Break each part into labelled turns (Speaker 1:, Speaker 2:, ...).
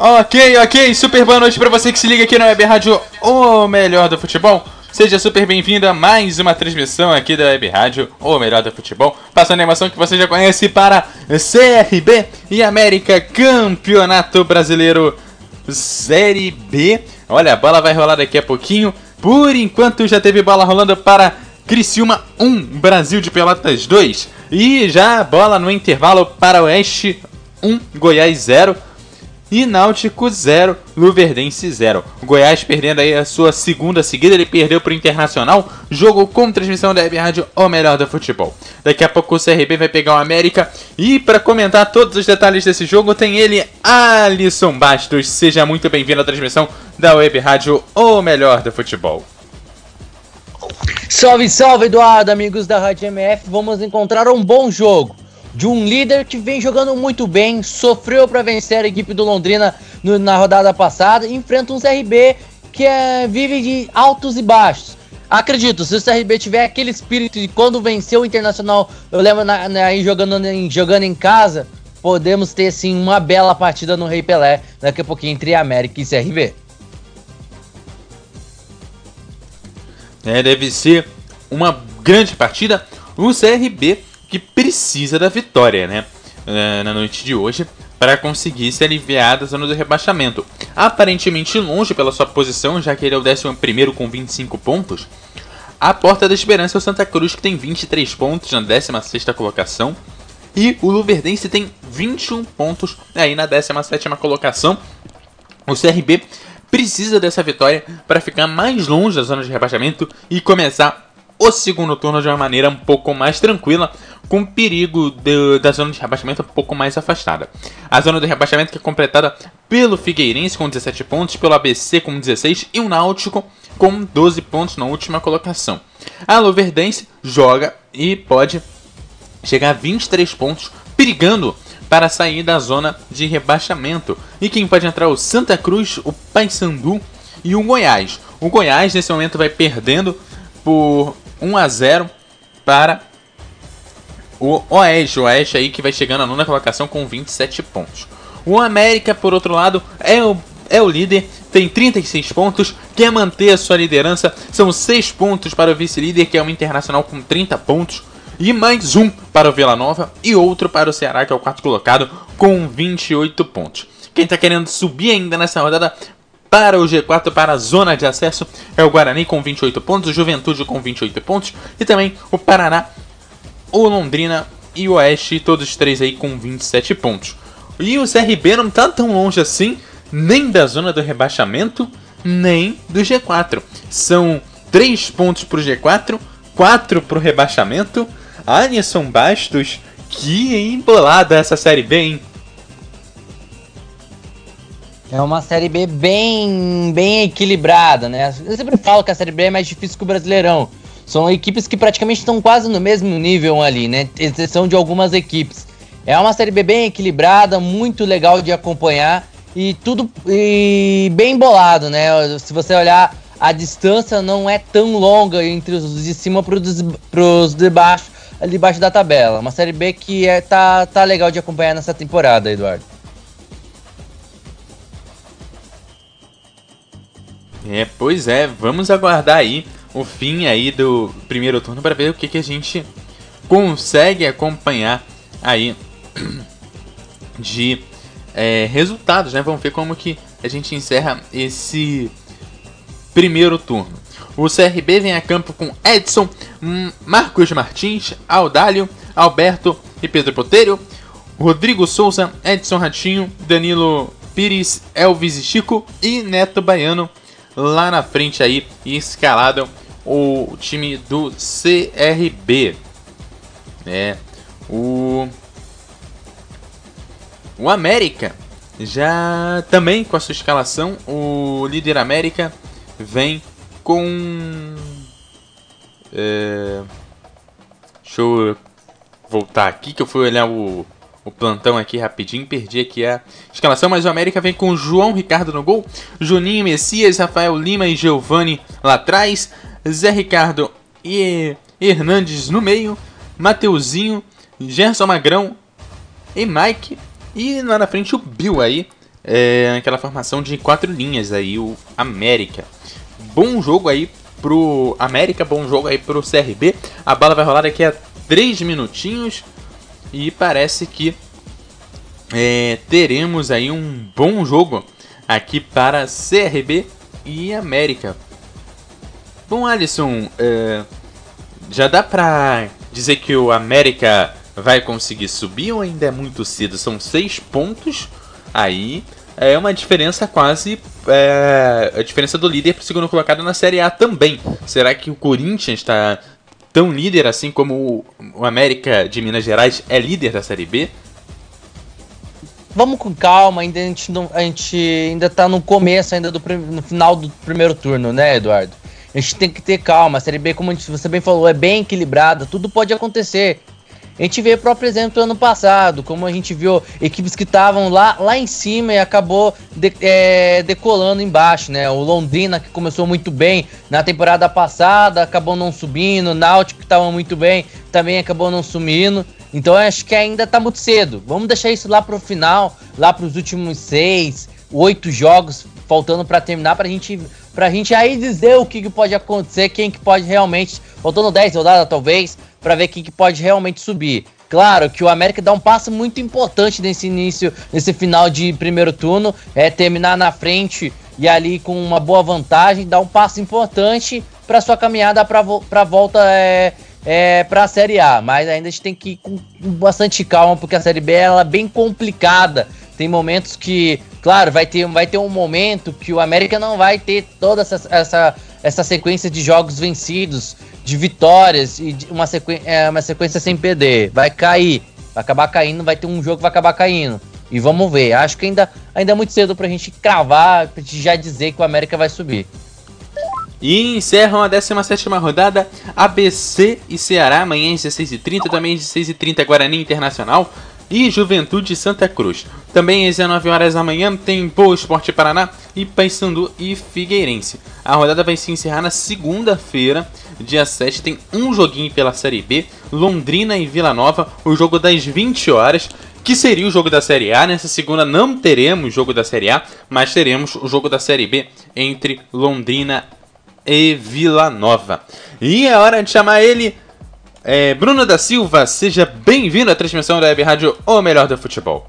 Speaker 1: Ok, ok, super boa noite pra você que se liga aqui na Web Rádio, o melhor do futebol. Seja super bem-vindo a mais uma transmissão aqui da Web Rádio, o melhor do futebol. Passando a animação que você já conhece para CRB e América Campeonato Brasileiro Série B. Olha, a bola vai rolar daqui a pouquinho. Por enquanto já teve bola rolando para Criciúma 1, Brasil de Pelotas 2. E já bola no intervalo para Oeste 1, Goiás 0 e Náutico 0, Luverdense 0. O Goiás perdendo aí a sua segunda seguida, ele perdeu para o Internacional, jogo com transmissão da Web Rádio, o melhor do futebol. Daqui a pouco o CRB vai pegar o América e para comentar todos os detalhes desse jogo tem ele, Alisson Bastos. Seja muito bem-vindo à transmissão da Web Rádio, o melhor do futebol.
Speaker 2: Salve, salve Eduardo, amigos da Rádio MF, vamos encontrar um bom jogo de um líder que vem jogando muito bem, sofreu para vencer a equipe do Londrina no, na rodada passada, enfrenta um CRB que é, vive de altos e baixos. Acredito, se o CRB tiver aquele espírito de quando venceu o Internacional, eu lembro na, na, jogando, em, jogando em casa, podemos ter sim uma bela partida no Rei Pelé daqui a pouquinho entre América e CRB.
Speaker 1: É, deve ser uma grande partida. O CRB que precisa da vitória, né? Eh, na noite de hoje, para conseguir se aliviar da zona do rebaixamento. Aparentemente longe pela sua posição, já que ele é o 11 com 25 pontos. A porta da esperança é o Santa Cruz, que tem 23 pontos na 16 colocação. E o Luverdense tem 21 pontos aí na 17 colocação. O CRB precisa dessa vitória para ficar mais longe da zona de rebaixamento e começar o segundo turno de uma maneira um pouco mais tranquila, com perigo de, da zona de rebaixamento um pouco mais afastada. A zona de rebaixamento que é completada pelo Figueirense com 17 pontos, pelo ABC com 16 e o Náutico com 12 pontos na última colocação. A Luverdense joga e pode chegar a 23 pontos, perigando para sair da zona de rebaixamento. E quem pode entrar? O Santa Cruz, o Paysandu e o Goiás. O Goiás nesse momento vai perdendo por 1 a 0 para o Oeste. O Oeste aí que vai chegando à nona colocação com 27 pontos. O América, por outro lado, é o, é o líder, tem 36 pontos, quer manter a sua liderança. São 6 pontos para o vice-líder, que é o Internacional, com 30 pontos. E mais um para o Vila Nova e outro para o Ceará, que é o quarto colocado, com 28 pontos. Quem está querendo subir ainda nessa rodada para o G4, para a zona de acesso, é o Guarani com 28 pontos, o Juventude com 28 pontos e também o Paraná, o Londrina e o Oeste, todos três aí com 27 pontos. E o CRB não está tão longe assim, nem da zona do rebaixamento, nem do G4. São 3 pontos para o G4, 4 para o rebaixamento. Alisson Bastos, que embolada essa Série B, hein?
Speaker 2: É uma Série B bem, bem equilibrada, né? Eu sempre falo que a Série B é mais difícil que o Brasileirão. São equipes que praticamente estão quase no mesmo nível ali, né? Exceção de algumas equipes. É uma Série B bem equilibrada, muito legal de acompanhar e tudo e bem bolado, né? Se você olhar, a distância não é tão longa entre os de cima para os de baixo, ali debaixo da tabela. Uma Série B que é, tá, tá legal de acompanhar nessa temporada, Eduardo.
Speaker 1: É, pois é, vamos aguardar aí o fim aí do primeiro turno para ver o que, que a gente consegue acompanhar aí de é, resultados, né? Vamos ver como que a gente encerra esse primeiro turno. O CRB vem a campo com Edson, hum, Marcos Martins, Audálio, Alberto e Pedro Poteiro. Rodrigo Souza, Edson Ratinho, Danilo Pires, Elvis e Chico e Neto Baiano lá na frente aí e escalado o time do CRB. É, o o América já também com a sua escalação, o líder América vem com é, deixa eu voltar aqui que eu fui olhar o o plantão aqui rapidinho, perdi aqui a escalação, mas o América vem com João Ricardo no gol, Juninho Messias, Rafael Lima e Giovani lá atrás, Zé Ricardo e Hernandes no meio, Mateuzinho, Gerson Magrão e Mike, e lá na frente o Bill aí, é, aquela formação de quatro linhas aí, o América. Bom jogo aí pro América, bom jogo aí pro CRB, a bala vai rolar daqui a 3 minutinhos, e parece que é, teremos aí um bom jogo aqui para CRB e América. Bom, Alisson, é, já dá para dizer que o América vai conseguir subir ou ainda é muito cedo? São seis pontos aí. É uma diferença quase. É, a diferença do líder para o segundo colocado na Série A também. Será que o Corinthians está tão líder assim como o América de Minas Gerais é líder da Série B?
Speaker 2: Vamos com calma, ainda a gente, não, a gente ainda tá no começo ainda do no final do primeiro turno, né, Eduardo? A gente tem que ter calma. A Série B, como você bem falou, é bem equilibrada, tudo pode acontecer. A gente vê o próprio exemplo do ano passado, como a gente viu equipes que estavam lá, lá em cima e acabou de, é, decolando embaixo, né? O Londrina, que começou muito bem na temporada passada, acabou não subindo. O Náutico, que estava muito bem, também acabou não sumindo. Então acho que ainda tá muito cedo. Vamos deixar isso lá pro final, lá pros últimos seis, oito jogos faltando para terminar, pra gente, pra gente aí dizer o que, que pode acontecer, quem que pode realmente, faltando 10 rodadas talvez, para ver quem que pode realmente subir. Claro que o América dá um passo muito importante nesse início, nesse final de primeiro turno, é terminar na frente e ali com uma boa vantagem, dá um passo importante para sua caminhada para a volta é, é, para a Série A. Mas ainda a gente tem que ir com bastante calma, porque a Série B ela é bem complicada. Tem momentos que, claro, vai ter, vai ter um momento que o América não vai ter toda essa, essa, essa sequência de jogos vencidos de vitórias e uma, sequ... é, uma sequência sem perder. Vai cair, vai acabar caindo, vai ter um jogo que vai acabar caindo. E vamos ver. Acho que ainda, ainda é muito cedo pra gente cravar, pra gente já dizer que o América vai subir.
Speaker 1: E encerram a 17 rodada ABC e Ceará, amanhã às 16h30, também às 16h30 Guarani Internacional e Juventude Santa Cruz. Também às 19 horas da manhã tem Boa Esporte Paraná e Paysandu e Figueirense. A rodada vai se encerrar na segunda-feira, dia 7, tem um joguinho pela Série B, Londrina e Vila Nova, o jogo das 20 horas, que seria o jogo da Série A. Nessa segunda não teremos jogo da Série A, mas teremos o jogo da Série B entre Londrina e Vila Nova. E é hora de chamar ele é, Bruno da Silva, seja bem-vindo à transmissão da Web Rádio O Melhor do Futebol.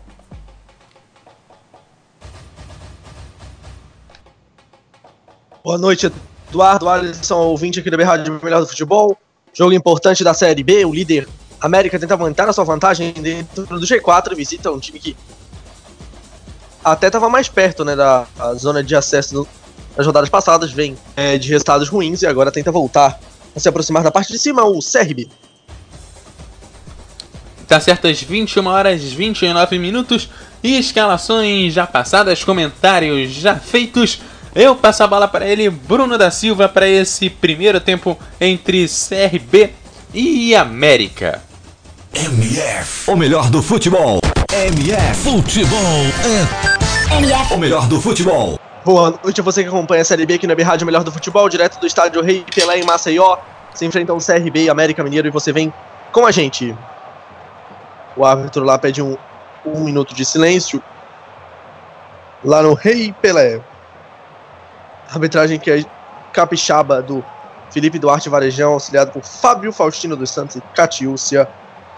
Speaker 3: Boa noite, Eduardo Alisson, ouvinte aqui da Web Rádio O Melhor do Futebol. Jogo importante da Série B, o líder América tenta aumentar a sua vantagem dentro do G4, visita um time que até estava mais perto né, da zona de acesso do, das rodadas passadas, vem é, de resultados ruins e agora tenta voltar a se aproximar da parte de cima, o CRB.
Speaker 1: Tá certo às 21 horas 29 minutos e escalações já passadas, comentários já feitos. Eu passo a bola para ele, Bruno da Silva, para esse primeiro tempo entre CRB e América.
Speaker 4: MF, o melhor do futebol. MF, futebol é MF, o melhor do futebol.
Speaker 3: Boa noite a você que acompanha a Série B aqui na Rádio Melhor do Futebol, direto do estádio Rei Pelé em Maceió. Se enfrentam CRB e América Mineiro e você vem com a gente. O árbitro lá pede um, um minuto de silêncio. Lá no Rei Pelé. arbitragem que é capixaba do Felipe Duarte Varejão, auxiliado por Fábio Faustino dos Santos e Catiúcia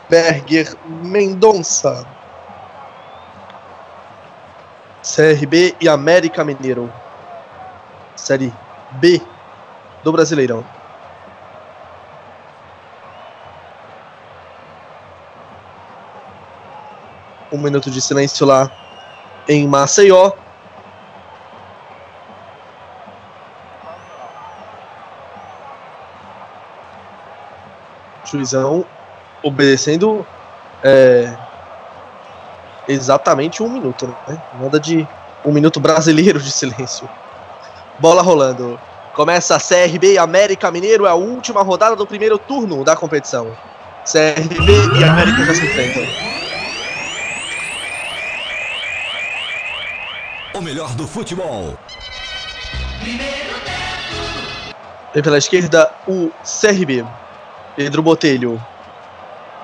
Speaker 3: Berger Mendonça. CRB e América Mineiro. Série B do Brasileirão. Um minuto de silêncio lá em Maceió. Juizão obedecendo é, exatamente um minuto, né? Nada de um minuto brasileiro de silêncio. Bola rolando. Começa a CRB e América Mineiro, é a última rodada do primeiro turno da competição. CRB e América já se enfrentam.
Speaker 4: O melhor do futebol.
Speaker 3: Vem pela esquerda o CRB. Pedro Botelho.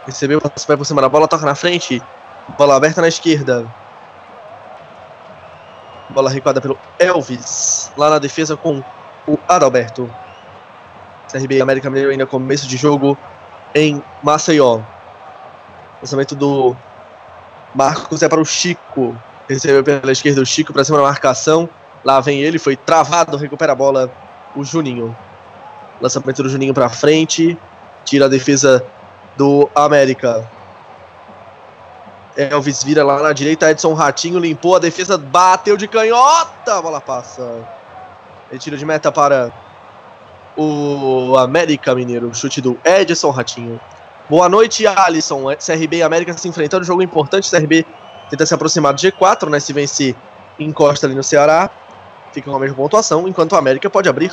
Speaker 3: Recebeu, vai por cima da bola, toca na frente. Bola aberta na esquerda. Bola recuada pelo Elvis. Lá na defesa com o Adalberto. CRB América Mineiro ainda começo de jogo em Maceió. Lançamento do Marcos é para o Chico. Recebeu pela esquerda o Chico para cima da marcação. Lá vem ele, foi travado, recupera a bola o Juninho. Lançamento do Juninho para frente. Tira a defesa do América. Elvis vira lá na direita, Edson Ratinho limpou a defesa, bateu de canhota, a bola passa. Retiro de meta para o América Mineiro, chute do Edson Ratinho. Boa noite, Alisson. CRB e América se enfrentando, jogo importante. CRB tenta se aproximar do G4, né? Se vencer, encosta ali no Ceará, fica com a mesma pontuação, enquanto o América pode abrir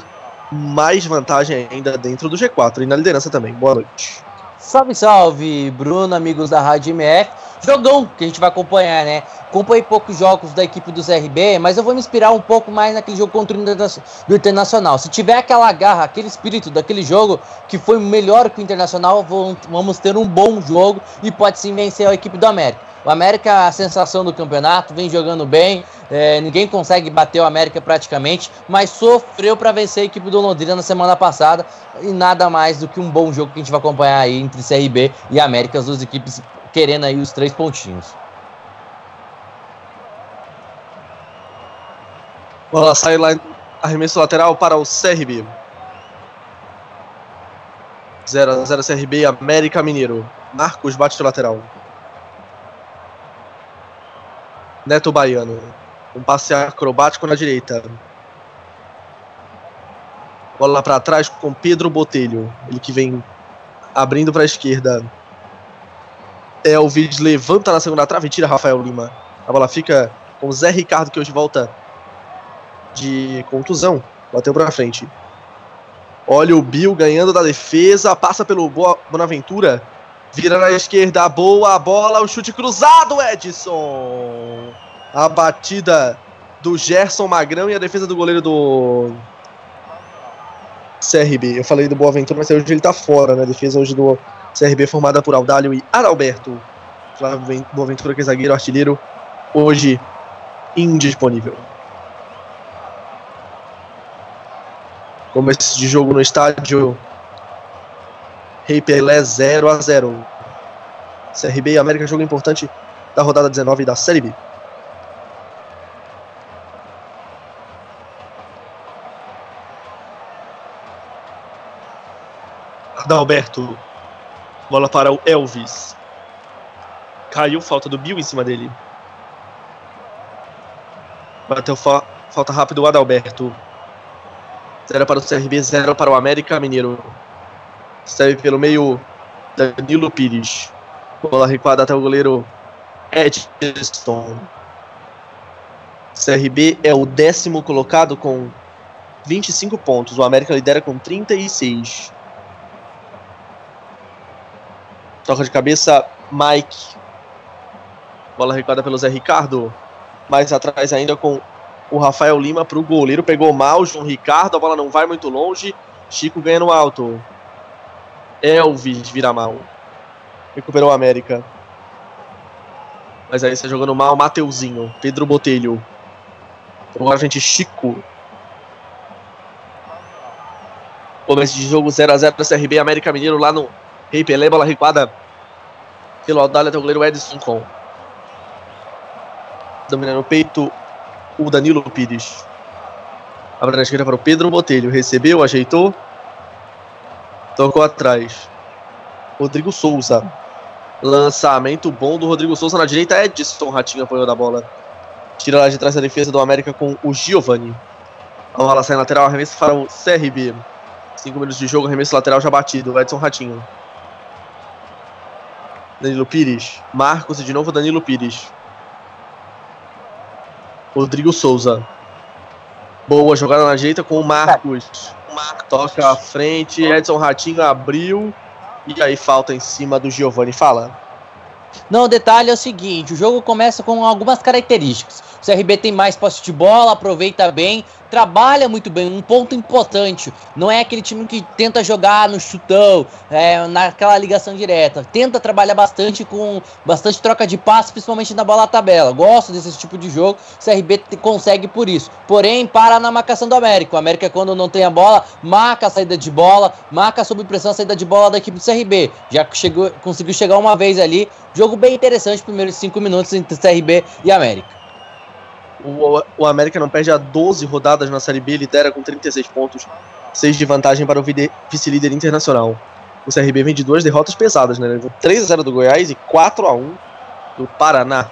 Speaker 3: mais vantagem ainda dentro do G4 e na liderança também. Boa noite.
Speaker 2: Salve, salve, Bruno, amigos da Rádio MF. Jogão que a gente vai acompanhar, né? Acompanhei poucos jogos da equipe do CRB, mas eu vou me inspirar um pouco mais naquele jogo contra o Internacional. Se tiver aquela garra, aquele espírito daquele jogo que foi melhor que o Internacional, vamos ter um bom jogo e pode sim vencer a equipe do América. O América a sensação do campeonato, vem jogando bem, é, ninguém consegue bater o América praticamente, mas sofreu para vencer a equipe do Londrina na semana passada e nada mais do que um bom jogo que a gente vai acompanhar aí entre CRB e América, as duas equipes querendo aí os três pontinhos.
Speaker 3: Bola sai lá, arremesso lateral para o CRB. 0 a 0 CRB América Mineiro. Marcos bate do lateral. Neto Baiano. Um passe acrobático na direita. Bola para trás com Pedro Botelho. Ele que vem abrindo para a esquerda. Elvis levanta na segunda trave e tira Rafael Lima. A bola fica com Zé Ricardo, que hoje volta de contusão. Bateu para frente. Olha o Bill ganhando da defesa. Passa pelo Bonaventura. Vira na esquerda, boa bola, o chute cruzado, Edson. A batida do Gerson Magrão e a defesa do goleiro do CRB. Eu falei do Boaventura, mas hoje ele tá fora, né? A defesa hoje do CRB formada por Audálio e Adalberto. Flávio Boaventura, que é zagueiro, artilheiro, hoje indisponível. Começo de jogo no estádio Rei Pelé 0 a 0 CRB e América, jogo importante da rodada 19 da Série B. Adalberto. Bola para o Elvis. Caiu, falta do Bill em cima dele. Bateu fa falta rápido o Adalberto. Zero para o CRB, zero para o América Mineiro. Serve pelo meio Danilo Pires. Bola recuada até o goleiro Edson. CRB é o décimo colocado com 25 pontos. O América lidera com 36. Toca de cabeça, Mike. Bola recuada pelo Zé Ricardo. Mais atrás ainda com o Rafael Lima para o goleiro. Pegou mal, João Ricardo. A bola não vai muito longe. Chico ganha no alto. Elvis vira mal. Recuperou a América. Mas aí está jogando mal Mateuzinho. Pedro Botelho. Agora a gente Chico. Começo de jogo 0x0 CRB América Mineiro lá no Rei Pelé. Bola recuada pelo Aldália até o goleiro Edson Com. Dominando o peito o Danilo Pires. Abre na esquerda para o Pedro Botelho. Recebeu, ajeitou. Tocou atrás. Rodrigo Souza. Lançamento bom do Rodrigo Souza na direita. Edson Ratinho apoiou da bola. Tira lá de trás a defesa do América com o Giovani. A bola sai lateral, arremesso para o CRB. 5 minutos de jogo, arremesso lateral já batido. Edson Ratinho. Danilo Pires. Marcos e de novo Danilo Pires. Rodrigo Souza. Boa jogada na direita com o Marcos. Toca à frente. Edson Ratinho abriu. E aí falta em cima do Giovani. Fala.
Speaker 2: Não, o detalhe é o seguinte: o jogo começa com algumas características. O CRB tem mais posse de bola, aproveita bem, trabalha muito bem. Um ponto importante: não é aquele time que tenta jogar no chutão, é, naquela ligação direta. Tenta trabalhar bastante com bastante troca de passes, principalmente na bola tabela. Gosto desse tipo de jogo. O CRB consegue por isso. Porém, para na marcação do América. O América, quando não tem a bola, marca a saída de bola, marca sob pressão a saída de bola da equipe do CRB. Já chegou, conseguiu chegar uma vez ali. Jogo bem interessante, primeiros cinco minutos entre CRB e América.
Speaker 3: O, o América não perde a 12 rodadas na Série B, lidera com 36 pontos, 6 de vantagem para o vice-líder internacional. O CRB vem de duas derrotas pesadas, né? 3x0 do Goiás e 4x1 do Paraná.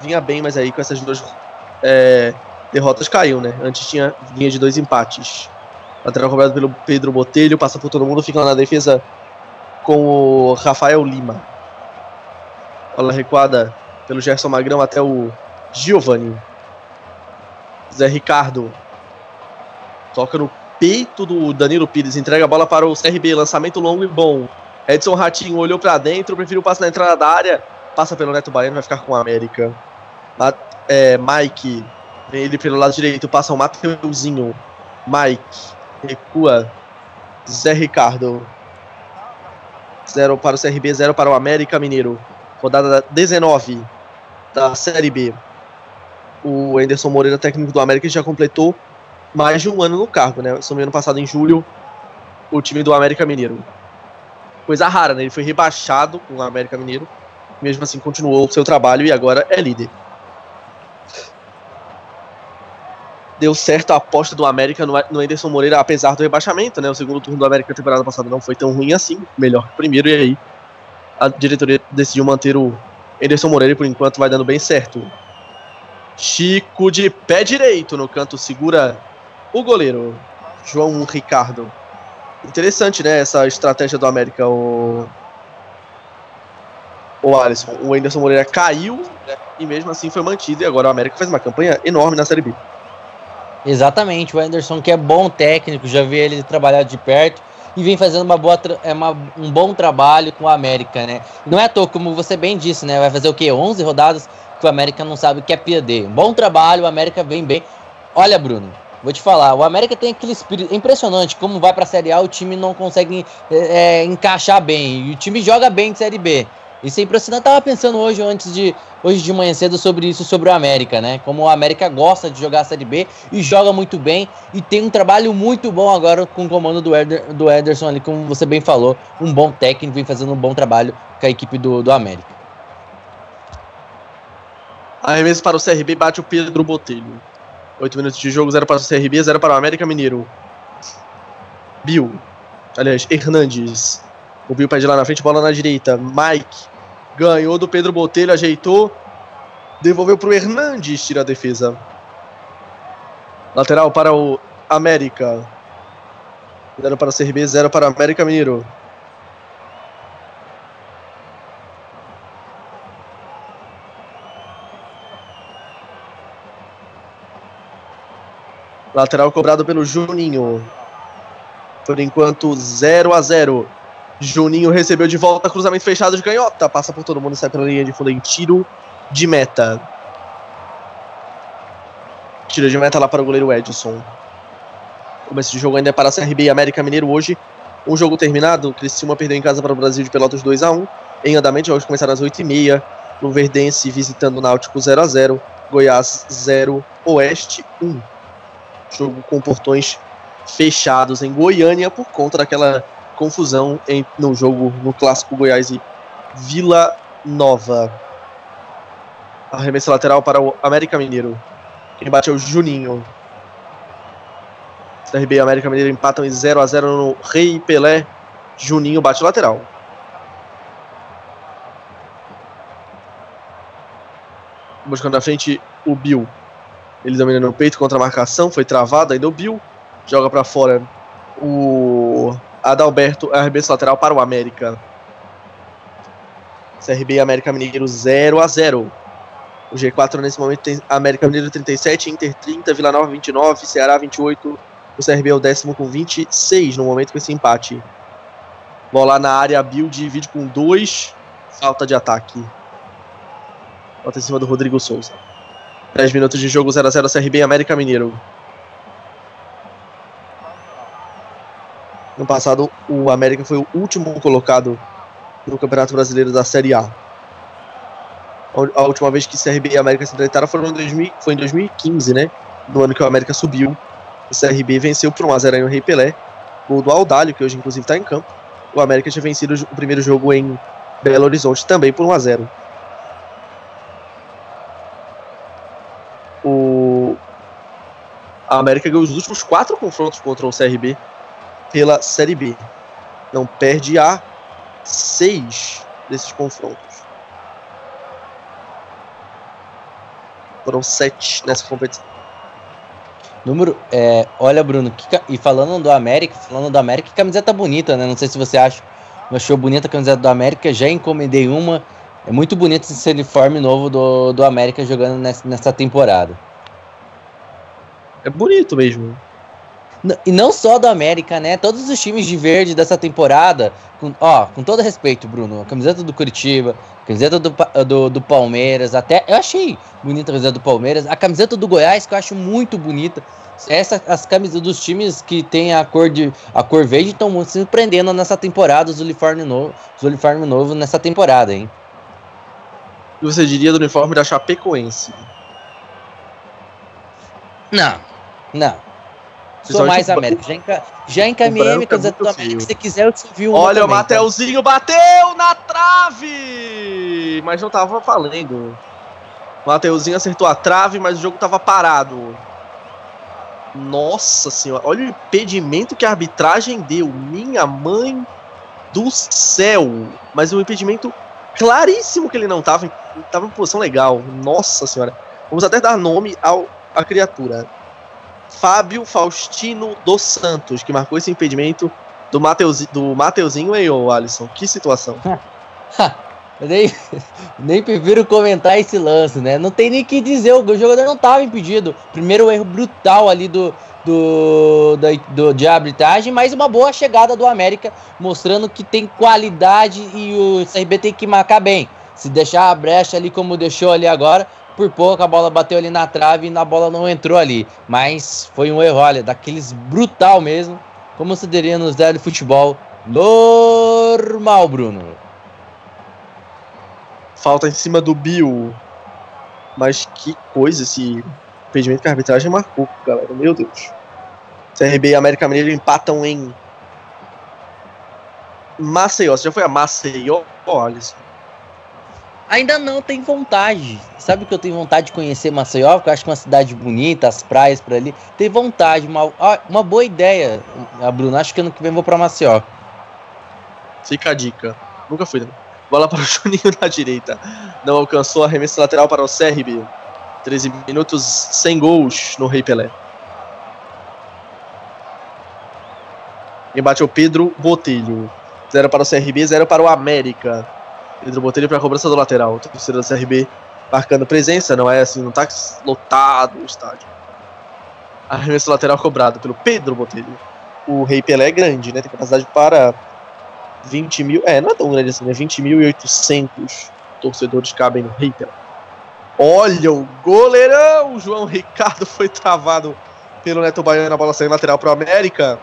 Speaker 3: Vinha bem, mas aí com essas duas é, derrotas caiu, né? Antes tinha vinha de dois empates. Lateral cobrado pelo Pedro Botelho, passa por todo mundo, fica lá na defesa com o Rafael Lima. Bola recuada pelo Gerson Magrão até o Giovanni. Zé Ricardo. Toca no peito do Danilo Pires. Entrega a bola para o CRB. Lançamento longo e bom. Edson Ratinho olhou para dentro. Preferiu passar na entrada da área. Passa pelo Neto Baiano. Vai ficar com o América. É, Mike. Vem ele pelo lado direito. Passa o Mateuzinho. Mike. Recua. Zé Ricardo. Zero para o CRB, zero para o América Mineiro. Rodada 19 da Série B o Anderson Moreira, técnico do América, já completou mais de um ano no cargo, né? Assumiu ano passado, em julho, o time do América Mineiro. Coisa rara, né? Ele foi rebaixado com o América Mineiro, mesmo assim continuou o seu trabalho e agora é líder. Deu certo a aposta do América no, no Anderson Moreira, apesar do rebaixamento, né? O segundo turno do América na temporada passada não foi tão ruim assim, melhor que o primeiro, e aí a diretoria decidiu manter o Anderson Moreira e por enquanto vai dando bem certo. Chico de pé direito no canto, segura o goleiro, João Ricardo. Interessante, né? Essa estratégia do América. O, o Alisson, o Anderson Moreira caiu e mesmo assim foi mantido. E agora o América faz uma campanha enorme na Série B.
Speaker 2: Exatamente, o Anderson que é bom técnico, já vi ele trabalhar de perto e vem fazendo uma boa é uma, um bom trabalho com o América, né? Não é à toa, como você bem disse, né? Vai fazer o quê? 11 rodadas que o América não sabe o que é perder. Bom trabalho, o América vem bem. Olha, Bruno, vou te falar, o América tem aquele espírito impressionante, como vai pra Série A, o time não consegue é, é, encaixar bem, e o time joga bem de Série B. Isso é impressionante. Eu tava pensando hoje, antes de hoje de manhã cedo, sobre isso, sobre o América, né? Como o América gosta de jogar a Série B e joga muito bem e tem um trabalho muito bom agora com o comando do, Eder, do Ederson ali, como você bem falou, um bom técnico, vem fazendo um bom trabalho com a equipe do, do América.
Speaker 3: Arremesso para o CRB, bate o Pedro Botelho. 8 minutos de jogo, 0 para o CRB, 0 para o América Mineiro. Bill. Aliás, Hernandes. O Bill pede lá na frente, bola na direita. Mike. Ganhou do Pedro Botelho, ajeitou. Devolveu para o Hernandes, tira a defesa. Lateral para o América. 0 para o CRB, 0 para o América Mineiro. Lateral cobrado pelo Juninho. Por enquanto, 0 a 0 Juninho recebeu de volta, cruzamento fechado de canhota. Passa por todo mundo, sai pela linha de fundo em tiro de meta. Tiro de meta lá para o goleiro Edson. Começo de jogo ainda é para a CRB e América Mineiro hoje. Um jogo terminado, Criciúma perdeu em casa para o Brasil de Pelotas 2 a 1 Em andamento, jogos começaram às 8h30. Luverdense visitando o Náutico 0 a 0 Goiás 0, Oeste 1 jogo com portões fechados em Goiânia por conta daquela confusão em, no jogo no clássico Goiás e Vila Nova. Arremesso lateral para o América Mineiro. Quem bate é o Juninho. CRB e América Mineiro empatam em 0 a 0 no Rei Pelé. Juninho bate lateral. Buscando na frente o Bill. Ele domina no peito contra a marcação, foi travado, ainda o Bill. Joga para fora o Adalberto, arremesso lateral para o América. CRB e América Mineiro 0 a 0 O G4 nesse momento tem América Mineiro 37, Inter 30, Vila Nova 29, Ceará 28. O CRB é o décimo com 26 no momento com esse empate. Bola na área, Bill divide com 2. Falta de ataque. Falta em cima do Rodrigo Souza. 10 minutos de jogo 0x0 CRB e América Mineiro. No passado, o América foi o último colocado no Campeonato Brasileiro da Série A. A última vez que CRB e América se enfrentaram foi em, 2000, foi em 2015, né? No ano que o América subiu. O CRB venceu por 1x0 no Rei Pelé. Gol do Aldalho, que hoje inclusive está em campo. O América tinha vencido o primeiro jogo em Belo Horizonte também por 1x0. A América ganhou os últimos quatro confrontos contra o CRB pela Série B. Não perde a seis desses confrontos. Foram sete nessa competição.
Speaker 2: Número. É, olha, Bruno, que, e falando do América, falando do América, que camiseta bonita, né? Não sei se você acha. Achou bonita a camiseta do América, já encomendei uma. É muito bonito esse uniforme novo do, do América jogando nessa, nessa temporada.
Speaker 3: É bonito mesmo.
Speaker 2: E não só do América, né? Todos os times de verde dessa temporada, com, ó, com todo respeito, Bruno, a camiseta do Curitiba, a camiseta do, do, do, Palmeiras, até eu achei bonita a camiseta do Palmeiras, a camiseta do Goiás, que eu acho muito bonita. Essa, as camisas dos times que tem a cor de a cor verde estão se surpreendendo nessa temporada, os uniformes novos, os uniformes novos nessa temporada, hein?
Speaker 3: E você diria do uniforme da Chapecoense?
Speaker 2: Não, não. Sou mais América. Já, enca... já encaminhei minha camiseta do América. Se você quiser, eu te vi
Speaker 3: Olha, o Mateuzinho bateu na trave! Mas não tava valendo. O Mateuzinho acertou a trave, mas o jogo tava parado. Nossa senhora, olha o impedimento que a arbitragem deu. Minha mãe do céu. Mas um impedimento claríssimo que ele não tava. Tava em posição legal. Nossa senhora. Vamos até dar nome ao, à criatura. Fábio Faustino dos Santos, que marcou esse impedimento do, Mateus, do Mateuzinho e o Alisson. Que situação.
Speaker 2: nem, nem prefiro comentar esse lance, né? Não tem nem que dizer, o jogador não estava impedido. Primeiro erro brutal ali do, do, do, do, de arbitragem, mas uma boa chegada do América, mostrando que tem qualidade e o CRB tem que marcar bem. Se deixar a brecha ali como deixou ali agora, por pouco a bola bateu ali na trave e a bola não entrou ali. Mas foi um erro, olha, daqueles brutal mesmo. Como se diria nos de futebol normal, Bruno.
Speaker 3: Falta em cima do Bill. Mas que coisa esse impedimento que a arbitragem marcou, galera. Meu Deus. CRB e América Mineiro empatam em Maceió. Você já foi a Maceió, Alisson?
Speaker 2: Ainda não tem vontade. Sabe que eu tenho vontade de conhecer Maceió? Porque eu acho que é uma cidade bonita, as praias por ali. Tem vontade, uma, uma boa ideia, a Bruna. Acho que ano que vem vou pra Maceió.
Speaker 3: Fica a dica. Nunca fui, né? Bola para o Juninho na direita. Não alcançou a lateral para o CRB. 13 minutos sem gols no Rei Pelé. Embate o Pedro Botelho. 0 para o CRB, 0 para o América. Pedro Botelho para cobrança do lateral. O torcedor da CRB marcando presença, não é assim, não tá lotado o estádio. Arremesso lateral cobrado pelo Pedro Botelho. O Rei Pelé é grande, né? Tem capacidade para 20 mil. É, não é tão grande assim, né? 20.800 torcedores cabem no Rei Pelé. Olha o goleirão! O João Ricardo foi travado pelo Neto Baiano. A bola saiu lateral para o América.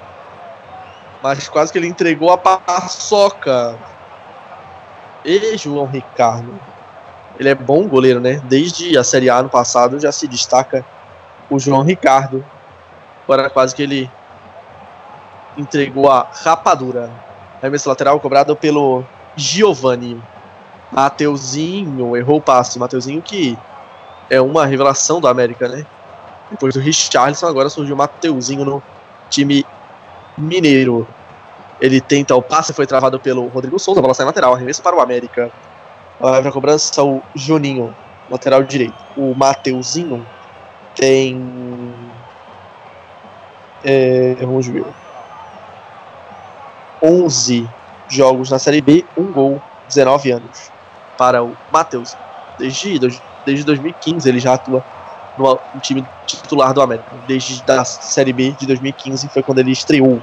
Speaker 3: Mas quase que ele entregou a paçoca e João Ricardo. Ele é bom goleiro, né? Desde a Série A no passado já se destaca o João Ricardo. Agora quase que ele entregou a rapadura. Arremesso lateral cobrado pelo Giovanni. Mateuzinho errou o passe. Mateuzinho que é uma revelação do América, né? Depois do Richarlison, agora surgiu o Mateuzinho no time mineiro. Ele tenta o passe, foi travado pelo Rodrigo Souza, a bola sai lateral, arremesso para o América. Vai pra cobrança o Juninho, lateral direito. O Mateuzinho tem. É, vamos ver. 11 jogos na Série B, um gol, 19 anos. Para o Matheus. Desde, desde 2015 ele já atua no, no time titular do América. Desde a Série B de 2015 foi quando ele estreou.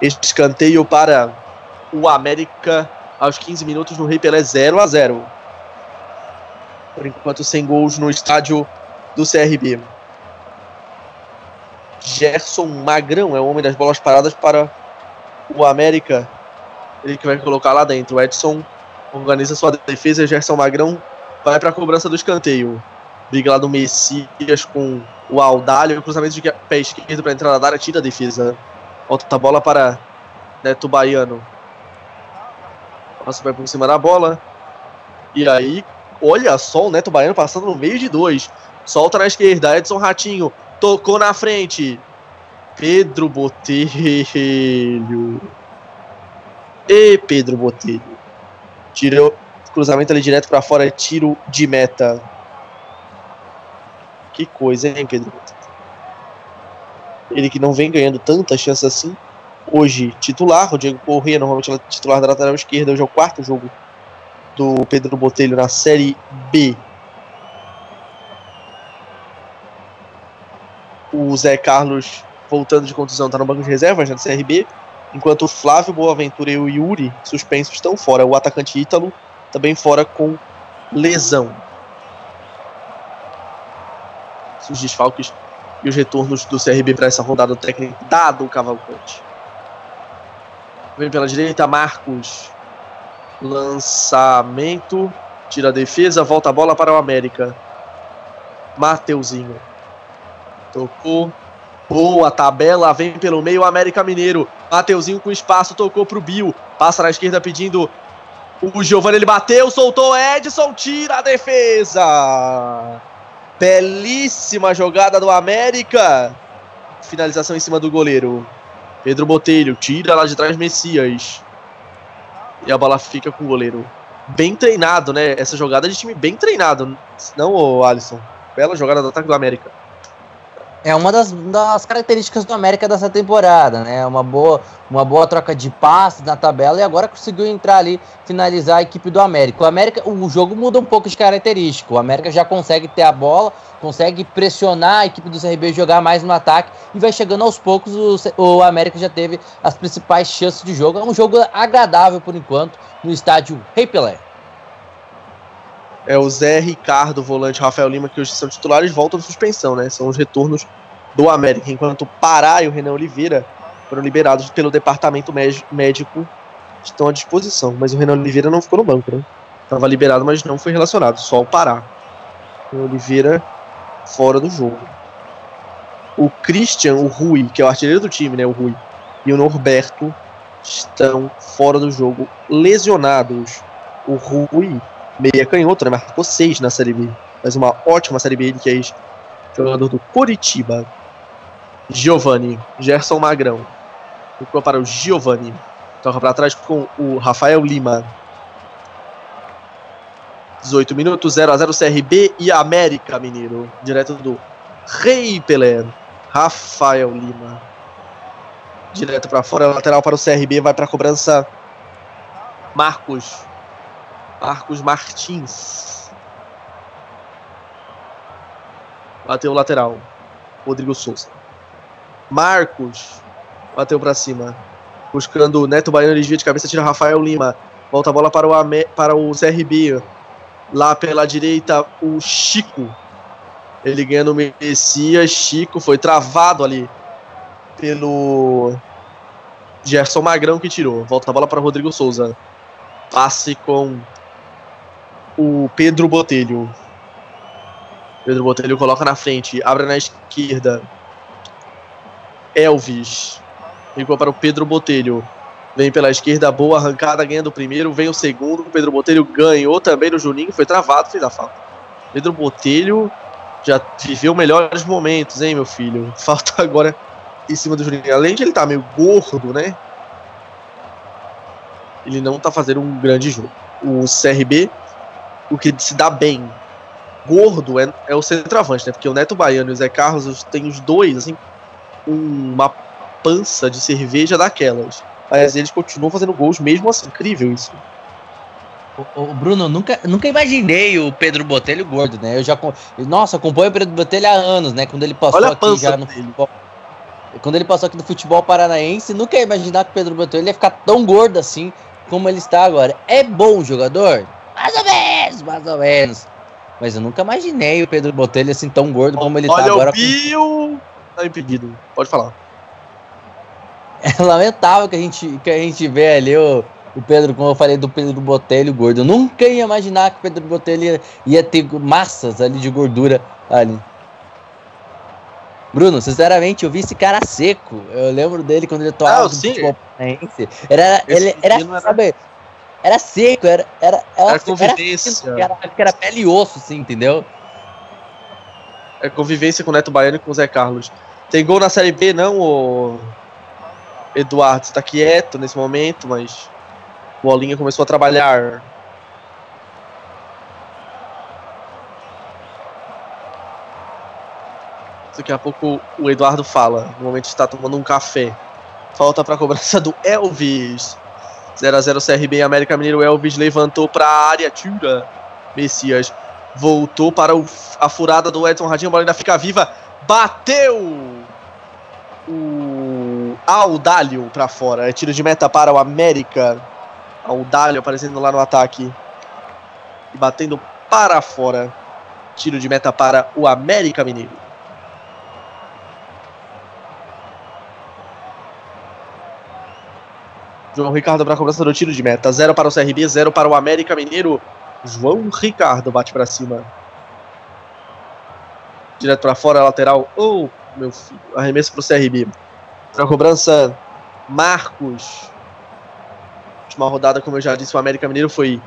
Speaker 3: Escanteio para o América aos 15 minutos no Rei Pelé 0 a 0 Por enquanto, sem gols no estádio do CRB. Gerson Magrão é o homem das bolas paradas para o América. Ele que vai colocar lá dentro. O Edson organiza sua defesa. Gerson Magrão vai para a cobrança do escanteio. Briga lá do Messias com o Aldalho. Cruzamento de pé esquerdo para entrar na área. Tira a defesa. Volta a bola para Neto Baiano. Passa vai por cima da bola. E aí, olha só o Neto Baiano passando no meio de dois. Solta na esquerda. Edson Ratinho. Tocou na frente. Pedro Botelho. E Pedro Botelho. Tirou cruzamento ali direto para fora, tiro de meta. Que coisa, hein, Pedro? Ele que não vem ganhando tantas chances assim. Hoje, titular, o Diego Corrêa, normalmente é titular da lateral esquerda. Hoje é o quarto jogo do Pedro Botelho na Série B. O Zé Carlos voltando de contusão, está no banco de reservas, né, do CRB, enquanto o Flávio Boaventura e o Yuri, suspensos, estão fora. O atacante Ítalo também fora com lesão. Os desfalques e os retornos do CRB para essa rodada técnica dado o Cavalcante. Vem pela direita, Marcos. Lançamento. Tira a defesa, volta a bola para o América. Mateuzinho. Tocou. Boa tabela, vem pelo meio o América Mineiro. Mateuzinho com espaço, tocou pro Bill. Passa na esquerda pedindo o Giovanni, ele bateu, soltou Edson, tira a defesa. Belíssima jogada do América. Finalização em cima do goleiro. Pedro Botelho tira lá de trás Messias. E a bola fica com o goleiro. Bem treinado, né? Essa jogada de time bem treinado. Não, Alisson. Bela jogada do ataque do América
Speaker 2: é uma das, das, características do América dessa temporada, né? Uma boa, uma boa troca de passes na tabela e agora conseguiu entrar ali, finalizar a equipe do América. O América, o jogo muda um pouco de característica. O América já consegue ter a bola, consegue pressionar a equipe do CRB jogar mais no ataque e vai chegando aos poucos. O, o América já teve as principais chances de jogo. É um jogo agradável por enquanto no estádio Rei Pelé
Speaker 3: é o Zé Ricardo, volante Rafael Lima, que hoje são titulares, voltam de suspensão, né? São os retornos do América, enquanto o Pará e o Renan Oliveira foram liberados pelo departamento médico, estão à disposição. Mas o Renan Oliveira não ficou no banco, né? Estava liberado, mas não foi relacionado, só o Pará. O Oliveira fora do jogo. O Christian, o Rui, que é o artilheiro do time, né? O Rui, e o Norberto estão fora do jogo, lesionados. O Rui meia canhoto, né? Marcou seis na Série B. Mas uma ótima Série B, ele que é jogador do Coritiba. Giovanni, Gerson Magrão. Ficou para o Giovanni. Toca para trás com o Rafael Lima. 18 minutos, 0 a 0 CRB e América Mineiro. Direto do Rei Pelé. Rafael Lima. Direto para fora, lateral para o CRB, vai para a cobrança. Marcos Marcos Martins. Bateu o lateral. Rodrigo Souza. Marcos. Bateu para cima. Buscando o Neto Baiano, desvia de cabeça, tira Rafael Lima. Volta a bola para o, Ame para o CRB. Lá pela direita, o Chico. Ele ganha no Messias. Chico foi travado ali pelo Gerson Magrão que tirou. Volta a bola para Rodrigo Souza. Passe com o Pedro Botelho. Pedro Botelho coloca na frente, abre na esquerda. Elvis. Ficou para o Pedro Botelho. Vem pela esquerda, boa arrancada, ganhando o primeiro. Vem o segundo. O Pedro Botelho ganhou também no Juninho. Foi travado, fez a falta. Pedro Botelho já viveu melhores momentos, hein, meu filho? Falta agora em cima do Juninho. Além de ele estar tá meio gordo, né? Ele não tá fazendo um grande jogo. O CRB, o que se dá bem gordo é, é o centroavante, né? Porque o Neto Baiano e o Zé Carlos tem os dois, assim, uma pança de cerveja daquelas. Mas eles continuam fazendo gols mesmo assim. Incrível isso.
Speaker 2: O, Bruno, nunca, nunca imaginei o Pedro Botelho gordo, né? Eu já. Nossa, acompanho o Pedro Botelho há anos, né? Quando ele passou aqui já no futebol. Quando ele passou aqui no futebol paranaense, nunca ia imaginar que o Pedro Botelho ia ficar tão gordo assim como ele está agora. É bom jogador? Mais ou menos, mais ou menos. Mas eu nunca imaginei o Pedro Botelho assim tão gordo como ele
Speaker 3: Olha
Speaker 2: tá agora.
Speaker 3: Olha o Bill! Tá impedido. Pode falar.
Speaker 2: É lamentável que a gente, que a gente vê ali o, o Pedro, como eu falei do Pedro Botelho gordo. Eu nunca ia imaginar que o Pedro Botelho ia, ia ter massas ali de gordura ali. Bruno, sinceramente, eu vi esse cara seco. Eu lembro dele quando ele atuava no futebol Era, ele, era, era, sabe, era seco, era, era, era,
Speaker 3: era convivência.
Speaker 2: Era, era, era pele e osso, assim, entendeu?
Speaker 3: É convivência com o Neto Baiano e com o Zé Carlos. Tem gol na Série B, não, o Eduardo está quieto nesse momento, mas o Olinha começou a trabalhar. Daqui a pouco o Eduardo fala. No momento está tomando um café. Falta para a cobrança do Elvis. 0 a 0 CRB América Mineiro. Elvis levantou para a área. Tira. Messias voltou para o, a furada do Edson Radinho. A bola ainda fica viva. Bateu! O Audálio para fora. É tiro de meta para o América. Audálio aparecendo lá no ataque. E batendo para fora. Tiro de meta para o América Mineiro. João Ricardo para a cobrança do tiro de meta. 0 para o CRB, 0 para o América Mineiro. João Ricardo bate para cima. Direto para fora, lateral. Oh, meu filho. Arremesso para o CRB. Para a cobrança, Marcos. Última rodada, como eu já disse, o América Mineiro foi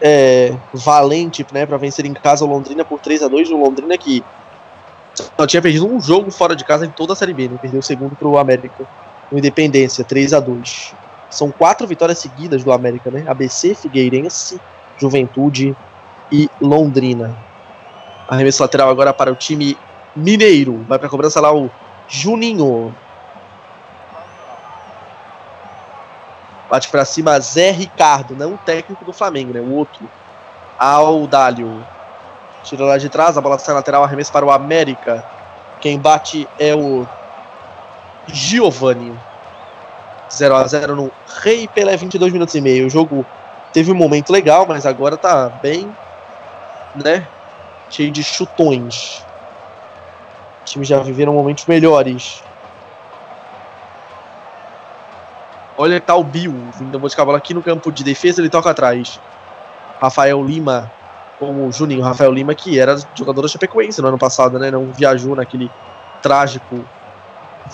Speaker 3: é, valente né, para vencer em casa o Londrina por 3 a 2 O Londrina que só tinha perdido um jogo fora de casa em toda a Série B. Né, perdeu o segundo para o América. O Independência, 3 a 2 são quatro vitórias seguidas do América, né? ABC, Figueirense, Juventude e Londrina. Arremesso lateral agora para o time mineiro. Vai para a cobrança lá o Juninho. Bate para cima Zé Ricardo, não o técnico do Flamengo, né? O outro. Audálio. Tira lá de trás, a bola sai lateral, arremesso para o América. Quem bate é o Giovanni. 0 a 0 no Rei Pelé, 22 minutos e meio. O jogo teve um momento legal, mas agora tá bem, né? Cheio de chutões. Os times já viveram momentos melhores. Olha, tá o Bill vindo buscar a bola aqui no campo de defesa, ele toca atrás. Rafael Lima com o Juninho. Rafael Lima, que era jogador da Chapecoense no ano passado, né? Não viajou naquele trágico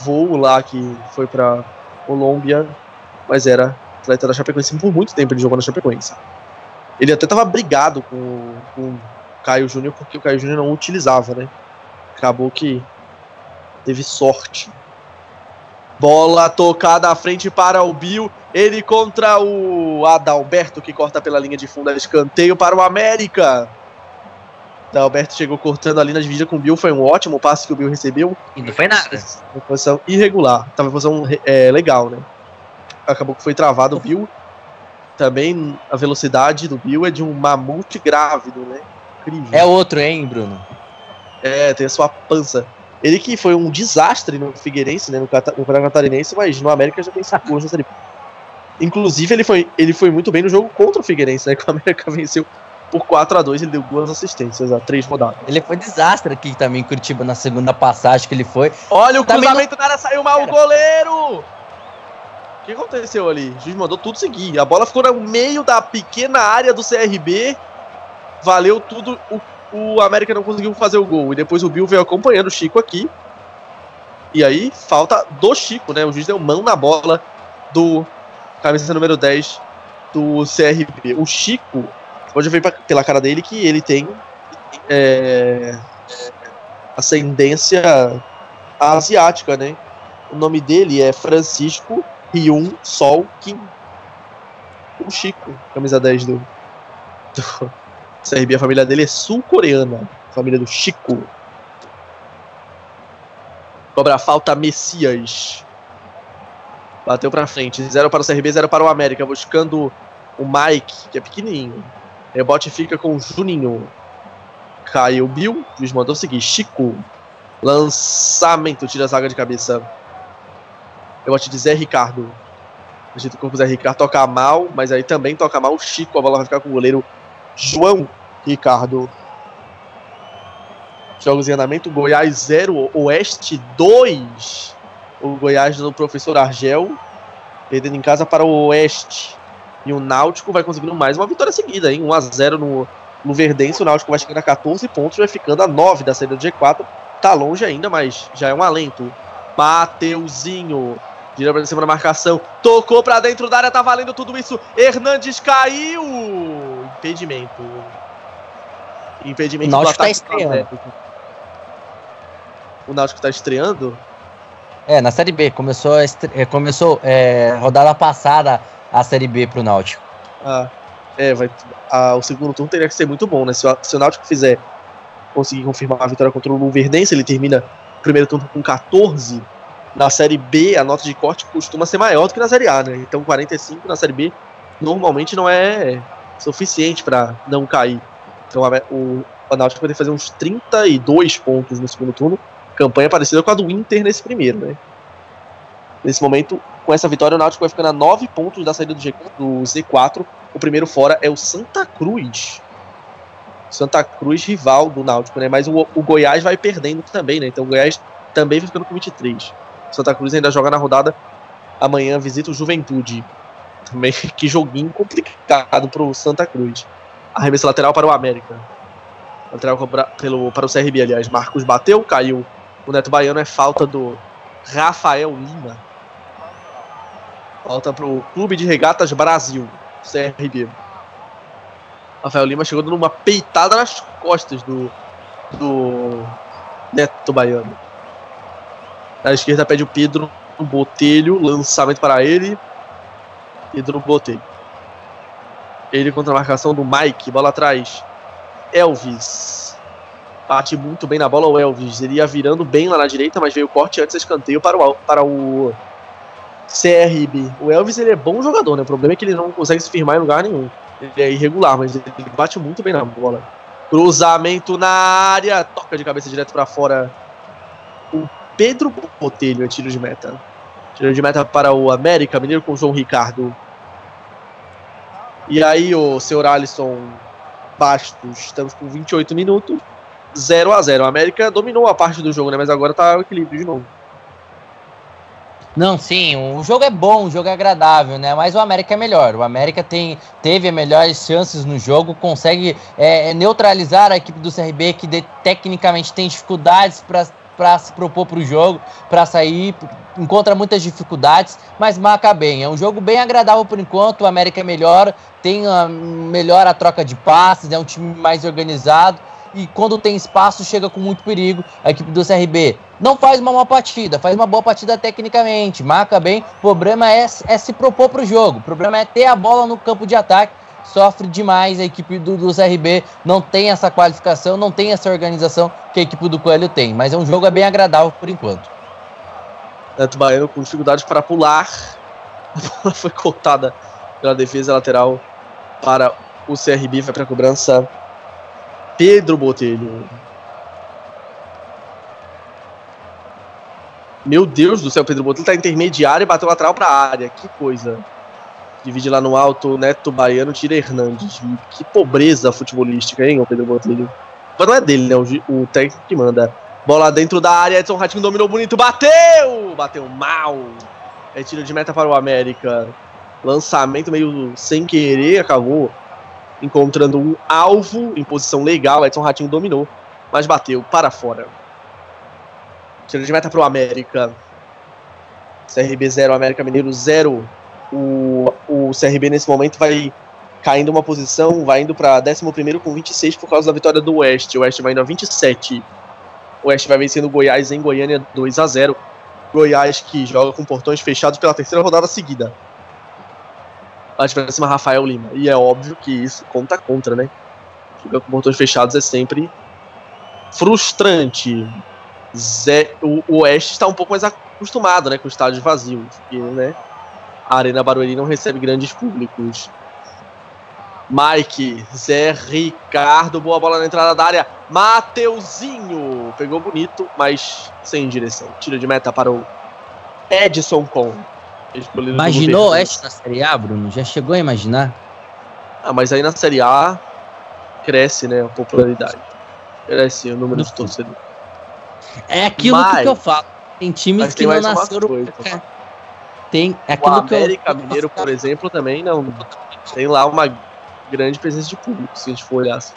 Speaker 3: voo lá que foi para Colômbia, mas era atleta da Chapecoense por muito tempo ele jogou na Chapecoense. Ele até tava brigado com, com o Caio Júnior porque o Caio Júnior não utilizava, né? Acabou que teve sorte. Bola tocada à frente para o Bill. Ele contra o Adalberto que corta pela linha de fundo. Escanteio para o América. Adalberto chegou cortando ali na dividida com o Bill. Foi um ótimo passe que o Bill recebeu.
Speaker 2: E não foi nada.
Speaker 3: Uma posição irregular. Tava em posição é, legal, né? Acabou que foi travado o Bill. Também a velocidade do Bill é de um mamute grávido, né?
Speaker 2: Incrível. É outro, hein, Bruno?
Speaker 3: É, tem a sua pança. Ele que foi um desastre no Figueirense, né? No, no Catarinense, mas no América já tem gols Inclusive, ele foi, ele foi muito bem no jogo contra o Figueirense, né? Que o América venceu por 4 a 2 ele deu duas assistências a três rodadas.
Speaker 2: Ele foi desastre aqui também em Curitiba na segunda passagem que ele foi.
Speaker 3: Olha o também cruzamento não... na área, saiu mal o goleiro! O que aconteceu ali? O juiz mandou tudo seguir. A bola ficou no meio da pequena área do CRB. Valeu tudo. O, o América não conseguiu fazer o gol. E depois o Bill veio acompanhando o Chico aqui. E aí, falta do Chico, né? O juiz deu mão na bola do camisa número 10 do CRB. O Chico pode ver pela cara dele que ele tem é, ascendência asiática, né? O nome dele é Francisco Hyun Sol Kim. O Chico, camisa 10 do, do CRB. A família dele é sul-coreana. Família do Chico. Cobra falta Messias. Bateu pra frente. Zero para o CRB, zero para o América. Buscando o Mike, que é pequenininho. Rebote fica com o Juninho. Caiu Bill. Luiz mandou seguir. Chico. Lançamento. Tira a zaga de cabeça. Rebote de Zé Ricardo. Agita o corpo Zé Ricardo. Toca mal, mas aí também toca mal o Chico. A bola vai ficar com o goleiro João Ricardo. Jogos em andamento. Goiás 0, Oeste 2. O Goiás do professor Argel. Perdendo em casa para o Oeste. E o Náutico vai conseguindo mais uma vitória seguida, hein? 1x0 no, no Verdense. O Náutico vai chegando a 14 pontos, vai ficando a 9 da saída do G4. Tá longe ainda, mas já é um alento. Mateuzinho. Gira pra cima da marcação. Tocou pra dentro da área, tá valendo tudo isso. Hernandes caiu. Impedimento. Impedimento
Speaker 2: O Náutico
Speaker 3: do
Speaker 2: tá estreando.
Speaker 3: O Náutico tá estreando?
Speaker 2: É, na Série B. Começou, a estre- é, começou é, rodada passada a Série B pro Náutico.
Speaker 3: Ah, é, vai, ah, o segundo turno teria que ser muito bom, né? Se o, se o Náutico fizer conseguir confirmar a vitória contra o Luverdense, ele termina o primeiro turno com 14. Na Série B, a nota de corte costuma ser maior do que na Série A, né? Então 45 na Série B normalmente não é suficiente para não cair. Então o, o Náutico vai ter que fazer uns 32 pontos no segundo turno. Campanha parecida com a do Inter nesse primeiro, né? Nesse momento, com essa vitória, o Náutico vai ficando a 9 pontos da saída do, G, do Z4. O primeiro fora é o Santa Cruz. Santa Cruz, rival do Náutico, né? Mas o, o Goiás vai perdendo também, né? Então o Goiás também vai ficando com 23. Santa Cruz ainda joga na rodada. Amanhã visita o Juventude. Também que joguinho complicado pro Santa Cruz. Arremesso lateral para o América. Lateral cobra- pelo, para o CRB, aliás. Marcos bateu, caiu. O Neto Baiano é falta do Rafael Lima. Falta pro Clube de Regatas Brasil, CRB. Rafael Lima chegou dando uma peitada nas costas do, do Neto Baiano. Na esquerda pede o Pedro Botelho, lançamento para ele. Pedro Botelho. Ele contra a marcação do Mike, bola atrás. Elvis. Bate muito bem na bola o Elvis. Ele ia virando bem lá na direita, mas veio o corte antes escanteio para o, para o CRB. O Elvis ele é bom jogador, né? O problema é que ele não consegue se firmar em lugar nenhum. Ele é irregular, mas ele bate muito bem na bola. Cruzamento na área, toca de cabeça direto para fora. O Pedro Botelho é tiro de meta. Tiro de meta para o América Mineiro com o João Ricardo. E aí, o senhor Alisson Bastos, estamos com 28 minutos. 0 a 0 O América dominou a parte do jogo, né? Mas agora tá o equilíbrio de novo.
Speaker 2: Não, sim, o jogo é bom, o jogo é agradável, né? Mas o América é melhor. O América tem, teve melhores chances no jogo, consegue é, neutralizar a equipe do CRB, que de- tecnicamente tem dificuldades para se propor para o jogo, para sair, encontra muitas dificuldades, mas marca bem. É um jogo bem agradável por enquanto. O América é melhor, tem a, melhor a troca de passes, é um time mais organizado e quando tem espaço chega com muito perigo. A equipe do CRB não faz uma má partida, faz uma boa partida tecnicamente, marca bem. O problema é, é se propor para o jogo, o problema é ter a bola no campo de ataque. Sofre demais a equipe do, do CRB, não tem essa qualificação, não tem essa organização que a equipe do Coelho tem. Mas é um jogo bem agradável por enquanto.
Speaker 3: Neto Baiano com dificuldades para pular. A bola foi cortada pela defesa lateral para o CRB. Vai para a cobrança Pedro Botelho. Meu Deus do céu, Pedro Botelho tá intermediário e bateu lateral para a área. Que coisa. Divide lá no alto, Neto Baiano tira Hernandes. Que pobreza futebolística, hein, o Pedro Botelho. Mas não é dele, né? O, o técnico que manda. Bola dentro da área, Edson Ratinho dominou bonito, bateu! Bateu mal. É tiro de meta para o América. Lançamento meio sem querer, acabou encontrando um alvo em posição legal. Edson Ratinho dominou, mas bateu para fora. Tiro de meta para o América. CRB 0, América Mineiro 0. O, o CRB nesse momento vai caindo uma posição, vai indo para 11 com 26 por causa da vitória do Oeste. O Oeste vai indo a 27. O Oeste vai vencendo o Goiás em Goiânia 2 a 0 Goiás que joga com portões fechados pela terceira rodada seguida. Lá de cima Rafael Lima. E é óbvio que isso conta contra, né? Jogar com portões fechados é sempre frustrante. Zé, o, o Oeste está um pouco mais acostumado né, com estádios vazios. Porque, né, a Arena Barueri não recebe grandes públicos. Mike, Zé Ricardo, boa bola na entrada da área. Mateuzinho pegou bonito, mas sem direção. Tira de meta para o Edson Com.
Speaker 2: Imaginou o Oeste na Série A, Bruno? Já chegou a imaginar?
Speaker 3: Ah, mas aí na Série A cresce, né, a popularidade. Cresce o número de torcedores.
Speaker 2: É aquilo mas, que eu falo. Tem times que
Speaker 3: tem
Speaker 2: não nasceram. Tem
Speaker 3: é aquilo o América eu, Mineiro, por exemplo, também não. Tem lá uma grande presença de público, se a gente for olhar assim.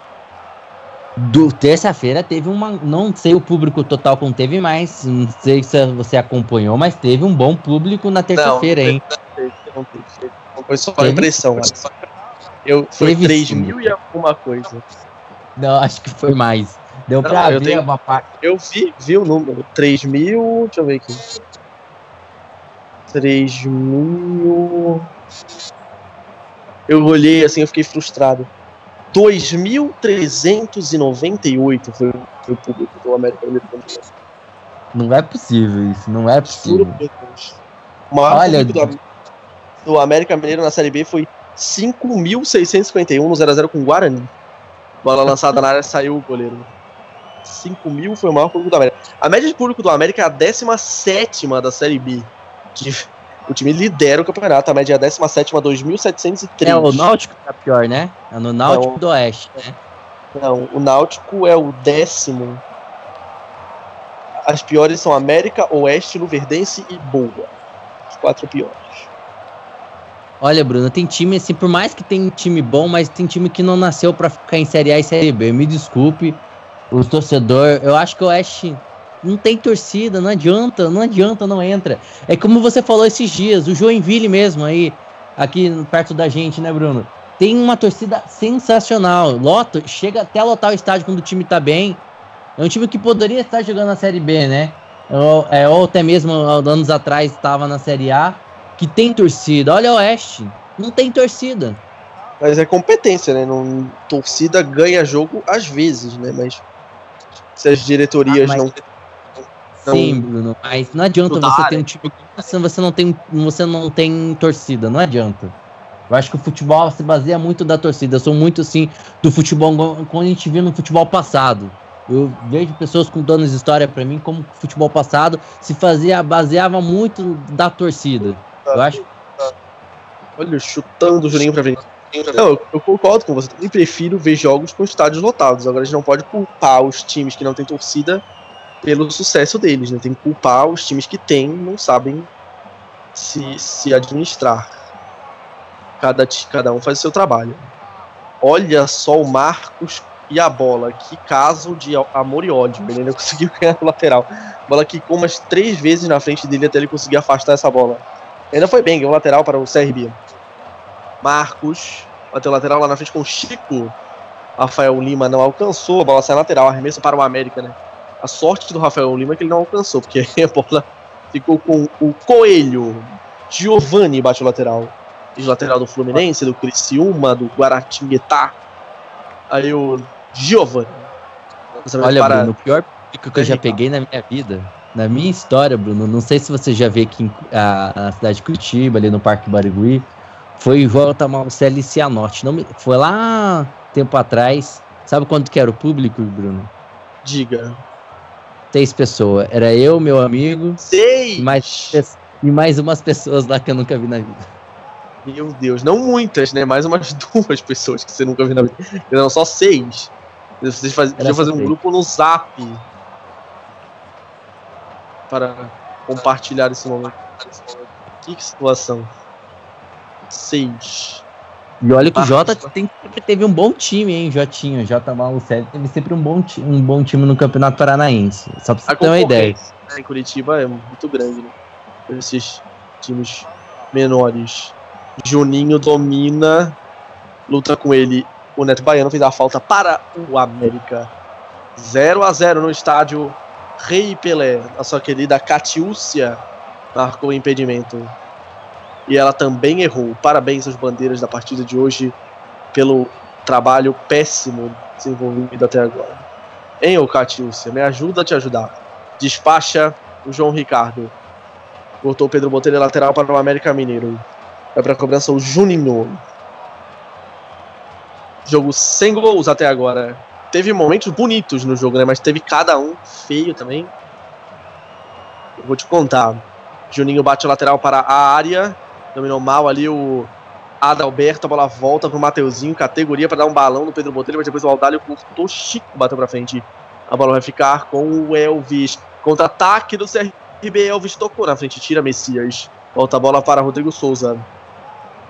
Speaker 2: Do terça-feira teve uma. Não sei o público total como teve mais. Não sei se você acompanhou, mas teve um bom público na terça-feira, hein? Não teve,
Speaker 3: não Foi só teve, impressão, Eu, foi teve 3 sim. mil e alguma coisa.
Speaker 2: Não, acho que foi mais. Deu não, pra ver tenho, uma parte.
Speaker 3: Eu vi, vi o número. 3 mil. Deixa eu ver aqui. 3 mil. Eu olhei assim, eu fiquei frustrado. 2.398 foi, foi o público do América Mineiro.
Speaker 2: Não é possível isso, não é possível.
Speaker 3: O maior Olha, público do, do América Mineiro na Série B foi 5.651 no 0x0 com o Guarani. Bola lançada na área, saiu o goleiro. 5 mil foi o maior público do América. A média de público do América é a 17 da Série B. Que o time lidera o campeonato, a média é a 17, 2.703.
Speaker 2: É o Náutico que tá pior, né? É no Náutico não, do Oeste, né?
Speaker 3: Não, o Náutico é o décimo. As piores são América, Oeste, Luverdense e Boa. Os quatro piores.
Speaker 2: Olha, Bruno, tem time assim, por mais que tem time bom, mas tem time que não nasceu para ficar em Série A e Série B. Me desculpe, os torcedores. Eu acho que o Oeste não tem torcida, não adianta, não adianta, não entra. É como você falou esses dias, o Joinville mesmo aí, aqui perto da gente, né, Bruno? Tem uma torcida sensacional. Loto, chega até lotar o estádio quando o time tá bem. É um time que poderia estar jogando na Série B, né? Ou, é, ou até mesmo anos atrás estava na Série A, que tem torcida. Olha o Oeste, não tem torcida.
Speaker 3: Mas é competência, né? Não, torcida ganha jogo às vezes, né? Mas se as diretorias ah, mas... não
Speaker 2: Sim, Bruno, mas não adianta você ter um time se você não tem você não tem torcida, não adianta. Eu acho que o futebol se baseia muito da torcida. Eu sou muito assim do futebol quando a gente viu no futebol passado. Eu vejo pessoas contando história para mim como o futebol passado se fazia baseava muito da torcida. Eu acho.
Speaker 3: Olha, chutando o Juninho para ver. Não, eu, eu, concordo com você. Eu prefiro ver jogos com estádios lotados. Agora a gente não pode culpar os times que não têm torcida pelo sucesso deles, né? Tem que culpar os times que têm, não sabem se, se administrar. Cada, cada um faz o seu trabalho. Olha só o Marcos e a bola. Que caso de amor e ódio. Ele ainda conseguiu ganhar no lateral. Bola que com umas três vezes na frente dele até ele conseguir afastar essa bola. Ainda foi bem, ganhou lateral para o CRB. Marcos bateu lateral lá na frente com o Chico. Rafael Lima não alcançou, a bola sai lateral, arremesso para o América, né? A sorte do Rafael Lima é que ele não alcançou, porque a bola ficou com o Coelho. Giovanni bate o lateral. Ex-lateral do Fluminense, do Criciúma, do Guaratinguetá. Aí o Giovanni.
Speaker 2: Olha, para... Bruno, o pior pico que eu já peguei na minha vida, na minha história, Bruno, não sei se você já vê aqui a, na cidade de Curitiba, ali no Parque Barigui, foi o Volta Marcelo Cianorte. Não me, foi lá tempo atrás. Sabe quanto que era o público, Bruno?
Speaker 3: Diga
Speaker 2: seis pessoas. Era eu, meu amigo.
Speaker 3: Seis!
Speaker 2: E mais, e mais umas pessoas lá que eu nunca vi na vida.
Speaker 3: Meu Deus, não muitas, né? Mais umas duas pessoas que você nunca viu na vida. Não, só seis. Vocês faz, podiam fazer um grupo no zap para compartilhar esse momento. Que situação. Seis.
Speaker 2: E olha que o Jota tem, sempre teve um bom time, hein, Jotinho. Jota Malucelli teve sempre um bom, um bom time no Campeonato Paranaense. Só pra você ter uma ideia.
Speaker 3: Em Curitiba é muito grande, né? Esses times menores. Juninho domina, luta com ele. O Neto Baiano fez a falta para o América. 0 a 0 no estádio Rei Pelé, a sua querida Catiúcia, marcou o impedimento. E ela também errou. Parabéns às bandeiras da partida de hoje pelo trabalho péssimo desenvolvido até agora. Hein, ô Catiúcia, me ajuda a te ajudar. Despacha o João Ricardo. Cortou o Pedro Botelho lateral para o América Mineiro. Vai para a cobrança o Juninho. Jogo sem gols até agora. Teve momentos bonitos no jogo, né? Mas teve cada um feio também. Eu vou te contar. Juninho bate o lateral para a área. Dominou mal ali o Adalberto. A bola volta para o Mateuzinho. Categoria para dar um balão no Pedro Botelho. Mas depois o Aldalho cortou Chico. Bateu para frente. A bola vai ficar com o Elvis. Contra-ataque do CRB. Elvis tocou na frente. Tira Messias. Volta a bola para Rodrigo Souza.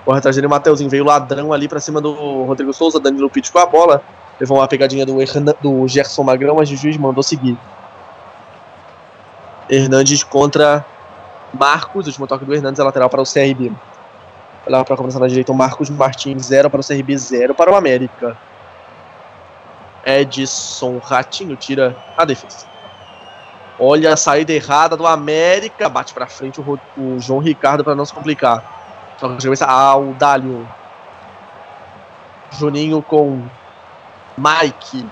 Speaker 3: Corre atrás dele o Mateuzinho. Veio ladrão ali para cima do Rodrigo Souza. Danilo Pitt com a bola. Levou uma pegadinha do, Hernan, do Gerson Magrão, mas o juiz mandou seguir. Hernandes contra Marcos. O último toque do Hernandes é lateral para o CRB. Lá para começar na direita, o Marcos Martins, 0 para o CRB, 0 para o América. Edson Ratinho tira a defesa. Olha a saída errada do América. Bate para frente o, o, João Ricardo para não se complicar. Toca de cabeça Aldalho. Juninho com Mike.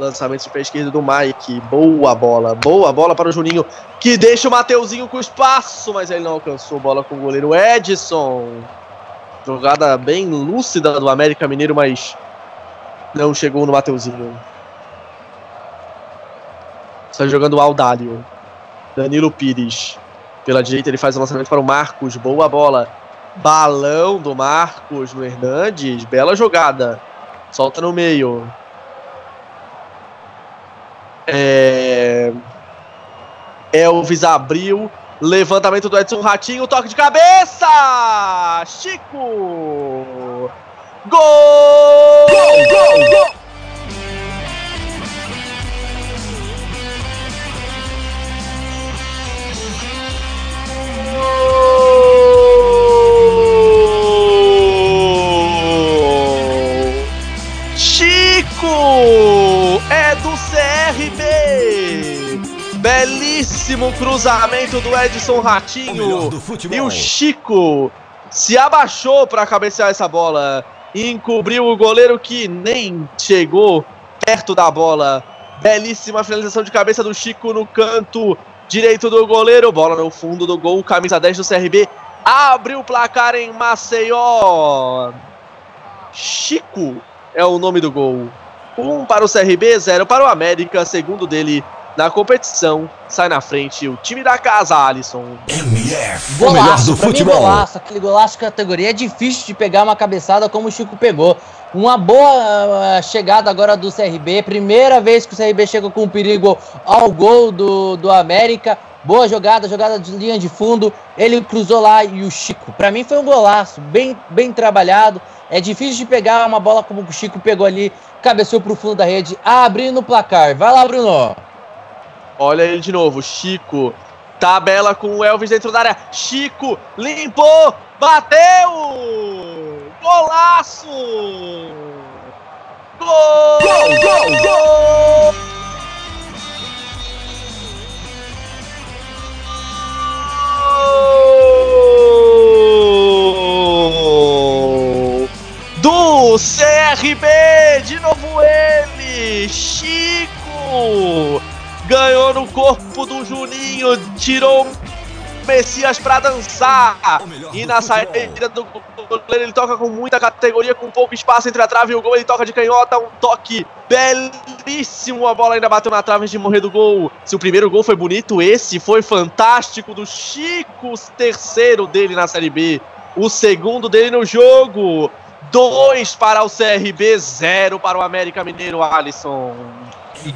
Speaker 3: Lançamento de pé esquerdo do Mike. Boa bola. Boa bola para o Juninho. Que deixa o Mateuzinho com espaço. Mas ele não alcançou bola com o goleiro Edson. Jogada bem lúcida do América Mineiro, mas não chegou no Mateuzinho. Está jogando o Aldalho. Danilo Pires. Pela direita ele faz o lançamento para o Marcos. Boa bola. Balão do Marcos no Hernandes. Bela jogada. Solta no meio. É... Elvis abriu. Levantamento do Edson Ratinho. Toque de cabeça! Chico! Gol! Gol, gol, gol! CRB! Belíssimo cruzamento do Edson Ratinho.
Speaker 4: do futebol.
Speaker 3: e o Chico se abaixou para cabecear essa bola. Encobriu o goleiro que nem chegou perto da bola. Belíssima finalização de cabeça do Chico no canto direito do goleiro. Bola no fundo do gol. Camisa 10 do CRB. Abre o placar em Maceió. Chico é o nome do gol. Um para o CRB, zero para o América. Segundo dele na competição. Sai na frente o time da casa, Alisson.
Speaker 4: MF, o melhor
Speaker 2: Golaço,
Speaker 4: do
Speaker 2: pra mim,
Speaker 4: futebol.
Speaker 2: golaço, aquele golaço de categoria é difícil de pegar uma cabeçada como o Chico pegou. Uma boa ah, chegada agora do CRB, primeira vez que o CRB chega com perigo ao gol do, do América. Boa jogada, jogada de linha de fundo. Ele cruzou lá e o Chico. Pra mim foi um golaço, bem, bem trabalhado. É difícil de pegar uma bola como o Chico pegou ali, cabeceou pro fundo da rede, abrindo o placar. Vai lá, Bruno.
Speaker 3: Olha ele de novo, Chico. Tabela com o Elvis dentro da área. Chico limpou, bateu! Golaço! Gol! Gol, gol, gol! Do CRB, de novo ele, Chico! ganhou no corpo do Juninho, tirou o Messias pra dançar. E na saída do goleiro ele toca com muita categoria, com pouco espaço entre a trave e o gol. Ele toca de canhota, um toque belíssimo. A bola ainda bateu na trave antes de morrer do gol. Se o primeiro gol foi bonito, esse foi fantástico do Chico, terceiro dele na Série B. O segundo dele no jogo. Dois para o CRB, zero para o América Mineiro, Alisson.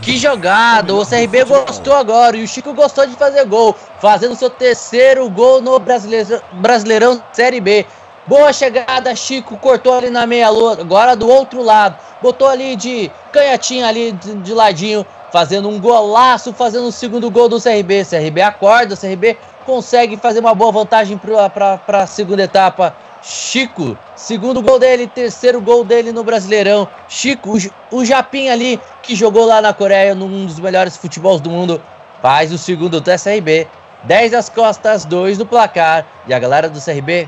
Speaker 2: Que jogada! O CRB gostou agora e o Chico gostou de fazer gol, fazendo seu terceiro gol no Brasileirão, Brasileirão Série B. Boa chegada, Chico cortou ali na meia lua, agora do outro lado, botou ali de canhotinha ali de, de ladinho, fazendo um golaço, fazendo o segundo gol do CRB. CRB acorda, o CRB consegue fazer uma boa vantagem para a segunda etapa. Chico, segundo gol dele, terceiro gol dele no Brasileirão. Chico, o, Japim ali, que jogou lá na Coreia, num dos melhores futebols do mundo, faz o segundo do SRB. 10 às costas, 2 no placar. E a galera do CRB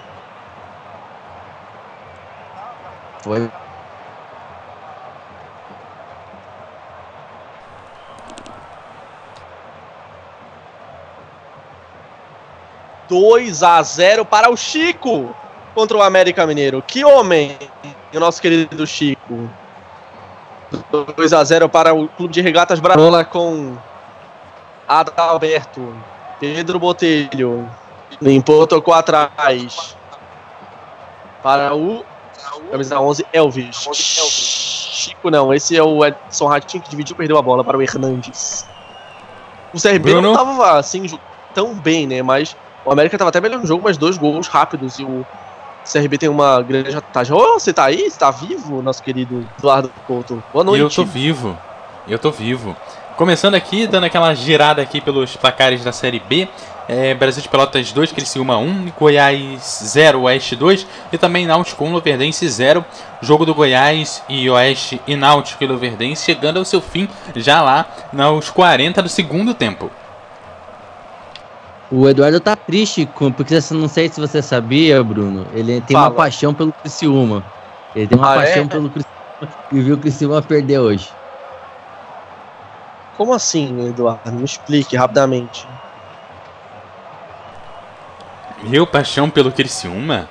Speaker 2: foi
Speaker 3: 2 a 0 para o Chico contra o América Mineiro. Que homem, o nosso querido Chico. 2 a 0 para o Clube de Regatas Bravola com Adalberto, Pedro Botelho, limpou, tocou atrás. Para o camisa 11, Elvis. Chico não, esse é o Edson Ratinho que dividiu, perdeu a bola para o Hernandes. O CRB Bruno. não estava assim tão bem, né? Mas o América tava até melhor no jogo, mas dois gols rápidos e o CRB tem uma grande vantagem. Ô, oh, você tá aí? Você tá vivo, nosso querido Eduardo Couto?
Speaker 1: Boa noite. Eu tô vivo. Eu tô vivo. Começando aqui, dando aquela girada aqui pelos placares da Série B. É, Brasil de Pelotas 2, Criciúma 1, Goiás 0, Oeste 2 e também Náutico 1, Luverdense 0. Jogo do Goiás e Oeste e Náutico e Luverdense chegando ao seu fim já lá nos 40 do segundo tempo.
Speaker 2: O Eduardo tá triste, com, porque não sei se você sabia, Bruno. Ele tem Fala. uma paixão pelo Criciúma. Ele tem uma ah, paixão é? pelo Criciúma e viu o Criciúma perder hoje.
Speaker 3: Como assim, Eduardo? Me explique rapidamente.
Speaker 1: Meu paixão pelo Criciúma?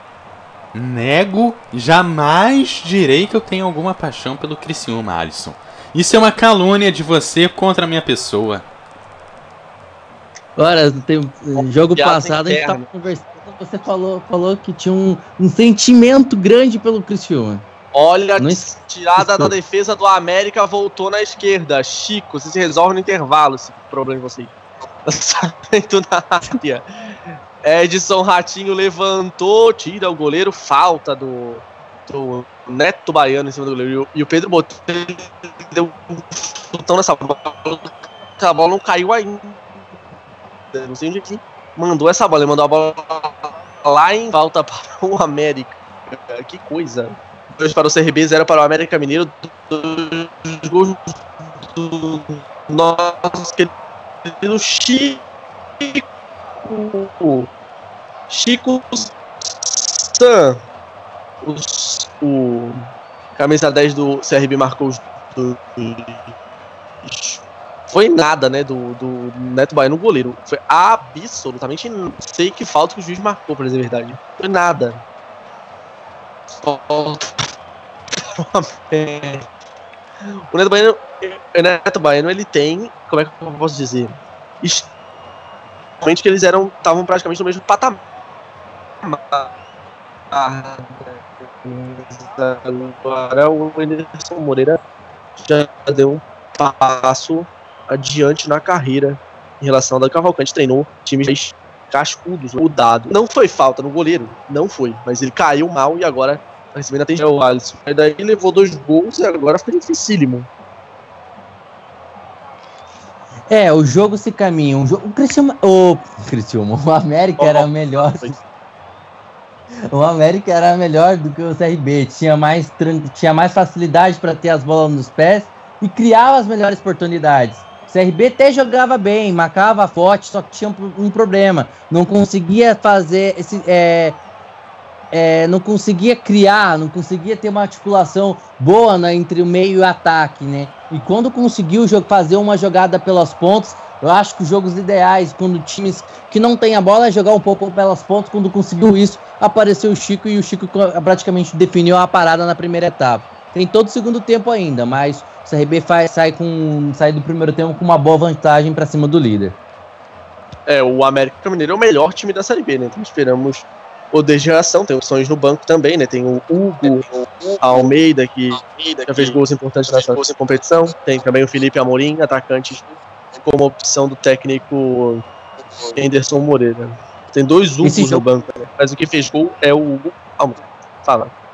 Speaker 1: Nego, jamais direi que eu tenho alguma paixão pelo Criciúma, Alisson. Isso é uma calúnia de você contra a minha pessoa.
Speaker 2: Olha, tem, jogo passado interna. a gente tava conversando, você falou, falou que tinha um, um sentimento grande pelo Criciúma.
Speaker 3: Olha, Não tirada da defesa do América voltou na esquerda. Chico, você se resolve no intervalo esse problema de vocês. Lançamento na área. Edson Ratinho levantou, tira o goleiro, falta do, do Neto Baiano em cima do goleiro. E o Pedro Botelho deu um chutão nessa bola. A bola não caiu ainda não sei onde é que mandou essa bola. Ele mandou a bola lá em volta para o América. Que coisa. Dois para o CRB, zero para o América Mineiro. Dois gols do nosso querido Chico. Chico San. o camisa 10 do CRB marcou os dois foi nada, né, do, do Neto Baiano, goleiro. Foi absolutamente sei que falta que o juiz marcou, pra dizer a verdade. Foi nada. O Neto Baiano, o Neto Baiano, ele tem, como é que eu posso dizer? Realmente que eles eram, estavam praticamente no mesmo patamar. Agora o Anderson Moreira já deu um passo adiante na carreira em relação ao da Cavalcante. Treinou times cascudos, mudado. Não foi falta no goleiro, não foi, mas ele caiu mal e agora tá recebendo atenção o Alisson. Aí daí levou dois gols e agora fica dificílimo.
Speaker 2: É, o jogo se caminha. Um jogo, o Cristiano, o Cristiano, o América oh, era melhor. O América era melhor do que o CRB, tinha mais, tinha mais facilidade para ter as bolas nos pés e criava as melhores oportunidades. CRB jogava bem, marcava forte, só que tinha um, um problema. Não conseguia fazer esse. É, é, não conseguia criar, não conseguia ter uma articulação boa né, entre o meio e o ataque, né? E quando conseguiu fazer uma jogada pelas pontas, eu acho que os jogos ideais, quando times que não tem a bola, é jogar um pouco pelas pontas. Quando conseguiu isso, apareceu o Chico e o Chico praticamente definiu a parada na primeira etapa. Tem todo o segundo tempo ainda, mas o CRB faz, sai, com, sai do primeiro tempo com uma boa vantagem para cima do líder.
Speaker 3: É, o América Mineiro é o melhor time da Série B, né? Então esperamos o degeneração, tem opções no banco também, né? Tem o Hugo Almeida, que já fez gols importantes nessa competição. Tem também o Felipe Amorim, atacante, como opção do técnico Anderson Moreira. Tem dois Hugos no banco, né? mas o que fez gol é o Hugo Almeida. Fala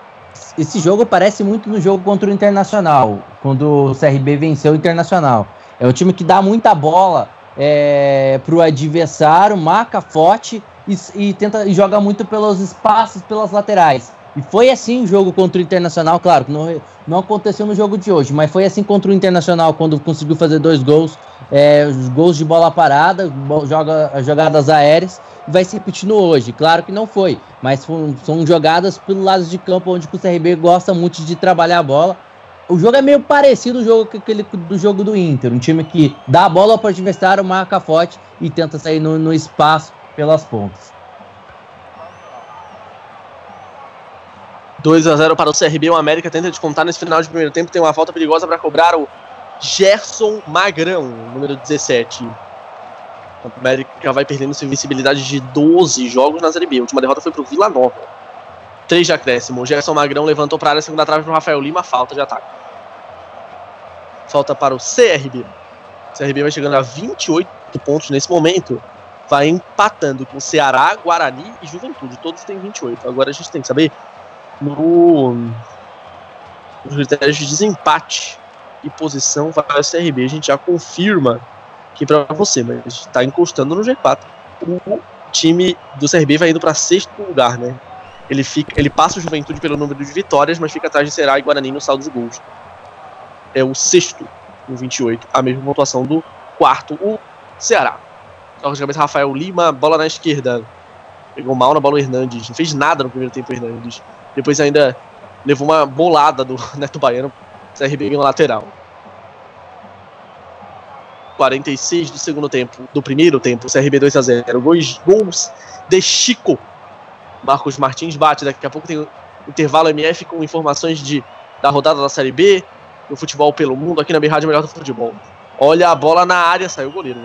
Speaker 2: esse jogo parece muito no jogo contra o Internacional, quando o CRB venceu o Internacional. É um time que dá muita bola é, para o adversário, marca forte e, e tenta e joga muito pelos espaços, pelas laterais. E foi assim o jogo contra o Internacional, claro, que não, não aconteceu no jogo de hoje, mas foi assim contra o Internacional, quando conseguiu fazer dois gols, é, gols de bola parada, joga, jogadas aéreas, vai se repetindo hoje. Claro que não foi, mas foram, são jogadas pelo lado de campo onde o CRB gosta muito de trabalhar a bola. O jogo é meio parecido ao jogo aquele do jogo do Inter, um time que dá a bola para o adversário, marca forte e tenta sair no, no espaço pelas pontas.
Speaker 3: 2 a 0 para o CRB. O América tenta descontar nesse final de primeiro tempo. Tem uma falta perigosa para cobrar o Gerson Magrão, número 17. O América vai perdendo sua invencibilidade de 12 jogos na Série B. A última derrota foi para o Vila Nova. 3 de acréscimo. O Gerson Magrão levantou para a área, segunda trave para o Rafael Lima. Falta de ataque. Falta para o CRB. O CRB vai chegando a 28 pontos nesse momento. Vai empatando com Ceará, Guarani e Juventude. Todos têm 28. Agora a gente tem que saber no, nos critérios de desempate e posição vai o CRB. A gente já confirma aqui para você, mas está encostando no G4. O time do CRB vai indo para sexto lugar, né? Ele, fica, ele passa o Juventude pelo número de vitórias, mas fica atrás de Será e Guarani no saldo de gols. É o sexto, com 28, a mesma pontuação do quarto, o Ceará. Logicamente, Rafael Lima, bola na esquerda. Pegou mal na bola o Hernandes. Não fez nada no primeiro tempo o Hernandes. Depois ainda levou uma bolada do Neto Baiano, CRB no lateral. 46 do segundo tempo, do primeiro tempo, CRB 2 a 0. Gols, gols de Chico. Marcos Martins bate, daqui a pouco tem intervalo MF com informações de, da rodada da Série B, do futebol pelo mundo, aqui na Rádio Melhor do Futebol. Olha a bola na área, saiu o goleiro.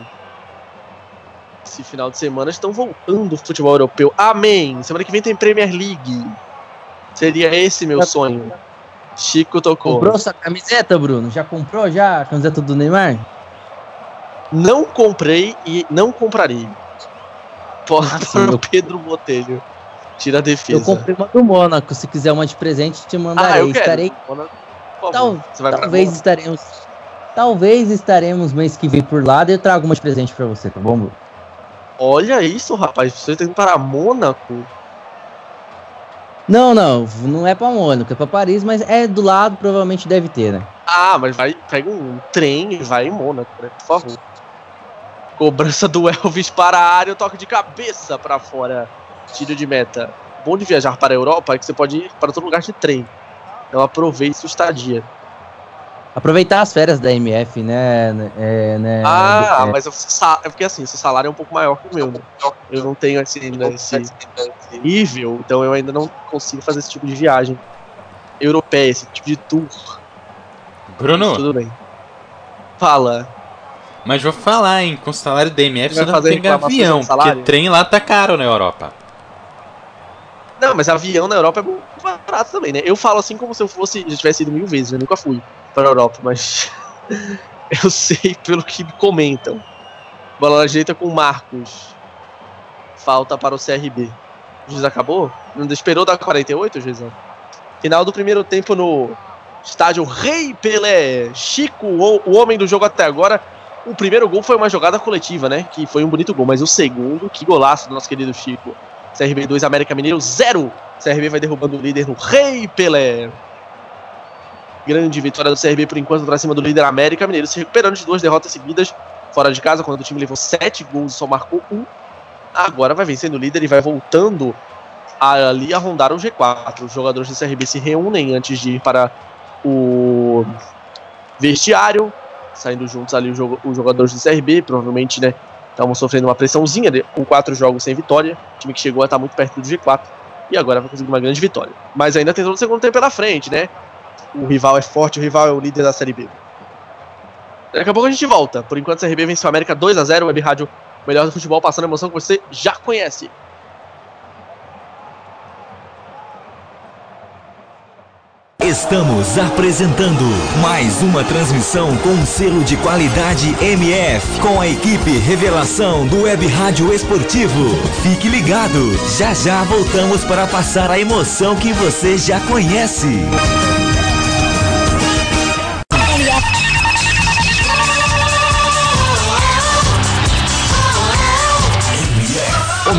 Speaker 3: Esse final de semana estão voltando o futebol europeu. Amém! Semana que vem tem Premier League. Seria esse meu sonho. Chico tocou.
Speaker 2: Comprou sua camiseta, Bruno? Já comprou já a camiseta do Neymar?
Speaker 3: Não comprei e não comprarei. Ah, o Pedro Botelho. Tira a defesa.
Speaker 2: Eu comprei uma do Mônaco. Se quiser uma de presente, te mandarei. Ah, eu quero. Estarei. Tal, talvez estaremos. Talvez estaremos mês que vem por lá e eu trago uma de presente pra você, tá bom, Bruno?
Speaker 3: Olha isso, rapaz. Você tem que ir para Mônaco.
Speaker 2: Não, não, não é pra Mônaco, é pra Paris, mas é do lado, provavelmente deve ter, né?
Speaker 3: Ah, mas vai, pega um trem e vai em Mônaco, né? Por favor. Cobrança do Elvis para a área, toque de cabeça para fora. Tiro de meta. Bom de viajar para a Europa é que você pode ir para todo lugar de trem. Então aproveite sua estadia.
Speaker 2: Aproveitar as férias da MF, né? É, né
Speaker 3: ah, é. mas eu, é porque assim, seu salário é um pouco maior que o meu. Né? Eu não tenho assim, né, esse nível, então eu ainda não consigo fazer esse tipo de viagem europeia, esse tipo de tour.
Speaker 1: Bruno.
Speaker 3: Mas tudo bem. Fala.
Speaker 1: Mas vou falar, hein, com o salário da MF você não tem avião, porque trem lá tá caro na Europa.
Speaker 3: Não, mas avião na Europa é muito barato também, né? Eu falo assim como se eu fosse, já tivesse ido mil vezes, eu nunca fui para a Europa, mas eu sei pelo que me comentam. Bola ajeita com Marcos. Falta para o CRB. O juiz acabou? Não esperou dar 48, juizão? Final do primeiro tempo no estádio Rei Pelé. Chico, o homem do jogo até agora. O primeiro gol foi uma jogada coletiva, né? Que foi um bonito gol, mas o segundo, que golaço do nosso querido Chico. CRB 2, América Mineiro 0. CRB vai derrubando o líder no Rei Pelé. Grande vitória do CRB por enquanto para cima do líder América Mineiro, se recuperando de duas derrotas seguidas fora de casa, quando o time levou sete gols e só marcou um. Agora vai vencendo o líder e vai voltando ali a rondar o G4. Os jogadores do CRB se reúnem antes de ir para o vestiário, saindo juntos ali os jogadores do CRB, provavelmente, né? Estavam sofrendo uma pressãozinha com quatro jogos sem vitória. O time que chegou a estar muito perto do G4 e agora vai conseguir uma grande vitória. Mas ainda tem todo o segundo tempo pela frente, né? O rival é forte, o rival é o líder da Série B. Daqui a pouco a gente volta. Por enquanto, a CRB vence o América 2 a 0 Web Rádio Melhor do Futebol, passando a emoção que você já conhece.
Speaker 5: Estamos apresentando mais uma transmissão com selo de qualidade MF, com a equipe Revelação do Web Rádio Esportivo. Fique ligado, já já voltamos para passar a emoção que você já conhece.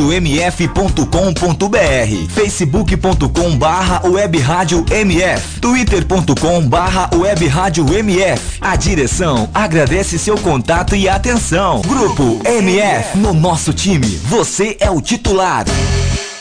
Speaker 5: radiomf.com.br facebook.com barra web rádio MF twitter.com barra web rádio MF A direção agradece seu contato e atenção. Grupo MF, no nosso time, você é o titular.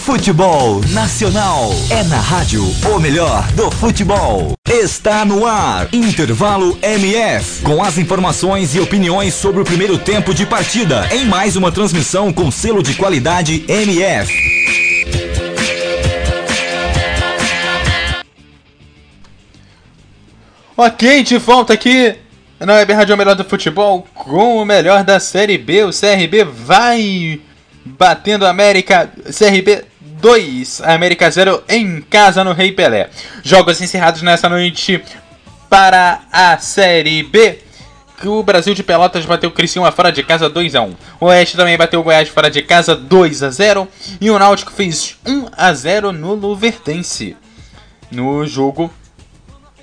Speaker 5: Futebol Nacional é na rádio o melhor do futebol. Está no ar Intervalo MF com as informações e opiniões sobre o primeiro tempo de partida em mais uma transmissão com selo de qualidade MF.
Speaker 1: Ok, de volta aqui na Web Rádio Melhor do Futebol com o melhor da Série B. O CRB vai batendo a América. CRB 2, América 0 em casa no Rei Pelé. Jogos encerrados nessa noite para a Série B. O Brasil de Pelotas bateu o Criciúma fora de casa 2 a 1. O Oeste também bateu o Goiás fora de casa 2 a 0 e o Náutico fez 1 a 0 no Luverdense. No jogo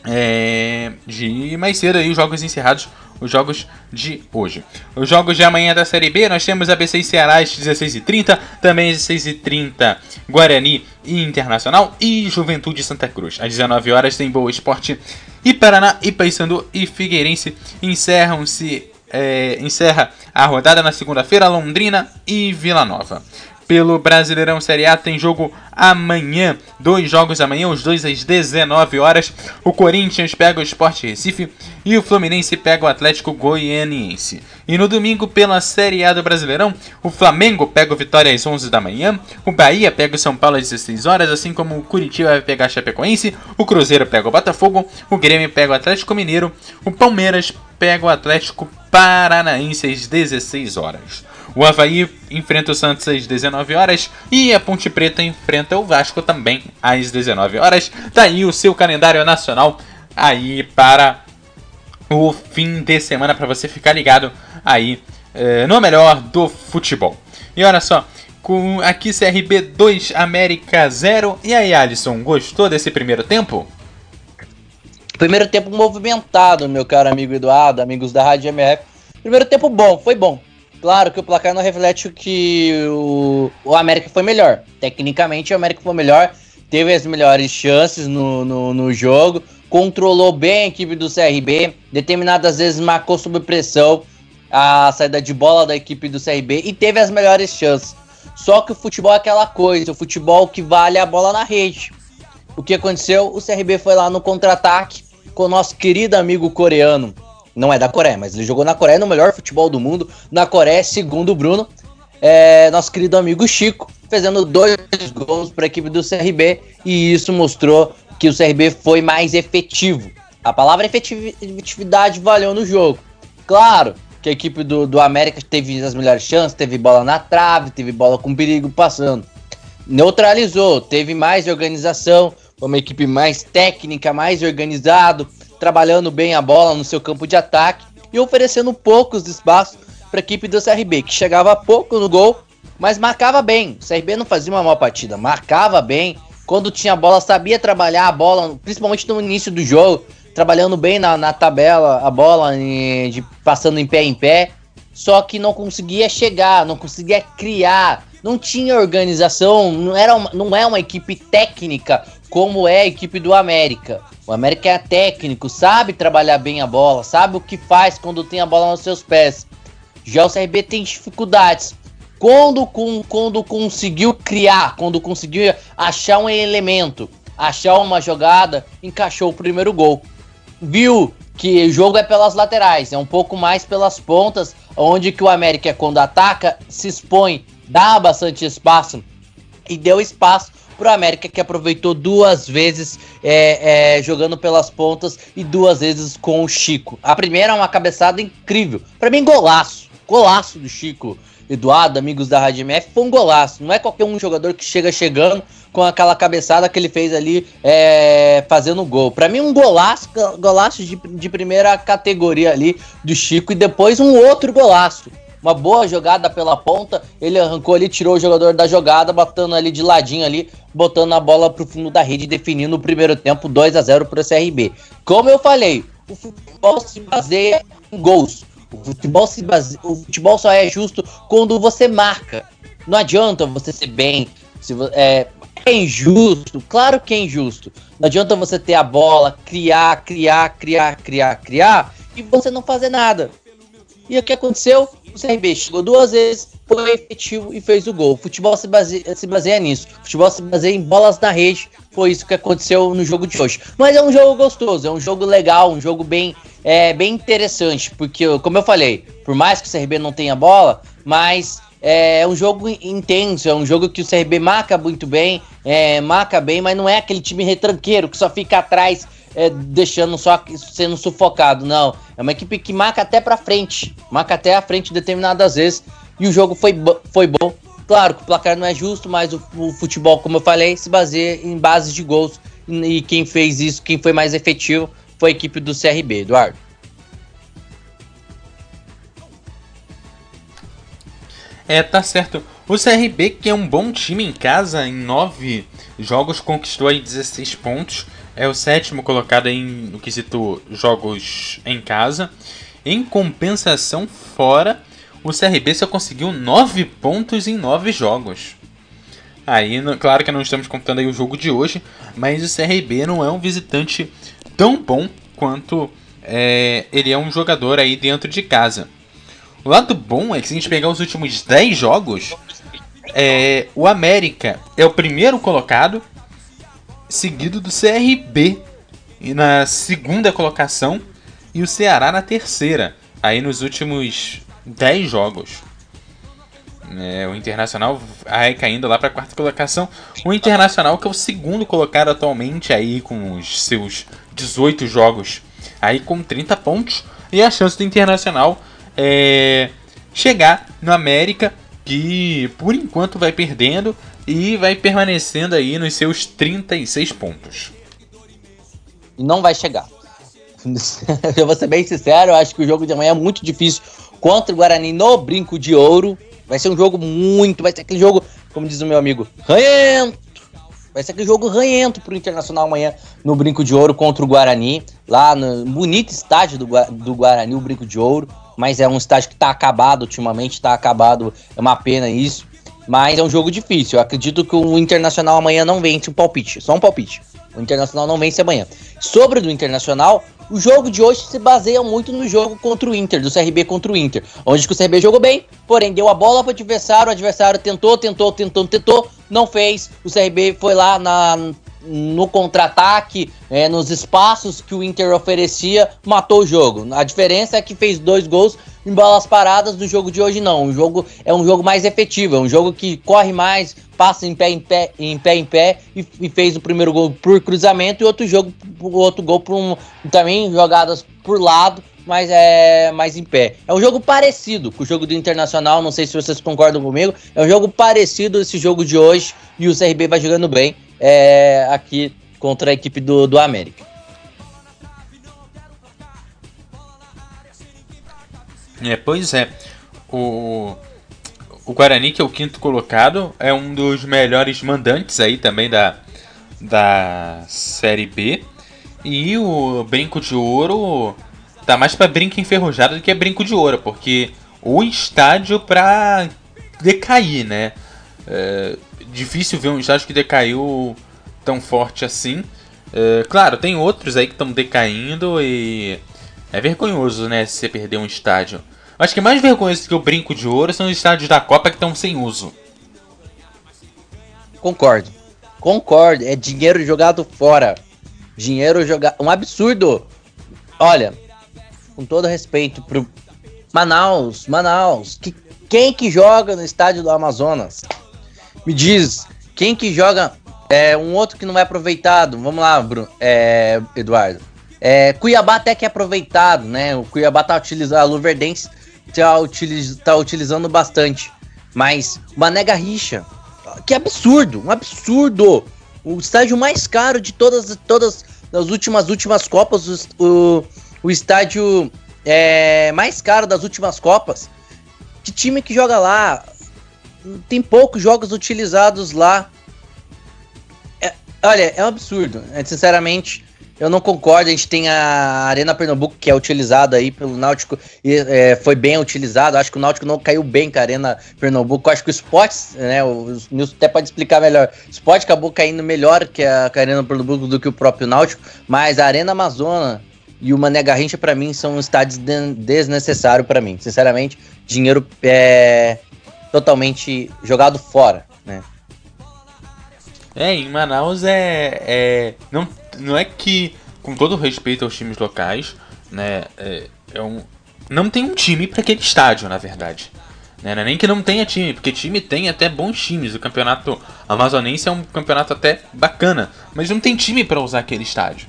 Speaker 1: é, de mais cedo aí, os jogos encerrados, os jogos de hoje. Os jogos de amanhã da Série B, nós temos ABC e Ceará às 16h30, também às 16h30 Guarani e Internacional e Juventude Santa Cruz. Às 19 horas tem Boa Esporte e Paraná e Paysandu e Figueirense encerram-se é, encerra a rodada na segunda-feira Londrina e Vila Nova. Pelo Brasileirão Série A tem jogo amanhã. Dois jogos amanhã, os dois às 19 horas. O Corinthians pega o Sport Recife e o Fluminense pega o Atlético Goianiense. E no domingo, pela Série A do Brasileirão, o Flamengo pega o Vitória às 11 da manhã, o Bahia pega o São Paulo às 16 horas, assim como o Curitiba vai pegar a Chapecoense, o Cruzeiro pega o Botafogo, o Grêmio pega o Atlético Mineiro, o Palmeiras pega o Atlético Paranaense às 16 horas. O Havaí enfrenta o Santos às 19 horas e a Ponte Preta enfrenta o Vasco também às 19 horas. Tá aí o seu calendário nacional aí para o fim de semana para você ficar ligado aí eh, no melhor do futebol. E olha só, com aqui CRB 2 América 0. E aí, Alisson, gostou desse primeiro tempo?
Speaker 2: Primeiro tempo movimentado, meu caro amigo Eduardo, amigos da Rádio MF. Primeiro tempo bom, foi bom. Claro que o placar não reflete o que o, o América foi melhor. Tecnicamente, o América foi melhor, teve as melhores chances no, no, no jogo, controlou bem a equipe do CRB, determinadas vezes marcou sob pressão a saída de bola da equipe do CRB e teve as melhores chances. Só que o futebol é aquela coisa, o futebol que vale a bola na rede. O que aconteceu? O CRB foi lá no contra-ataque com o nosso querido amigo coreano, não é da Coreia, mas ele jogou na Coreia no melhor futebol do mundo. Na Coreia, segundo o Bruno, é, nosso querido amigo Chico, fazendo dois gols para a equipe do CRB e isso mostrou que o CRB foi mais efetivo. A palavra efetividade valeu no jogo. Claro que a equipe do, do América teve as melhores chances, teve bola na trave, teve bola com perigo passando. Neutralizou, teve mais organização, uma equipe mais técnica, mais organizado, trabalhando bem a bola no seu campo de ataque e oferecendo poucos espaços para a equipe do CRB, que chegava pouco no gol, mas marcava bem. O CRB não fazia uma má partida, marcava bem. Quando tinha bola, sabia trabalhar a bola, principalmente no início do jogo, trabalhando bem na, na tabela, a bola de, passando em pé em pé. Só que não conseguia chegar, não conseguia criar, não tinha organização, não, era uma, não é uma equipe técnica como é a equipe do América. O América é técnico, sabe trabalhar bem a bola, sabe o que faz quando tem a bola nos seus pés. Já o CRB tem dificuldades. Quando, com, quando conseguiu criar, quando conseguiu achar um elemento, achar uma jogada, encaixou o primeiro gol. Viu que o jogo é pelas laterais, é um pouco mais pelas pontas, onde que o América, quando ataca, se expõe, dá bastante espaço e deu espaço pro América que aproveitou duas vezes é, é, jogando pelas pontas e duas vezes com o Chico. A primeira é uma cabeçada incrível. Para mim, golaço. Golaço do Chico. Eduardo, amigos da Rádio MF, foi um golaço. Não é qualquer um jogador que chega chegando com aquela cabeçada que ele fez ali é, fazendo gol. Para mim, um golaço, golaço de, de primeira categoria ali do Chico e depois um outro golaço uma boa jogada pela ponta, ele arrancou ali, tirou o jogador da jogada, botando ali de ladinho ali, botando a bola pro fundo da rede, definindo o primeiro tempo 2 a 0 pro CRB. Como eu falei, o futebol se baseia em gols. O futebol, se base... o futebol só é justo quando você marca. Não adianta você ser bem. Se é... é injusto, claro que é injusto. Não adianta você ter a bola, criar, criar, criar, criar, criar e você não fazer nada. E o que aconteceu? O CRB chegou duas vezes, foi efetivo e fez o gol. O futebol se baseia, se baseia nisso. O futebol se baseia em bolas na rede. Foi isso que aconteceu no jogo de hoje. Mas é um jogo gostoso, é um jogo legal, um jogo bem, é, bem interessante. Porque, como eu falei, por mais que o CRB não tenha bola, mas é um jogo intenso, é um jogo que o CRB marca muito bem, é, marca bem, mas não é aquele time retranqueiro que só fica atrás é, deixando só sendo sufocado, não. É uma equipe que marca até pra frente, marca até a frente determinadas vezes. E o jogo foi, foi bom. Claro que o placar não é justo, mas o, o futebol, como eu falei, se baseia em bases de gols. E quem fez isso, quem foi mais efetivo, foi a equipe do CRB, Eduardo.
Speaker 1: É, tá certo. O CRB, que é um bom time em casa, em nove jogos conquistou aí 16 pontos é o sétimo colocado em, no quesito jogos em casa. Em compensação, fora, o CRB só conseguiu 9 pontos em 9 jogos. Aí, claro que não estamos contando aí o jogo de hoje, mas o CRB não é um visitante tão bom quanto é, ele é um jogador aí dentro de casa. O lado bom é que se a gente pegar os últimos 10 jogos, é, o América é o primeiro colocado, seguido do CRB na segunda colocação e o Ceará na terceira, aí nos últimos 10 jogos. É, o Internacional vai caindo lá para a quarta colocação. O Internacional que é o segundo colocado atualmente aí com os seus 18 jogos, aí com 30 pontos e a chance do Internacional é chegar no América que por enquanto vai perdendo e vai permanecendo aí nos seus 36 pontos.
Speaker 2: Não vai chegar. eu vou ser bem sincero, eu acho que o jogo de amanhã é muito difícil contra o Guarani no Brinco de Ouro. Vai ser um jogo muito. Vai ser aquele jogo, como diz o meu amigo, ranhento. Vai ser aquele jogo ranhento pro Internacional amanhã no Brinco de Ouro contra o Guarani. Lá no bonito estádio do, do Guarani, o Brinco de Ouro. Mas é um estádio que tá acabado ultimamente, tá acabado. É uma pena isso. Mas é um jogo difícil. Eu acredito que o Internacional amanhã não vence um palpite. Só um palpite. O Internacional não vence amanhã. Sobre do Internacional, o jogo de hoje se baseia muito no jogo contra o Inter, do CRB contra o Inter. Onde o CRB jogou bem, porém deu a bola para o adversário, o adversário tentou, tentou, tentou, tentou, não fez. O CRB foi lá na, no contra-ataque, é, nos espaços que o Inter oferecia, matou o jogo. A diferença é que fez dois gols em bolas paradas do jogo de hoje não. O jogo é um jogo mais efetivo, é um jogo que corre mais, passa em pé em pé em pé, em pé e, e fez o primeiro gol por cruzamento e outro jogo outro gol por um também jogadas por lado, mas é mais em pé. É um jogo parecido com o jogo do Internacional, não sei se vocês concordam comigo. É um jogo parecido esse jogo de hoje e o CRB vai jogando bem é, aqui contra a equipe do, do América.
Speaker 1: É, pois é. O, o Guarani, que é o quinto colocado, é um dos melhores mandantes aí também da, da Série B. E o Brinco de Ouro tá mais para brinco enferrujado do que brinco de ouro, porque o estádio para decair, né? É difícil ver um estádio que decaiu tão forte assim. É, claro, tem outros aí que estão decaindo e é vergonhoso, né, se você perder um estádio. Acho que mais vergonhoso que o brinco de ouro são os estádios da Copa que estão sem uso.
Speaker 2: Concordo. Concordo. É dinheiro jogado fora. Dinheiro jogado. Um absurdo. Olha, com todo respeito pro Manaus, Manaus. Que, quem que joga no estádio do Amazonas? Me diz, quem que joga é um outro que não é aproveitado? Vamos lá, Bruno, é, Eduardo. É, Cuiabá até que é aproveitado, né? O Cuiabá tá utilizando, a Luverdense tá, utiliz, tá utilizando bastante. Mas o Mané Garrincha, que absurdo, um absurdo. O estádio mais caro de todas, todas as últimas últimas Copas, o, o estádio é, mais caro das últimas Copas. Que time que joga lá? Tem poucos jogos utilizados lá. É, olha, é um absurdo. É, sinceramente, eu não concordo, a gente tem a Arena Pernambuco que é utilizada aí pelo Náutico e é, foi bem utilizado. Acho que o Náutico não caiu bem com a Arena Pernambuco. Acho que o Sport, né? O Nilson até pode explicar melhor. O Sport acabou caindo melhor que a, que a Arena Pernambuco do que o próprio Náutico, mas a Arena Amazônia e o Mané Garrincha para mim são estádios de, desnecessários para mim. Sinceramente, dinheiro é totalmente jogado fora, né?
Speaker 1: É, em Manaus é, é não não é que, com todo respeito aos times locais, né, é, é um, não tem um time para aquele estádio, na verdade. Né, não é nem que não tenha time, porque time tem até bons times. O campeonato amazonense é um campeonato até bacana, mas não tem time para usar aquele estádio.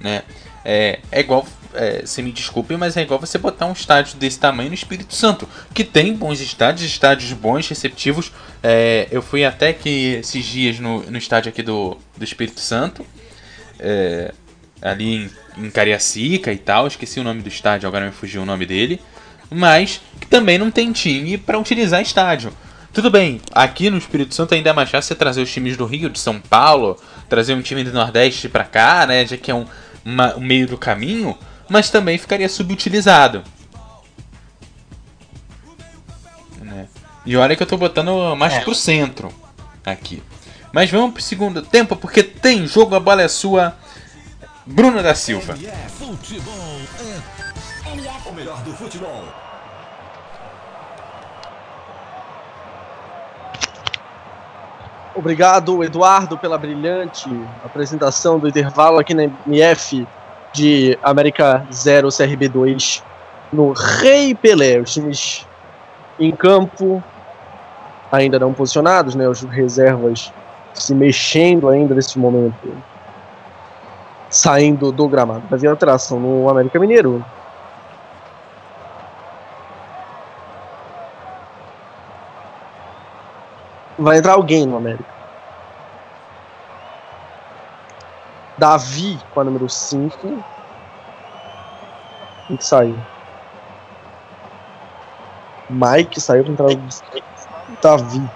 Speaker 1: Né? É, é igual, é, se me desculpe, mas é igual você botar um estádio desse tamanho no Espírito Santo, que tem bons estádios, estádios bons, receptivos. É, eu fui até que esses dias no, no estádio aqui do, do Espírito Santo é, ali em, em Cariacica e tal, esqueci o nome do estádio, agora me fugiu o nome dele, mas que também não tem time para utilizar estádio. Tudo bem, aqui no Espírito Santo ainda é mais fácil você trazer os times do Rio, de São Paulo, trazer um time do Nordeste para cá, né, já que é um, uma, um meio do caminho, mas também ficaria subutilizado. Né? E olha que eu tô botando mais é. pro centro aqui. Mas vamos pro segundo tempo, porque tem jogo, a bola é sua. Bruna da Silva. É o melhor do futebol.
Speaker 3: Obrigado, Eduardo, pela brilhante apresentação do intervalo aqui na MF de América 0 CRB 2 no Rei Pelé. Os times em campo ainda não posicionados, né? Os reservas se mexendo ainda nesse momento, saindo do gramado. Vai vir alteração no América Mineiro. Vai entrar alguém no América. Davi com a número 5. Tem que sair. Mike saiu para entrar o Davi.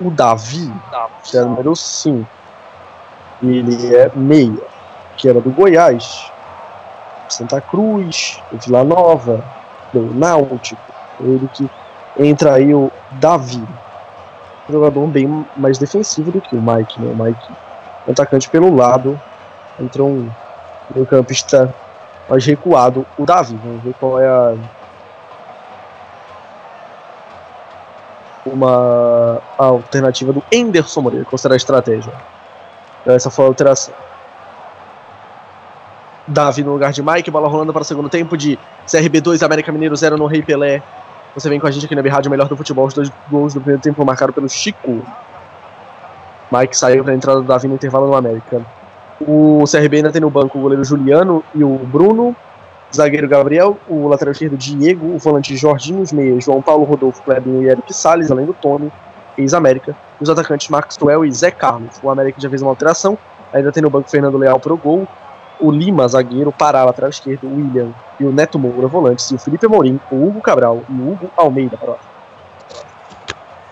Speaker 3: O Davi, que é o número 5. Ele é meia, que era do Goiás, Santa Cruz, Vila Nova, do Náutico. Ele que entra aí o Davi. Jogador bem mais defensivo do que o Mike, né? O Mike, atacante pelo lado, entrou um meio campista mais recuado, o Davi. Vamos ver qual é a uma alternativa do Enderson Moreira, a estratégia. Então essa foi a alteração. Davi no lugar de Mike, bola rolando para o segundo tempo de CRB 2, América Mineiro 0 no Rei Pelé. Você vem com a gente aqui na Rádio Melhor do Futebol. Os dois gols do primeiro tempo marcados pelo Chico. Mike saiu para a entrada do Davi no intervalo no América. O CRB ainda tem no banco o goleiro Juliano e o Bruno zagueiro Gabriel, o lateral esquerdo Diego, o volante Jorginho, os meias João Paulo, Rodolfo, Clebinho e Eric Salles, além do Tony, ex-América, e os atacantes Maxwell e Zé Carlos. O América já fez uma alteração, ainda tem no banco Fernando Leal pro gol, o Lima, zagueiro, Pará, lateral esquerdo, o William e o Neto Moura, volantes, e o Felipe Amorim, o Hugo Cabral e o Hugo Almeida para lá.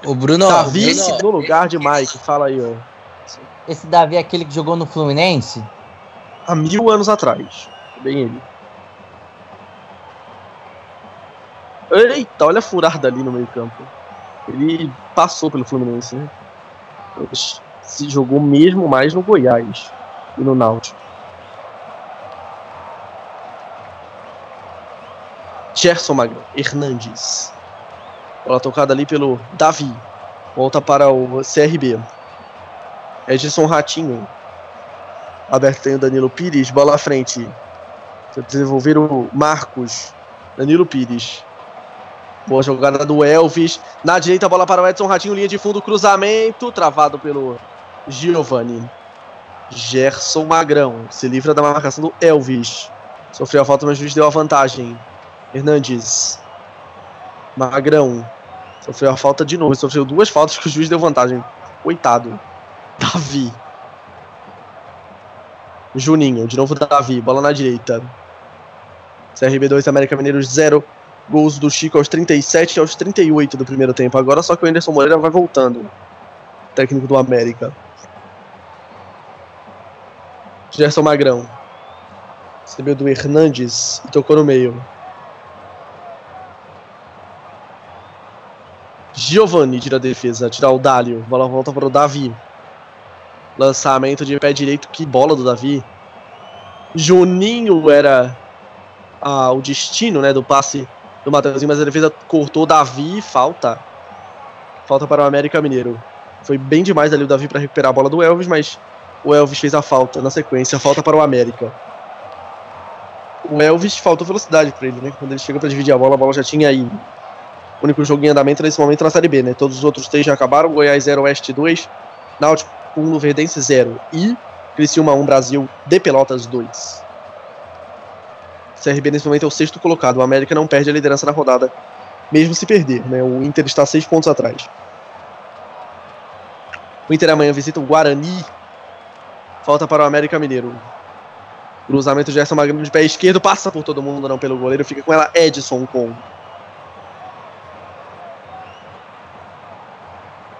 Speaker 2: O Bruno.
Speaker 3: Davi
Speaker 2: Bruno,
Speaker 3: no lugar de Mike, fala aí, ó.
Speaker 2: Esse Davi é aquele que jogou no Fluminense?
Speaker 3: Há mil anos atrás. Bem ele. Eita, olha a furada ali no meio campo. Ele passou pelo Fluminense, né? Se jogou mesmo mais no Goiás e no Náutico. Gerson Magrão, Hernandes. Bola tocada ali pelo Davi. Volta para o CRB. Edson Ratinho. Aberto tem o Danilo Pires. Bola à frente. Desenvolver o Marcos. Danilo Pires. Boa jogada do Elvis. Na direita, bola para o Edson Ratinho. Linha de fundo, cruzamento. Travado pelo Giovanni. Gerson Magrão. Se livra da marcação do Elvis. Sofreu a falta, mas o juiz deu a vantagem. Hernandes. Magrão. Sofreu a falta de novo. Sofreu duas faltas que o juiz deu vantagem. Coitado. Davi. Juninho. De novo Davi. Bola na direita. CRB 2, América Mineiros 0. Gols do Chico aos 37 e aos 38 do primeiro tempo. Agora só que o Anderson Moreira vai voltando. Técnico do América. Gerson Magrão. Recebeu do Hernandes e tocou no meio. Giovanni tira a defesa, tira o Dálio. Bola volta para o Davi. Lançamento de pé direito. Que bola do Davi. Juninho era ah, o destino né, do passe do Matheusinho, mas a defesa cortou Davi falta. Falta para o América Mineiro. Foi bem demais ali o Davi para recuperar a bola do Elvis, mas o Elvis fez a falta na sequência. Falta para o América. O Elvis faltou velocidade para ele, né? Quando ele chega para dividir a bola, a bola já tinha aí. O único jogo em andamento nesse momento na Série B, né? Todos os outros três já acabaram. Goiás 0, Oeste 2. Náutico 1, um, Luverdense 0. E Criciúma 1, um, Brasil de Pelotas 2. CRB nesse momento é o sexto colocado. O América não perde a liderança na rodada, mesmo se perder. Né? O Inter está seis pontos atrás. O Inter amanhã visita o Guarani. Falta para o América Mineiro. Cruzamento de Gerson Magrino de pé esquerdo. Passa por todo mundo, não pelo goleiro. Fica com ela Edson com.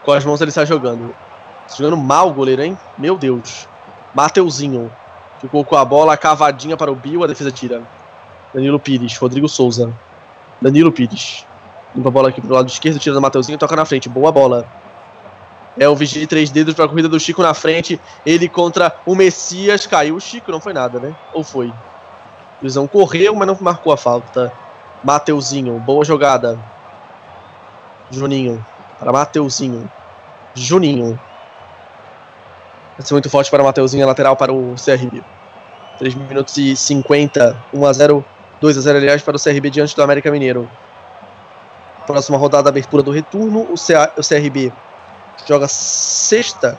Speaker 3: Com as mãos ele está jogando. Está jogando mal o goleiro, hein? Meu Deus. Mateuzinho. Ficou com a bola cavadinha para o Bill. A defesa tira. Danilo Pires, Rodrigo Souza. Danilo Pires. Limpa a bola aqui pro lado esquerdo, tira do Mateuzinho, toca na frente. Boa bola. Elvis de três dedos para a corrida do Chico na frente. Ele contra o Messias. Caiu o Chico, não foi nada, né? Ou foi? Luizão correu, mas não marcou a falta. Mateuzinho, boa jogada. Juninho. para Mateuzinho. Juninho. Vai ser muito forte para Mateuzinho, é lateral para o CRB. 3 minutos e 50, 1 a 0 2 a 0 aliás, para o CRB diante do América Mineiro. Próxima rodada, abertura do retorno. O, o CRB joga sexta.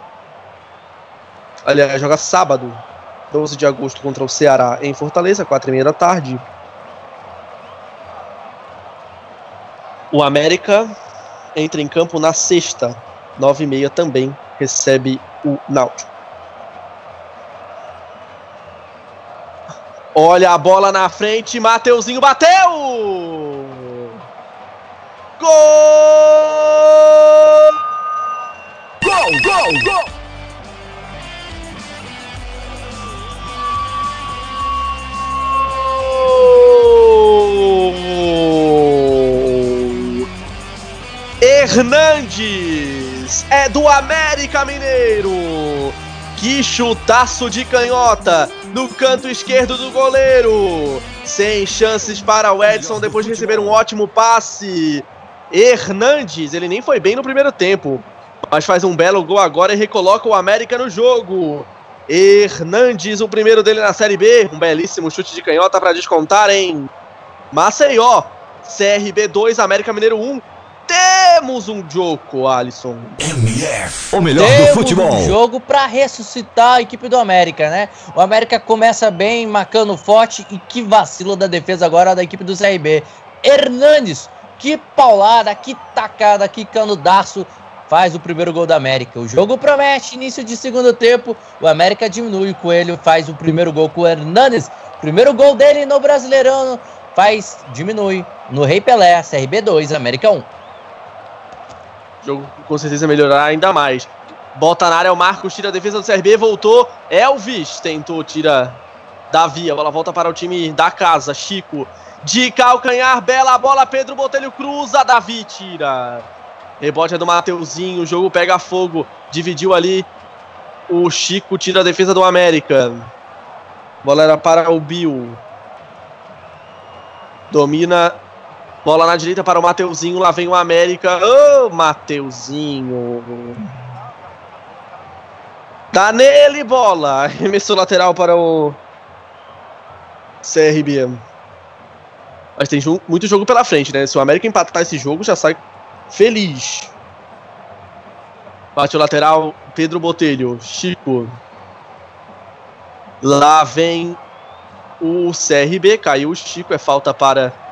Speaker 3: Aliás, joga sábado, 12 de agosto, contra o Ceará em Fortaleza, 4 e meia da tarde. O América entra em campo na sexta, 9 e meia também, recebe o Náutico. Olha a bola na frente, Mateuzinho bateu! Gol! Gol, gol, gol! Hernandes é do América Mineiro. Que chutaço de canhota no canto esquerdo do goleiro. Sem chances para o Edson depois de receber um ótimo passe. Hernandes, ele nem foi bem no primeiro tempo, mas faz um belo gol agora e recoloca o América no jogo. Hernandes, o primeiro dele na Série B, um belíssimo chute de canhota para descontar em Maceió. CRB 2, América Mineiro 1. Temos um jogo, Alisson.
Speaker 4: MF. O melhor
Speaker 2: Temos
Speaker 4: do futebol.
Speaker 2: um jogo para ressuscitar a equipe do América, né? O América começa bem, marcando forte e que vacilo da defesa agora da equipe do CRB. Hernandes, que paulada, que tacada, que canudaço faz o primeiro gol da América. O jogo promete, início de segundo tempo, o América diminui, o Coelho faz o primeiro gol com o Hernandes. Primeiro gol dele no Brasileirão, faz, diminui. No Rei Pelé, CRB 2, América 1.
Speaker 3: Jogo com certeza melhorará ainda mais. Bota na área o Marcos, tira a defesa do CRB, voltou. Elvis tentou, tira Davi. A bola volta para o time da casa. Chico de calcanhar, bela bola. Pedro Botelho cruza, Davi tira. Rebote é do Mateuzinho, o jogo pega fogo. Dividiu ali. O Chico tira a defesa do América. Bola era para o Bill. Domina. Bola na direita para o Mateuzinho. Lá vem o América. Ô, oh, Mateuzinho. Tá nele, bola. Arremessou lateral para o CRB. Mas tem muito jogo pela frente, né? Se o América empatar esse jogo, já sai feliz. Bate o lateral, Pedro Botelho, Chico. Lá vem o CRB, caiu o Chico, é falta para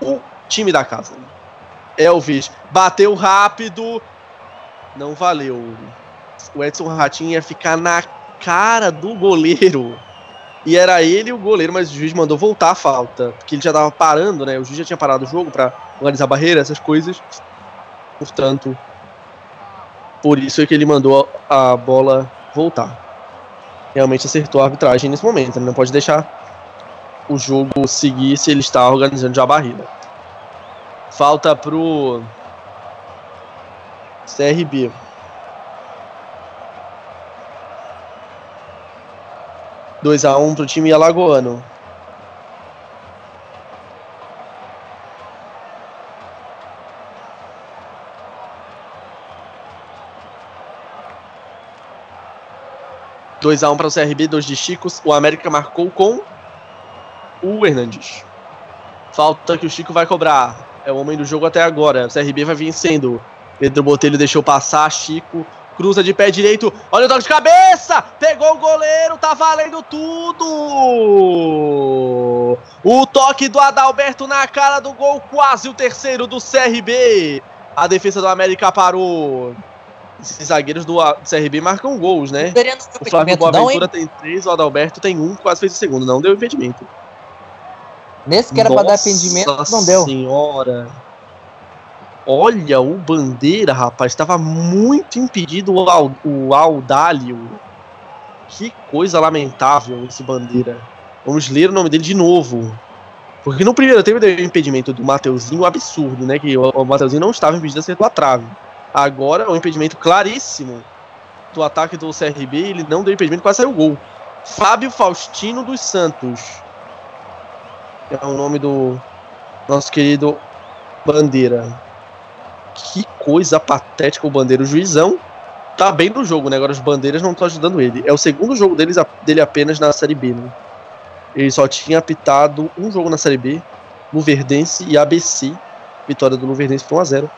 Speaker 3: o time da casa. Elvis bateu rápido, não valeu. O Edson Ratinho ia ficar na cara do goleiro. E era ele o goleiro, mas o juiz mandou voltar a falta. Porque ele já tava parando, né? O juiz já tinha parado o jogo para organizar a barreira, essas coisas. Portanto, por isso é que ele mandou a bola voltar. Realmente acertou a arbitragem nesse momento. Ele não pode deixar o jogo seguir se ele está organizando já a barreira. Falta pro CRB. Dois a um pro time alagoano. Dois a um para o CRB, dois de Chicos. O América marcou com o Hernandes. Falta que o Chico vai cobrar. É o homem do jogo até agora. O CRB vai vencendo. Pedro Botelho deixou passar. Chico cruza de pé direito. Olha o toque de cabeça! Pegou o goleiro, tá valendo tudo! O toque do Adalberto na cara do gol, quase o terceiro do CRB. A defesa do América parou. Esses zagueiros do CRB marcam gols, né? O Flávio Boaventura tem três, o Adalberto tem um, quase fez o segundo. Não deu impedimento.
Speaker 2: Nesse que era pra dar impedimento, não deu.
Speaker 3: senhora. Olha, o Bandeira, rapaz, estava muito impedido o, Al, o Audálio. Que coisa lamentável esse Bandeira. Vamos ler o nome dele de novo. Porque no primeiro tempo deu impedimento do Mateuzinho absurdo, né? Que o, o Mateuzinho não estava impedido de acertar a trave. Agora, o um impedimento claríssimo do ataque do CRB, ele não deu impedimento, quase saiu o gol. Fábio Faustino dos Santos. É o nome do nosso querido Bandeira. Que coisa patética o Bandeira. O juizão tá bem no jogo, né? Agora os bandeiras não estão ajudando ele. É o segundo jogo deles, dele apenas na Série B, né? Ele só tinha apitado um jogo na Série B, Luverdense e ABC. Vitória do Luverdense por 1x0.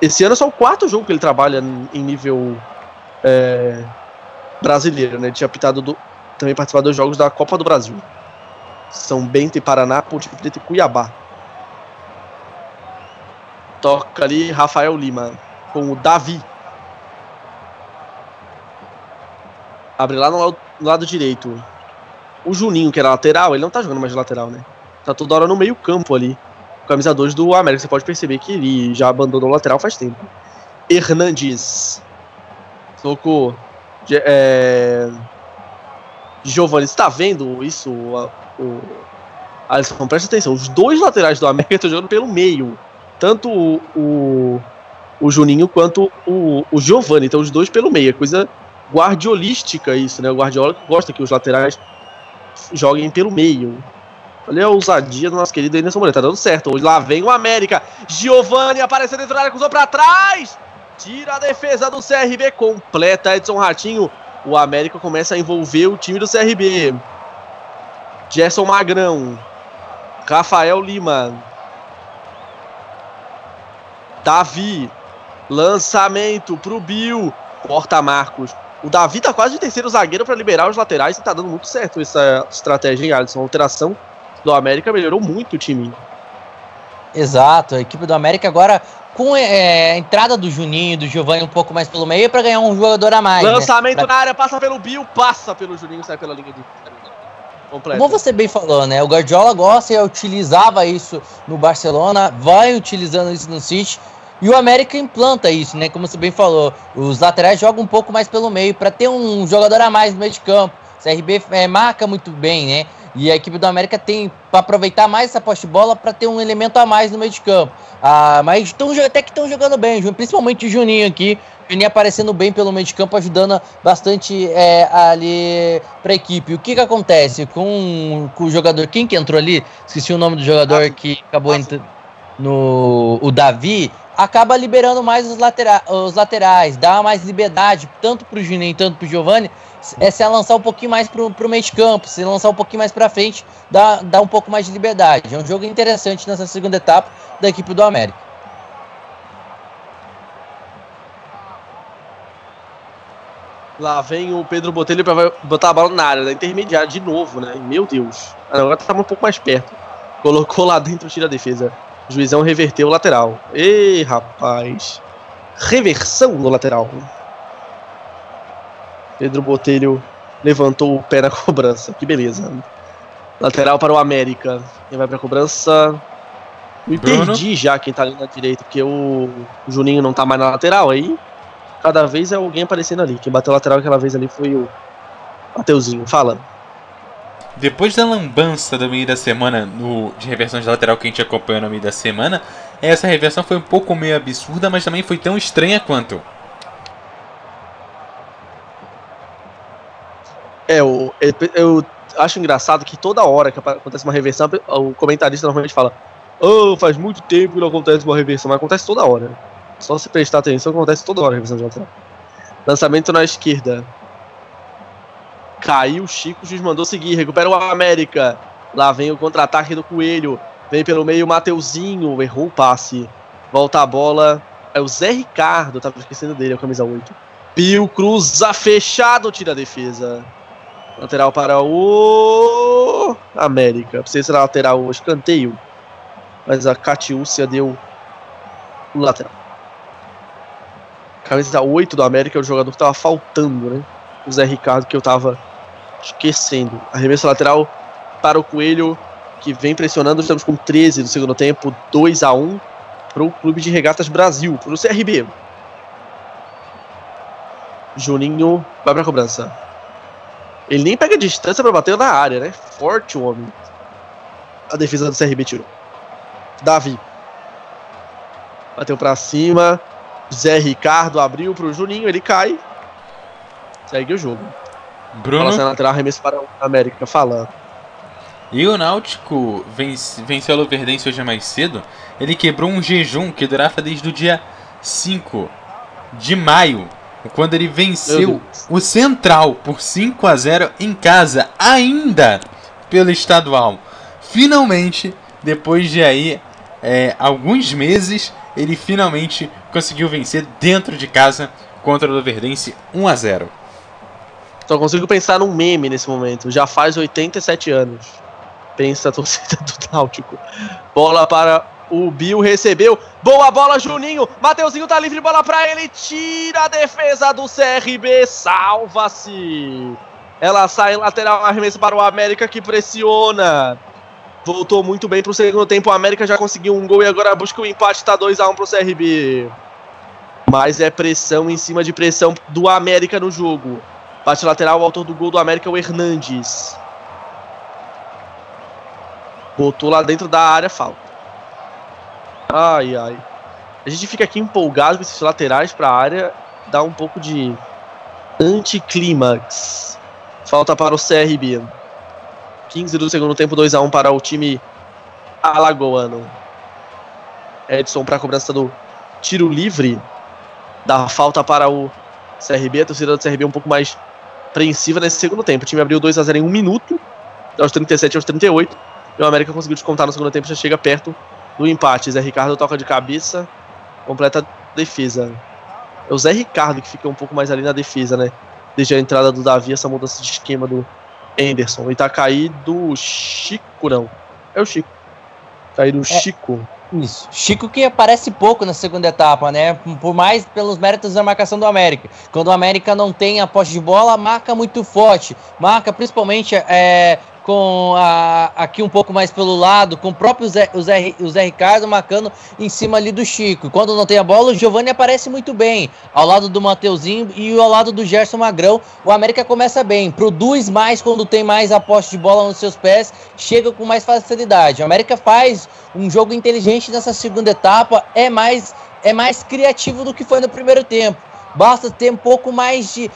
Speaker 3: Esse ano é só o quarto jogo que ele trabalha em nível é, brasileiro, né? Ele tinha apitado do, também participado dos jogos da Copa do Brasil. São Bento e Paraná, Ponte Preta e Cuiabá. Toca ali Rafael Lima com o Davi. Abre lá no lado, direito. O Juninho, que era lateral, ele não tá jogando mais de lateral, né? Tá toda hora no meio campo ali. Camisa 2 do América. Você pode perceber que ele já abandonou o lateral faz tempo. Hernandes. Tocou. É... Giovanni, você tá vendo isso? O. Alisson, presta atenção. Os dois laterais do América estão jogando pelo meio. Tanto o, o, o Juninho quanto o, o Giovanni. Então os dois pelo meio. É coisa guardiolística isso, né? O Guardiola gosta que os laterais joguem pelo meio. Olha a ousadia do nosso querido Anderson Moreira. Tá dando certo. Hoje lá vem o América. Giovanni apareceu dentro da área, cruzou pra trás. Tira a defesa do CRB. Completa Edson Ratinho. O América começa a envolver o time do CRB. Gerson Magrão. Rafael Lima. Davi. Lançamento pro Bill. Porta Marcos. O Davi tá quase de terceiro zagueiro para liberar os laterais e tá dando muito certo essa estratégia em Alisson. A alteração do América melhorou muito o time.
Speaker 2: Exato, a equipe do América agora com é, a entrada do Juninho e do Giovanni um pouco mais pelo meio para ganhar um jogador a mais.
Speaker 3: né? Lançamento
Speaker 2: né?
Speaker 3: pra... na área, passa pelo Bill, passa pelo Juninho, sai pela linha de
Speaker 2: completa. Como você bem falou, né? O Guardiola gosta e utilizava isso no Barcelona, vai utilizando isso no City. E o América implanta isso, né? Como você bem falou, os laterais jogam um pouco mais pelo meio para ter um jogador a mais no meio de campo. O CRB é, marca muito bem, né? E a equipe do América tem para aproveitar mais essa poste bola para ter um elemento a mais no meio de campo. Ah, mas tão, até que estão jogando bem, principalmente o Juninho aqui. Juninho aparecendo bem pelo meio de campo, ajudando bastante é, ali para a equipe. O que que acontece com, com o jogador? Quem que entrou ali? Esqueci o nome do jogador que acabou entrando no o Davi acaba liberando mais os, latera os laterais, dá mais liberdade, tanto para o Juninho, tanto para o Giovanni, é se lançar um pouquinho mais para o meio de campo, se lançar um pouquinho mais para frente, dá, dá um pouco mais de liberdade. É um jogo interessante nessa segunda etapa da equipe do América.
Speaker 3: Lá vem o Pedro Botelho para botar a bola na área, da intermediária de novo, né? Meu Deus. Agora tá um pouco mais perto. Colocou lá dentro, tira a defesa. O juizão reverteu o lateral. Ei, rapaz. Reversão no lateral. Pedro Botelho levantou o pé na cobrança. Que beleza. Lateral para o América. Quem vai para a cobrança? Me perdi já quem tá ali na direita, porque o, o Juninho não tá mais na lateral. Aí, cada vez é alguém aparecendo ali. Quem bateu lateral aquela vez ali foi o Mateuzinho. Fala.
Speaker 1: Depois da lambança do meio da semana no, de reversão de lateral que a gente acompanhou no meio da semana, essa reversão foi um pouco meio absurda, mas também foi tão estranha quanto.
Speaker 3: É, eu, eu, eu acho engraçado que toda hora que acontece uma reversão, o comentarista normalmente fala: Oh, faz muito tempo que não acontece uma reversão, mas acontece toda hora. Só se prestar atenção, acontece toda hora a reversão de lateral. Lançamento na esquerda. Caiu, Chico Juiz mandou seguir, recupera o América. Lá vem o contra-ataque do Coelho. Vem pelo meio o Mateuzinho, errou o passe. Volta a bola. É o Zé Ricardo, tava esquecendo dele, é o camisa 8. Pio cruza fechado, tira a defesa. Lateral para o América. Precisa ser lateral o escanteio. Mas a Catiúcia deu o lateral. Camisa 8 do América é o jogador que tava faltando, né? O Zé Ricardo que eu tava esquecendo. Arremesso lateral para o Coelho, que vem pressionando. Estamos com 13 no segundo tempo, 2 a 1 para o Clube de Regatas Brasil, para o CRB. Juninho vai para a cobrança. Ele nem pega distância para bater na área, né? Forte o homem. A defesa do CRB tirou. Davi. Bateu para cima. Zé Ricardo abriu para o Juninho, ele cai. Segue o jogo.
Speaker 1: Bruno.
Speaker 3: Bola lateral, arremesso para o América. Fala.
Speaker 1: E o Náutico vence, venceu a Luverdense hoje mais cedo. Ele quebrou um jejum que durava desde o dia 5 de maio, quando ele venceu o Central por 5 a 0 em casa, ainda pelo estadual. Finalmente, depois de aí é, alguns meses, ele finalmente conseguiu vencer dentro de casa contra o Luverdense 1 a 0.
Speaker 3: Só consigo pensar num meme nesse momento. Já faz 87 anos. Pensa a torcida do Náutico. Bola para o Bill, recebeu. Boa bola, Juninho. Mateuzinho tá livre, bola pra ele. Tira a defesa do CRB. Salva-se. Ela sai lateral, arremesso para o América que pressiona. Voltou muito bem pro segundo tempo. O América já conseguiu um gol e agora busca o empate. Tá 2x1 pro CRB. Mas é pressão em cima de pressão do América no jogo. Bate lateral, o autor do gol do América é o Hernandes. Botou lá dentro da área, falta. Ai, ai. A gente fica aqui empolgado com esses laterais pra área. Dá um pouco de anticlímax. Falta para o CRB. 15 do segundo tempo, 2x1 para o time alagoano. Edson para a cobrança do tiro livre. Dá falta para o CRB. A torcida do CRB um pouco mais apreensiva nesse segundo tempo. O time abriu 2 a 0 em um minuto, aos 37 aos 38. E o América conseguiu descontar no segundo tempo, já chega perto do empate. Zé Ricardo toca de cabeça, completa a defesa. É o Zé Ricardo que fica um pouco mais ali na defesa, né? Desde a entrada do Davi, essa mudança de esquema do Anderson. E tá caído Chico, não. É o Chico. Caído Chico.
Speaker 2: Isso. Chico que aparece pouco na segunda etapa, né? Por mais pelos méritos da marcação do América. Quando o América não tem a posse de bola, marca muito forte. Marca principalmente é, com a, aqui um pouco mais pelo lado, com o próprio Zé, o, Zé, o Zé Ricardo marcando em cima ali do Chico. Quando não tem a bola, o Giovanni aparece muito bem, ao lado do Mateuzinho e ao lado do Gerson Magrão. O América começa bem, produz mais quando tem mais a posse de bola nos seus pés, chega com mais facilidade. O América faz um jogo inteligente nessa segunda etapa, é mais, é mais criativo do que foi no primeiro tempo. Basta ter um pouco mais de.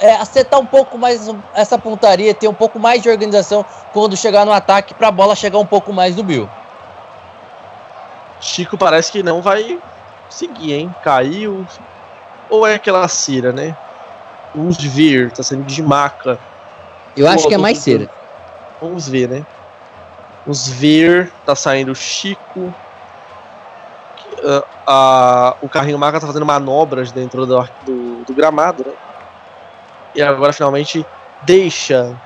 Speaker 2: É, acertar um pouco mais essa pontaria, ter um pouco mais de organização quando chegar no ataque para a bola chegar um pouco mais no Bill.
Speaker 3: Chico parece que não vai seguir, hein? Caiu. Ou é aquela cera, né? Vamos ver, tá saindo de maca.
Speaker 2: Eu acho que é mais cera.
Speaker 3: Vamos ver, né? Vamos ver, tá saindo Chico. Uh, o carrinho maca tá fazendo manobras dentro do, do, do gramado, né? E agora finalmente deixa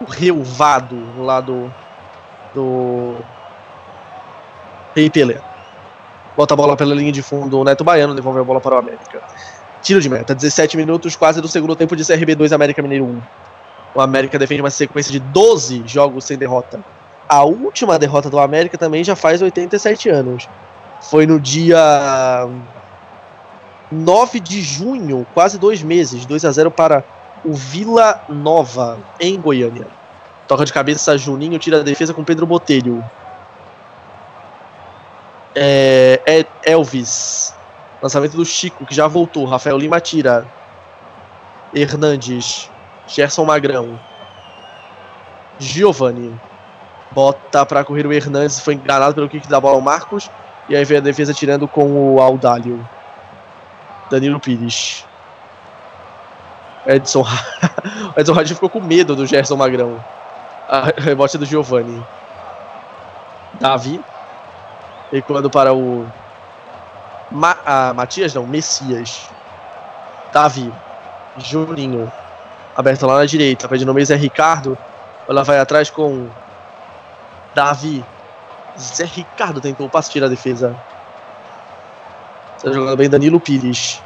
Speaker 3: o relvado lá do. do. Rei Pelé. Bota a bola pela linha de fundo, o Neto Baiano devolve a bola para o América. Tiro de meta, 17 minutos quase do segundo tempo de CRB 2, América Mineiro 1. O América defende uma sequência de 12 jogos sem derrota. A última derrota do América também já faz 87 anos. Foi no dia 9 de junho, quase dois meses, 2 a 0 para o Vila Nova, em Goiânia. Toca de cabeça Juninho, tira a defesa com Pedro Botelho. É, é Elvis. Lançamento do Chico, que já voltou. Rafael Lima tira. Hernandes. Gerson Magrão. Giovanni. Bota para correr o Hernandes. Foi enganado pelo kick da bola ao Marcos. E aí vem a defesa tirando com o Audálio. Danilo Pires. Edson. Edson Radinho ficou com medo do Gerson Magrão. A rebote do Giovanni. Davi. Recuando para o. Ma ah, Matias, não, Messias. Davi. Juninho. Aberto lá na direita. Pede no meio Zé Ricardo. Ela vai atrás com. Davi. Zé Ricardo tentou o a defesa. Está jogando bem Danilo Pires.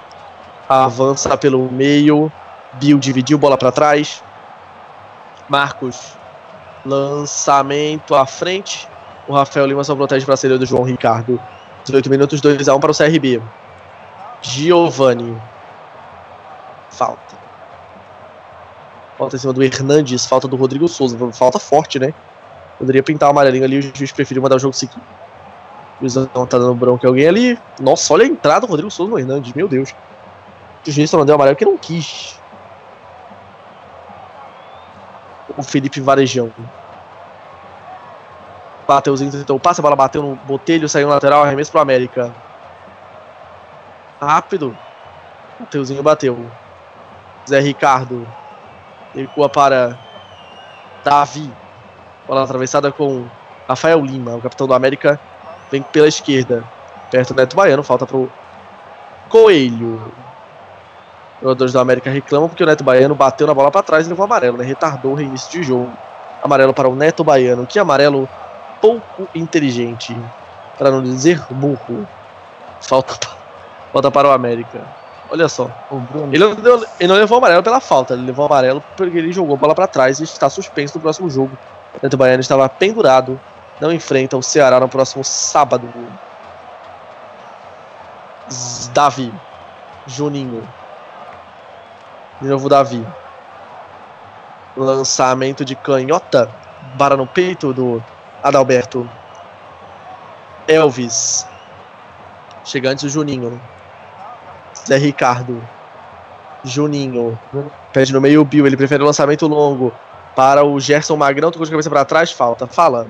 Speaker 3: Avança pelo meio. Bill dividiu bola para trás. Marcos. Lançamento à frente. O Rafael Lima só protege para a saída do João Ricardo. 18 minutos, 2x1 para o CRB. Giovanni. Falta. Falta em cima do Hernandes. Falta do Rodrigo Souza. Falta forte, né? Poderia pintar o amarelinho ali. O juiz preferiu mandar o jogo seguir. O juiz não tá dando bronca em alguém ali. Nossa, olha a entrada do Rodrigo Souza no Hernandes. Meu Deus. O juiz só não deu amarelo porque não quis. O Felipe Varejão. Mateuzinho tentou o passe, a bola bateu no botelho, saiu no lateral, arremesso pro América. Rápido. Mateuzinho bateu. Zé Ricardo. Recua para Davi. Bola atravessada com Rafael Lima, o capitão do América. Vem pela esquerda. Perto do Neto Baiano, falta pro Coelho. Os jogadores do América reclamam porque o Neto Baiano bateu na bola para trás e levou amarelo, né? Retardou o reinício de jogo. Amarelo para o Neto Baiano. Que amarelo pouco inteligente. Para não dizer burro. Falta, falta para o América. Olha só. Ele não, deu- ele não levou amarelo pela falta, ele levou amarelo porque ele jogou a bola para trás e está suspenso no próximo jogo. O Neto Baiano estava pendurado. Não enfrenta o Ceará no próximo sábado. Davi. Juninho. De novo Davi. Lançamento de canhota. Bara no peito do Adalberto. Elvis. Chega antes o Juninho. Zé Ricardo. Juninho. Pede no meio o Bill. Ele prefere o lançamento longo. Para o Gerson Magrão. Tocou de cabeça para trás. Falta. Fala.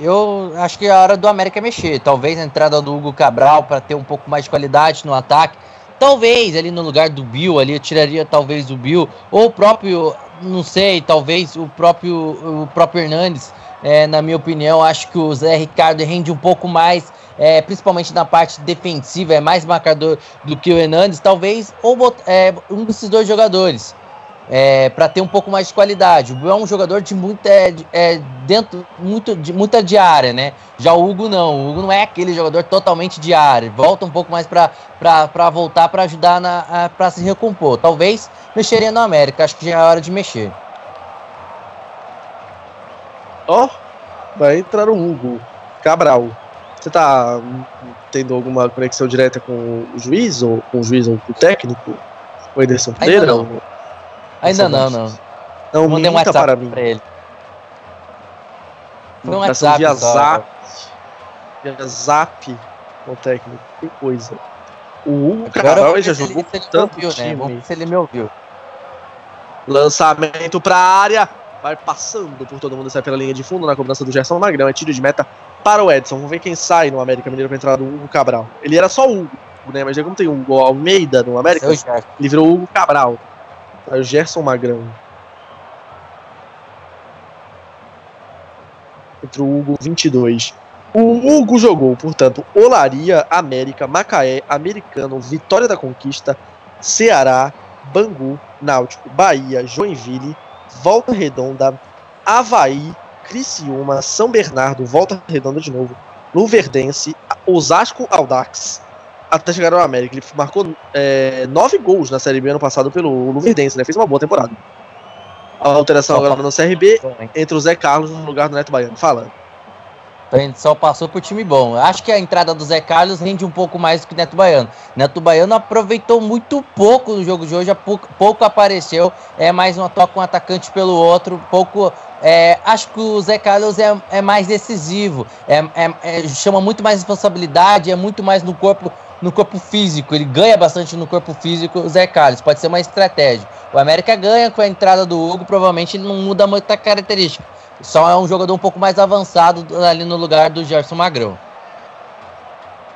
Speaker 2: Eu acho que é a hora do América mexer. Talvez a entrada do Hugo Cabral para ter um pouco mais de qualidade no ataque. Talvez ali no lugar do Bill, ali eu tiraria talvez o Bill ou o próprio, não sei, talvez o próprio o próprio Hernandes. É, na minha opinião, acho que o Zé Ricardo rende um pouco mais, é, principalmente na parte defensiva, é mais marcador do que o Hernandes. Talvez ou é, um desses dois jogadores é, para ter um pouco mais de qualidade. O Bill é um jogador de muita é, de- dentro muito de muita diária, né? Já o Hugo não. O Hugo não é aquele jogador totalmente diário. Volta um pouco mais para voltar para ajudar na para se recompor. Talvez mexeria no América. Acho que já é hora de mexer.
Speaker 3: Ó, vai entrar o Hugo Cabral. Você tá tendo alguma conexão direta com o juiz ou com o juiz ou com o técnico? O Ederson
Speaker 2: Ainda
Speaker 3: Pereira?
Speaker 2: não.
Speaker 3: Ou-
Speaker 2: Ainda não,
Speaker 3: não.
Speaker 2: não.
Speaker 3: Não,
Speaker 2: Mandei um WhatsApp
Speaker 3: para mim.
Speaker 2: para ele. Foi um
Speaker 3: Ligação
Speaker 2: WhatsApp
Speaker 3: via
Speaker 2: só.
Speaker 3: zap. Via zap com o técnico. Que coisa. O Hugo
Speaker 2: vamos
Speaker 3: ele já jogou
Speaker 2: me
Speaker 3: tanto
Speaker 2: ouviu, né?
Speaker 3: time.
Speaker 2: Vamos ver se ele me ouviu.
Speaker 3: Lançamento pra área. Vai passando por todo mundo, sai pela linha de fundo na cobrança do Gerson Magrão. É tiro de meta para o Edson. Vamos ver quem sai no América Mineiro pra entrada do Hugo Cabral. Ele era só o Hugo, né? Mas já como tem o Hugo Almeida no América, ele virou o Hugo Cabral. Aí o Gerson Magrão. Contra o Hugo 22. O Hugo jogou, portanto, Olaria, América, Macaé, Americano, Vitória da Conquista, Ceará, Bangu, Náutico, Bahia, Joinville, Volta Redonda, Havaí, Criciúma, São Bernardo, Volta Redonda de novo, Luverdense, Osasco Audax, até chegar ao América. Ele marcou é, nove gols na Série B ano passado pelo Luverdense, né? Fez uma boa temporada. A alteração agora no CRB,
Speaker 2: hein?
Speaker 3: entre o Zé Carlos no lugar do Neto Baiano. Fala.
Speaker 2: A gente só passou por time bom. Acho que a entrada do Zé Carlos rende um pouco mais do que o Neto Baiano. Neto Baiano aproveitou muito pouco no jogo de hoje, pouco, pouco apareceu. É mais uma toca um atacante pelo outro. Pouco. é, acho que o Zé Carlos é, é mais decisivo. É, é- é- chama muito mais responsabilidade, é muito mais no corpo, no corpo físico. Ele ganha bastante no corpo físico, o Zé Carlos. Pode ser uma estratégia. O América ganha com a entrada do Hugo, provavelmente ele não muda muita característica. Só é um jogador um pouco mais avançado ali no lugar do Gerson Magrão.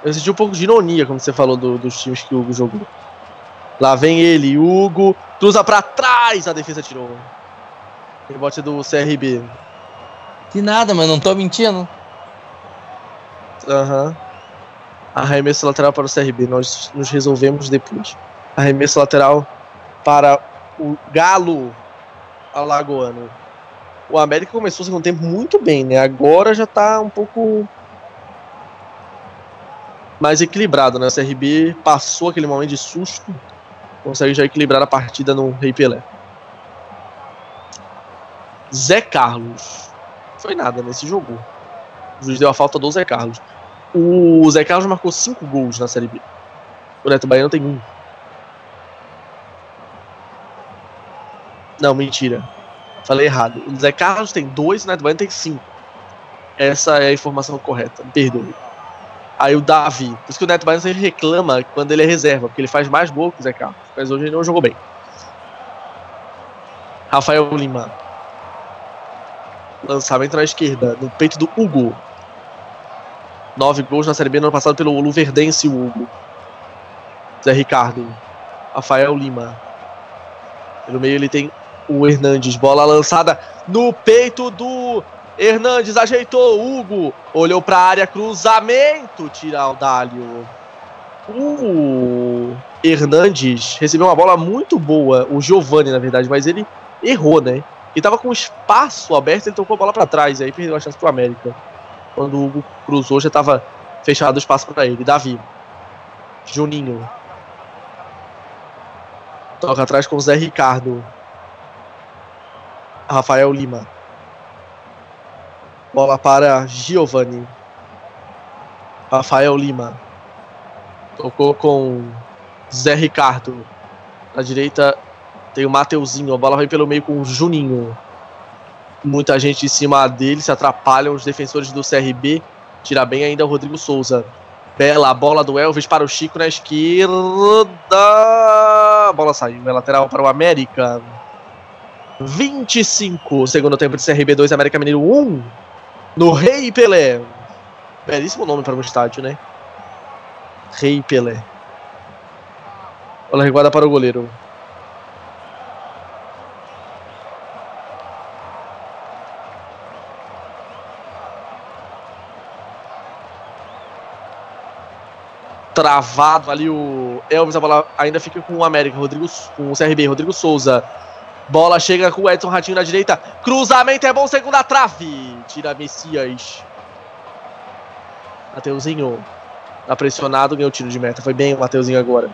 Speaker 3: Eu senti um pouco de ironia, como você falou do- dos times que o Hugo jogou. Lá vem ele, Hugo, cruza pra trás, a defesa tirou. Rebote do CRB.
Speaker 2: Que nada, mas não tô mentindo.
Speaker 3: Aham. Arremesso lateral para o CRB, nós nos resolvemos depois. Arremesso lateral para o Galo Alagoano. O América começou o segundo tempo muito bem, né? Agora já tá um pouco mais equilibrado, né? O CRB passou aquele momento de susto, consegue já equilibrar a partida no Rei Pelé. Zé Carlos. Foi nada nesse jogo. O juiz deu a falta do Zé Carlos. O Zé Carlos marcou 5 gols na Série B. O Neto Baiano tem um. Não, mentira. Falei errado. O Zé Carlos tem dois, o Neto Baiano tem cinco. Essa é a informação correta. Me perdoe. Aí o Davi. Por isso que o Neto Baiano sempre reclama quando ele é reserva, porque ele faz mais gol que o Zé Carlos. Mas hoje ele não jogou bem. Rafael Lima. Lançamento na esquerda, no peito do Hugo. Nove gols na Série B no ano passado pelo Luverdense, o Hugo. Zé Ricardo. Rafael Lima. Pelo meio ele tem o Hernandes. Bola lançada no peito do Hernandes. Ajeitou. Hugo. Olhou para a área. Cruzamento. Tira o Dálio. O Hernandes recebeu uma bola muito boa. O Giovani, na verdade. Mas ele errou, né? E tava com espaço aberto. Ele tocou a bola para trás. Aí perdeu a chance pro América. Quando o Hugo cruzou, já tava fechado o espaço para ele. Davi. Juninho. Toca atrás com o Zé Ricardo. Rafael Lima. Bola para Giovanni. Rafael Lima. Tocou com Zé Ricardo. Na direita tem o Mateuzinho. A bola vem pelo meio com o Juninho. Muita gente em cima dele. Se atrapalham os defensores do CRB. Tira bem ainda o Rodrigo Souza. Bela bola do Elvis para o Chico na esquerda. A bola saiu. É lateral para o América. 25. Segundo tempo de CRB 2, América Mineiro 1. No Rei Pelé. Belíssimo nome para um estádio, né? Rei Pelé. Bola reguada para o goleiro. Travado ali o Elvis, a bola ainda fica com o América, Rodrigo, com o CRB, Rodrigo Souza. Bola chega com o Edson Ratinho na direita. Cruzamento é bom, segunda trave. Tira Messias. Mateuzinho. Tá pressionado, ganhou tiro de meta. Foi bem o Mateuzinho agora.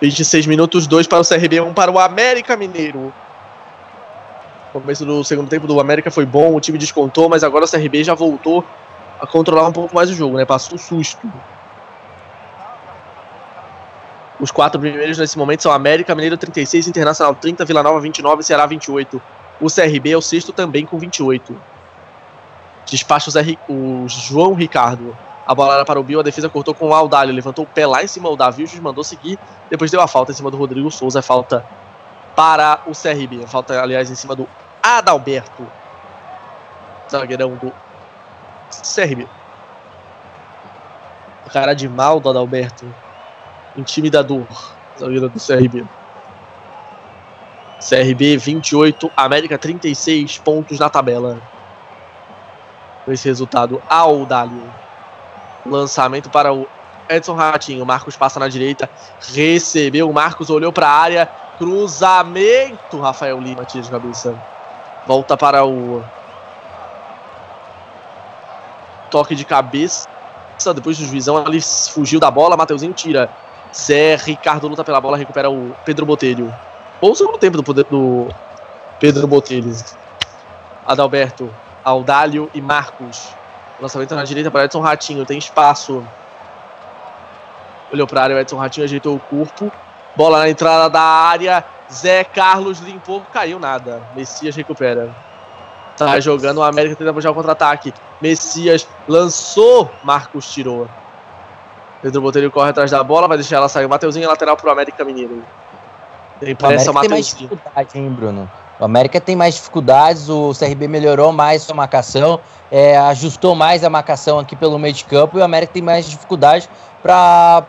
Speaker 3: 26 minutos, 2 para o CRB, 1 um para o América Mineiro. O começo do segundo tempo do América foi bom, o time descontou, mas agora o CRB já voltou a controlar um pouco mais o jogo, né? Passou um susto. Os quatro primeiros nesse momento são América Mineiro 36, Internacional 30, Vila Nova 29, Ceará 28. O CRB é o sexto também com 28. Despacha o, o João Ricardo. A bola era para o Bill, a defesa cortou com o Aldalho, levantou o pé lá em cima, o Davi o mandou seguir, depois deu a falta em cima do Rodrigo Souza, falta para o CRB, falta aliás em cima do Adalberto, zagueirão do CRB. Cara de mal do Adalberto. Intimidador. Zagueiro do CRB. CRB 28, América 36 pontos na tabela. Esse resultado, Audálio. Lançamento para o Edson Ratinho. Marcos passa na direita. Recebeu. Marcos olhou para a área. Cruzamento. Rafael Lima tira de cabeça. Volta para o toque de cabeça. Depois do juizão, ali fugiu da bola. Mateuzinho tira. Zé Ricardo luta pela bola, recupera o Pedro Botelho. O segundo tempo do, poder, do Pedro Botelho. Adalberto, Audálio e Marcos. Lançamento na direita para Edson Ratinho. Tem espaço. Olhou para a área, o Edson Ratinho ajeitou o corpo. Bola na entrada da área. Zé Carlos limpou, caiu nada. Messias recupera. Tá jogando o América tentando puxar o contra-ataque. Messias lançou, Marcos tirou. Pedro Botelho corre atrás da bola, vai deixar ela sair. Mateuzinho é lateral pro América Mineiro.
Speaker 2: Tem pressa, o América tem mais dificuldade, hein, Bruno? O América tem mais dificuldades, o CRB melhorou mais sua marcação, é, ajustou mais a marcação aqui pelo meio de campo e o América tem mais dificuldade para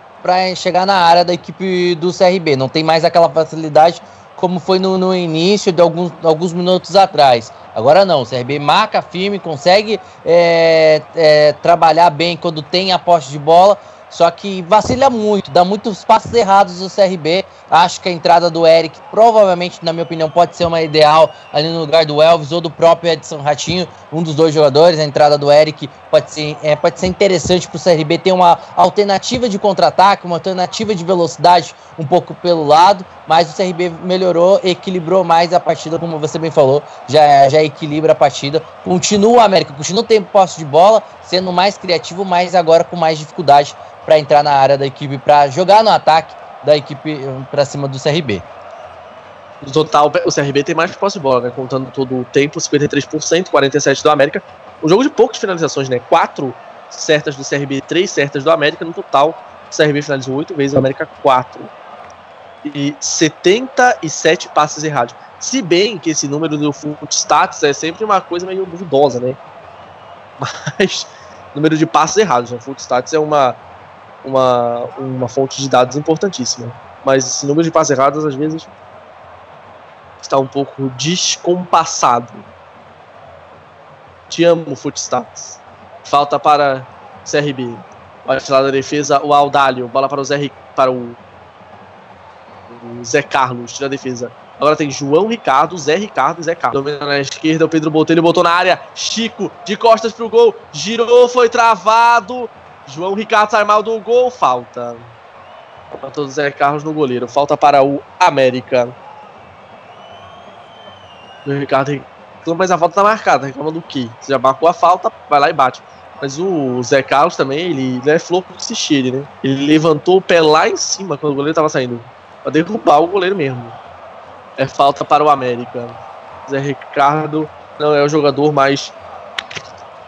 Speaker 2: chegar na área da equipe do CRB. Não tem mais aquela facilidade como foi no, no início de alguns, alguns minutos atrás. Agora não, o CRB marca firme, consegue é, é, trabalhar bem quando tem a posse de bola, só que vacila muito, dá muitos passos errados o CRB. Acho que a entrada do Eric, provavelmente, na minha opinião, pode ser uma ideal ali no lugar do Elvis ou do próprio Edson Ratinho, um dos dois jogadores. A entrada do Eric pode ser, é, pode ser interessante para o CRB ter uma alternativa de contra-ataque, uma alternativa de velocidade um pouco pelo lado. Mas o CRB melhorou, equilibrou mais a partida, como você bem falou, já, já equilibra a partida. Continua o América, continua tendo posse de bola, sendo mais criativo, mas agora com mais dificuldade para entrar na área da equipe, para jogar no ataque da equipe eh, para cima do CRB.
Speaker 3: No total, o CRB tem mais posse de bola, né? Contando todo o tempo, 53%, 47% do América. Um jogo de poucas finalizações, né? Quatro certas do CRB, três certas do América. No total, o CRB finalizou oito vezes, o América quatro. e 77 passes errados. Se bem que esse número do Footstats é sempre uma coisa meio duvidosa, né? Mas número de passes errados, né? Footstats é uma, uma, uma fonte de dados importantíssima. Mas esse número de passes errados às vezes está um pouco descompassado. Te amo, Footstats. Falta para CRB. Bate lá da defesa o Aldalho. Bola para o Zé para o, o Zé Carlos. Tira a defesa. Agora tem João Ricardo, Zé Ricardo e Zé Carlos. Domina na esquerda, o Pedro Botelho botou na área. Chico, de costas pro gol. Girou, foi travado. João Ricardo sai mal do gol. Falta. Falta o Zé Carlos no goleiro. Falta para o América. O Ricardo mas a falta tá marcada. Reclama do quê? Você já marcou a falta, vai lá e bate. Mas o Zé Carlos também, ele, ele é flor que se cheire, né? Ele levantou o pé lá em cima quando o goleiro tava saindo. Pra derrubar o goleiro mesmo. É falta para o América. Zé Ricardo não é o jogador mais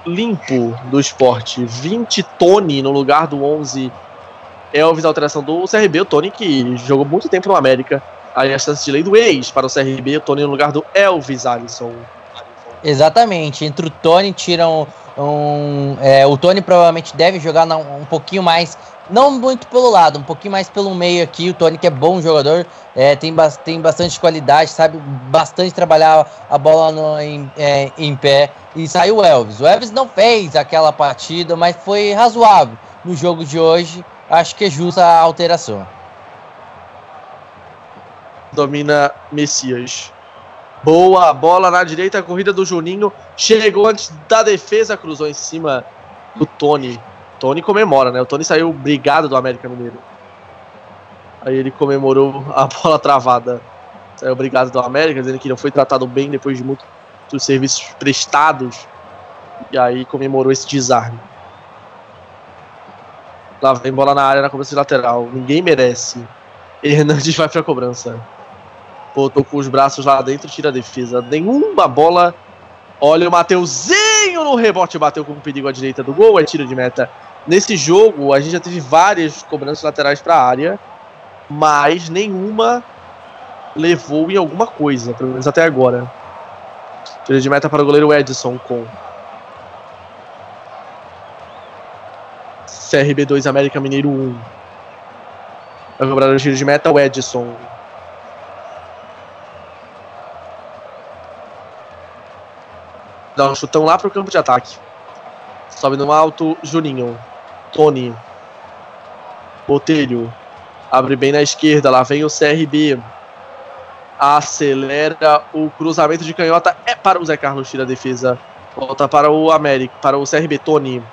Speaker 3: limpo do esporte. 20 Tony no lugar do 11 Elvis, alteração do CRB. O Tony que jogou muito tempo no América. Aí a chance de lei do ex para o CRB. O Tony no lugar do Elvis Alisson.
Speaker 2: Exatamente. Entre o Tony tiram um, é, o Tony provavelmente deve jogar um pouquinho mais, não muito pelo lado, um pouquinho mais pelo meio aqui. O Tony que é bom jogador, é, tem, ba tem bastante qualidade, sabe bastante trabalhar a bola no, em, é, em pé. E saiu o Elvis. O Elvis não fez aquela partida, mas foi razoável no jogo de hoje. Acho que é justa a alteração.
Speaker 3: Domina Messias. Boa bola na direita, a corrida do Juninho. Chegou antes da defesa, cruzou em cima do Tony. Tony comemora, né? O Tony saiu brigado do América Mineiro. Aí ele comemorou a bola travada. Saiu brigado do América, dizendo que não foi tratado bem depois de muitos serviços prestados. E aí comemorou esse desarme. Lá vem bola na área na cobrança de lateral. Ninguém merece. Hernandes vai pra cobrança botou com os braços lá dentro, tira a defesa. Nenhuma bola. Olha o Mateuzinho no rebote, bateu com perigo à direita do gol, é tiro de meta. Nesse jogo, a gente já teve várias cobranças laterais para a área, mas nenhuma levou em alguma coisa, pelo menos até agora. Tiro de meta para o goleiro Edson com CRB 2 América Mineiro 1. Vai cobrar o tiro de meta o Edson. Dá um chutão lá pro campo de ataque. Sobe no alto, Juninho. Tony. Botelho. Abre bem na esquerda. Lá vem o CRB. Acelera o cruzamento de canhota. É para o Zé Carlos, tira a defesa. Volta para o América. Para o CRB. Tony.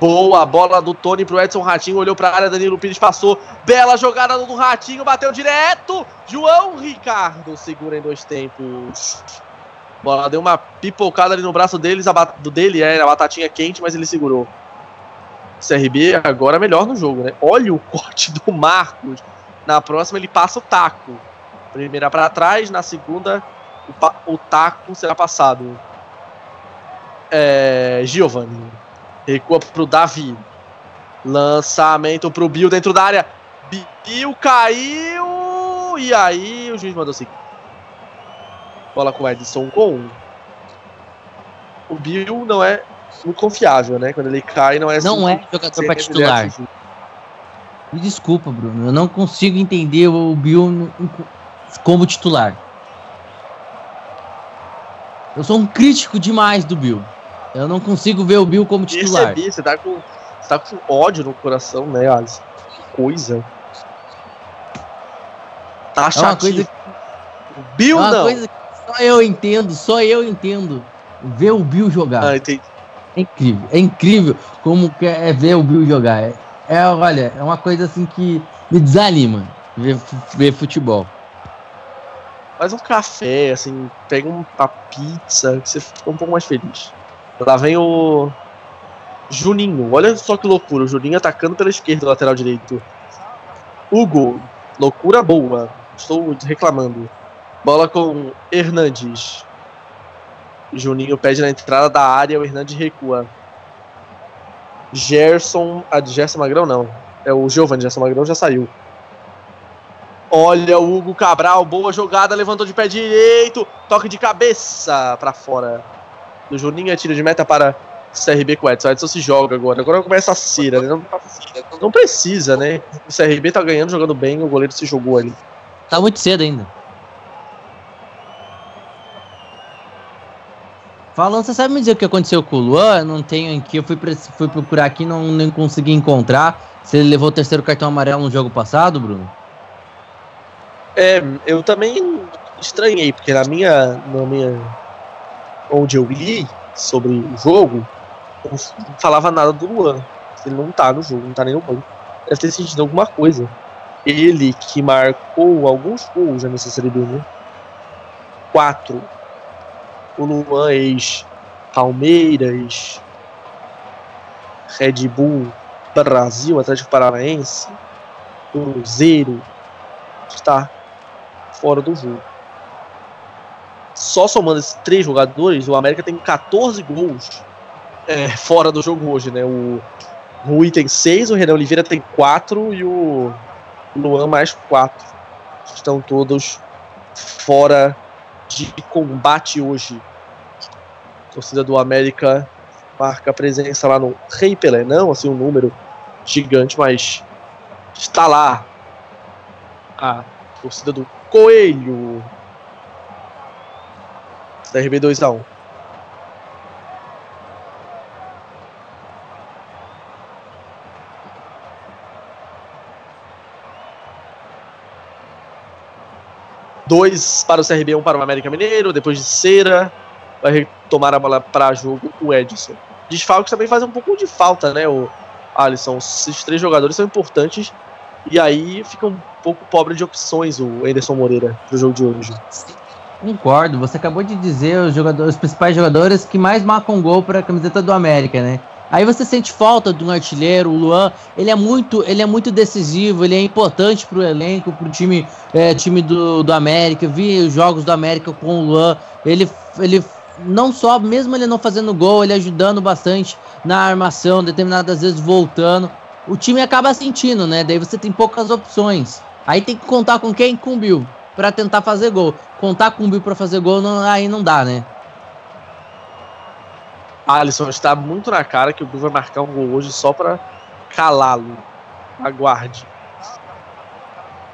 Speaker 3: Boa bola do Tony pro Edson Ratinho. Olhou para a área. Danilo Pires passou. Bela jogada do Ratinho. Bateu direto. João Ricardo segura em dois tempos. Bola deu uma pipocada ali no braço deles, a dele, é, a batatinha quente, mas ele segurou. CRB agora melhor no jogo, né? Olha o corte do Marcos. Na próxima ele passa o taco. Primeira para trás, na segunda o, o, taco será passado. É, Giovanni. Recua pro Davi. Lançamento pro Bill dentro da área. Bill caiu. E aí o juiz mandou seguir. Bola com o Edson com O Bill não é muito confiável, né? Quando ele cai, não é
Speaker 2: Não é jogador para titular. Me desculpa, Bruno. Eu não consigo entender o Bill como titular. Eu sou um crítico demais do Bill. Eu não consigo ver o Bill como titular.
Speaker 3: Percebi, você tá com, você tá com ódio no coração, né, Alisson? Que coisa. Tá é chato. Coisa... O Bill é não. Coisa
Speaker 2: só eu entendo, só eu entendo ver o Bill jogar. Ah, entendi. É incrível, é incrível como é ver o Bill jogar. É, é, olha, é uma coisa assim que me desanima ver, ver futebol.
Speaker 3: Faz um café, assim, pega uma pizza, que você fica um pouco mais feliz. Lá vem o Juninho. Olha só que loucura. O Juninho atacando pela esquerda, lateral direito. Hugo. Loucura boa. Estou reclamando. Bola com Hernandes. Juninho pede na entrada da área, o Hernandes recua. Gerson. A de Gerson Magrão não. É o Giovanni, Gerson Magrão já saiu. Olha o Hugo Cabral, boa jogada, levantou de pé direito, toque de cabeça pra fora. Do Juninho, tira de meta para CRB com o Edson. O Edson se joga agora. Agora começa a cera, né? Não, não precisa, né? O CRB tá ganhando, jogando bem, o goleiro se jogou ali.
Speaker 2: Tá muito cedo ainda. Falando, você sabe me dizer o que aconteceu com o Luan? Eu não tenho aqui, eu fui, fui procurar aqui, não, não consegui encontrar. Se ele levou o terceiro cartão amarelo no jogo passado, Bruno?
Speaker 3: É, eu também estranhei, porque na minha, na minha. Onde eu li sobre o jogo, não falava nada do Luan. Ele não tá no jogo, não tá nem no banco. Deve ter sentido alguma coisa. Ele que marcou alguns gols já nessa Série B, né? Quatro. O Luan ex-Palmeiras, Red Bull Brasil, Atlético Paranaense, Cruzeiro, está fora do jogo. Só somando esses três jogadores, o América tem 14 gols é, fora do jogo hoje, né? O Rui tem 6, o Renan Oliveira tem 4 e o Luan mais 4. Estão todos fora de combate hoje. A torcida do América marca presença lá no Rei Pelé. Não assim um número gigante, mas está lá a torcida do Coelho. CRB 2x1. Dois para o CRB, um para o América Mineiro. Depois de Cera, vai retomar a bola para jogo o Edson. Desfalques também faz um pouco de falta, né? O Alisson. Esses três jogadores são importantes. E aí fica um pouco pobre de opções o Anderson Moreira pro jogo de hoje.
Speaker 2: Concordo, você acabou de dizer os, jogadores, os principais jogadores que mais marcam gol para a camiseta do América, né? Aí você sente falta de um artilheiro, o Luan, ele é muito, ele é muito decisivo, ele é importante pro elenco, pro time, é, time do, do América. Eu vi os jogos do América com o Luan, ele, ele não só, mesmo ele não fazendo gol, ele ajudando bastante na armação, determinadas vezes voltando. O time acaba sentindo, né? Daí você tem poucas opções. Aí tem que contar com quem? Com o Bill, pra tentar fazer gol. Contar com o Bill pra fazer gol, não- aí não dá, né?
Speaker 3: Alisson está muito na cara que o Bill vai marcar um gol hoje só para calá-lo. Aguarde.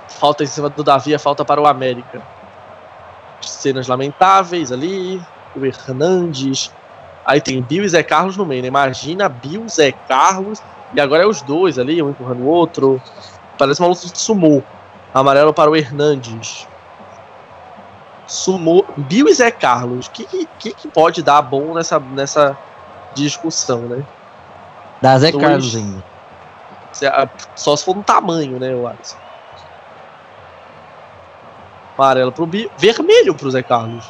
Speaker 3: Falta em cima do Davi, a falta para o América. Cenas lamentáveis ali. O Hernandes. Aí tem Bill e Zé Carlos no meio, né? Imagina Bill, Zé Carlos. E agora é os dois ali, um empurrando o outro. Parece uma luta de sumô. Amarelo para o Hernandes. Sumou Bill e Zé Carlos. O que, que, que pode dar bom nessa, nessa discussão, né?
Speaker 2: Da Zé
Speaker 3: Dois.
Speaker 2: Carlos ainda.
Speaker 3: Só se for no tamanho, né, eu acho. Amarelo pro Bill. Vermelho pro Zé Carlos.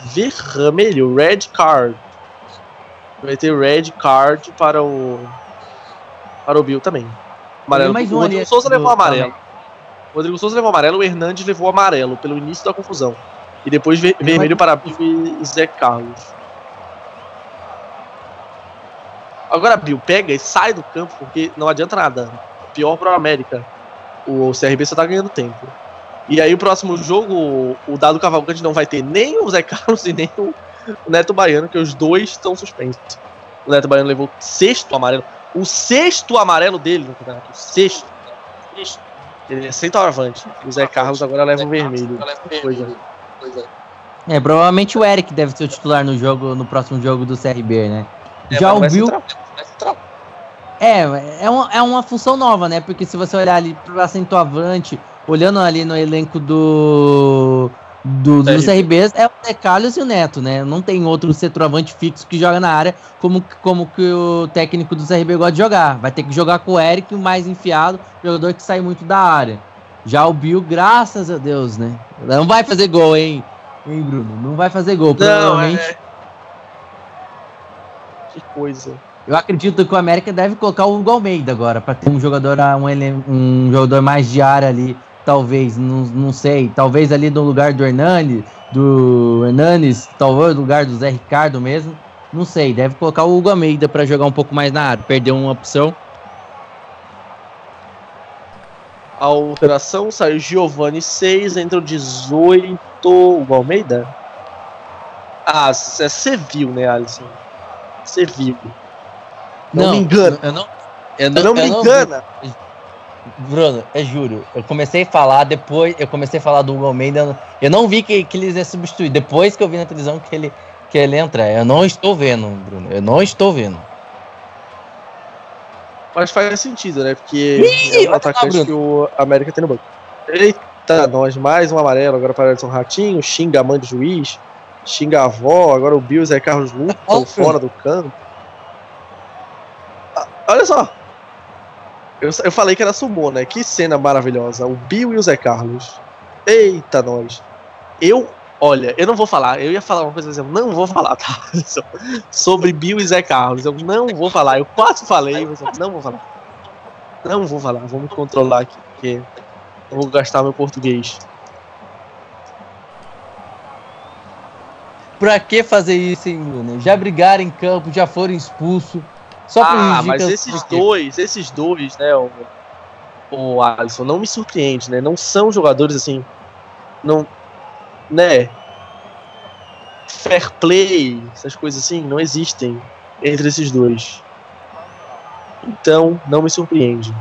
Speaker 3: Vermelho, red card. Vai ter red card para o. Para o Bill também. Amarelo.
Speaker 2: mais
Speaker 3: o
Speaker 2: um
Speaker 3: Rodrigo
Speaker 2: ali
Speaker 3: Souza levou amarelo. O Rodrigo Souza levou amarelo, o Hernandes levou amarelo pelo início da confusão. E depois ver- vermelho para Bill e Zé Carlos. Agora, Bill, pega e sai do campo, porque não adianta nada. Pior para o América. O CRB só tá ganhando tempo. E aí, o próximo jogo, o Dado Cavalcante não vai ter nem o Zé Carlos e nem o Neto Baiano, que os dois estão suspensos. O Neto Baiano levou o sexto amarelo. O sexto amarelo dele no campeonato. O sexto. Ele é centroavante. O Zé Carlos agora leva o vermelho. Coisa.
Speaker 2: É, provavelmente o Eric deve ser o titular no jogo, no próximo jogo do CRB, né?
Speaker 3: É,
Speaker 2: Já
Speaker 3: mas
Speaker 2: o
Speaker 3: vai
Speaker 2: Bill.
Speaker 3: central- vai central.
Speaker 2: É, é uma, é uma função nova, né? Porque se você olhar ali pra centroavante, olhando ali no elenco do. Do, dos. RBs é o Zé Carlos e o Neto, né? Não tem outro centroavante fixo que joga na área como, como que o técnico do CRB gosta de jogar. Vai ter que jogar com o Eric, o mais enfiado, jogador que sai muito da área. Já o Bill, graças a Deus, né? Não vai fazer gol, hein? Hein, Bruno? Não vai fazer gol,
Speaker 3: Não,
Speaker 2: provavelmente.
Speaker 3: é. Que coisa.
Speaker 2: Eu acredito que o América deve colocar o Hugo Almeida agora, para ter um jogador, ah, um, um jogador mais de área ali, talvez, não, não sei, talvez ali no lugar do Hernani, do Hernanes, talvez no lugar do Zé Ricardo mesmo, não sei, deve colocar o Hugo Almeida para jogar um pouco mais na área, perdeu uma opção.
Speaker 3: A alteração saiu Giovanni 6, entrou 18. O Almeida? Ah, você viu, né, Alisson? Você viu. Não, me engana.
Speaker 2: Eu não,
Speaker 3: Eu não, me engana.
Speaker 2: Bruno, eu juro, eu comecei a falar depois, eu comecei a falar do Hugo Almeida, eu não vi que, que eles iam substituir, depois que eu vi na televisão que ele, que ele ia entrar. Eu não estou vendo, Bruno, eu não estou vendo.
Speaker 3: Mas faz sentido, né? Porque
Speaker 2: Ih,
Speaker 3: é um
Speaker 2: lá,
Speaker 3: atacante
Speaker 2: Bruno.
Speaker 3: que o América tem no banco. Eita, nós, mais um amarelo agora para Edson Ratinho, xinga a mãe do juiz, xinga a avó, agora o Bill e Zé Carlos Lucas fora do campo. Ah, olha só. Eu, eu falei que era sumô, né? Que cena maravilhosa. O Bill e o Zé Carlos. Eita, nós. Eu, olha, eu não vou falar. Eu ia falar uma coisa, mas eu não vou falar, tá? Sobre Bill e Zé Carlos. Eu não vou falar. Eu quase falei, mas eu não vou falar. Não vou falar. Vou me controlar aqui, porque eu vou gastar meu português.
Speaker 2: Pra que fazer isso, hein, Bruno? Já brigaram em campo, já foram expulsos. Só
Speaker 3: ah, mas esses dois, esses dois, né, o, o Alisson, não me surpreende, né? Não são jogadores assim. Não. Né? Fair play, essas coisas assim, não existem entre esses dois. Então, não me surpreende.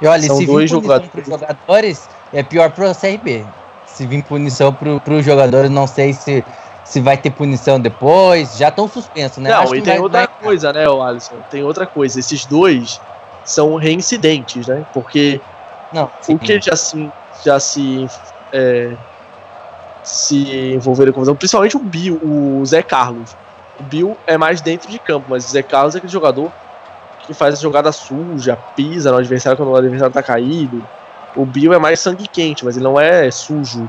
Speaker 2: E olha,
Speaker 3: São
Speaker 2: se
Speaker 3: dois
Speaker 2: vir punição
Speaker 3: jogadores.
Speaker 2: pros jogadores, é pior pro CRB. Se vir punição pro, pros jogadores, não sei se, se vai ter punição depois. Já estão suspensos, né?
Speaker 3: Não,
Speaker 2: Acho
Speaker 3: e tem
Speaker 2: vai-
Speaker 3: outra
Speaker 2: vai-
Speaker 3: coisa, né, Alisson? Tem outra coisa. Esses dois são reincidentes, né? Porque
Speaker 2: Não, sim.
Speaker 3: o que já se, já se, é, se envolveram confusão, principalmente o Bill, o Zé Carlos. O Bill é mais dentro de campo, mas o Zé Carlos é aquele jogador que faz jogada suja, pisa no adversário quando o adversário tá caído. O Bill é mais sangue quente, mas ele não é sujo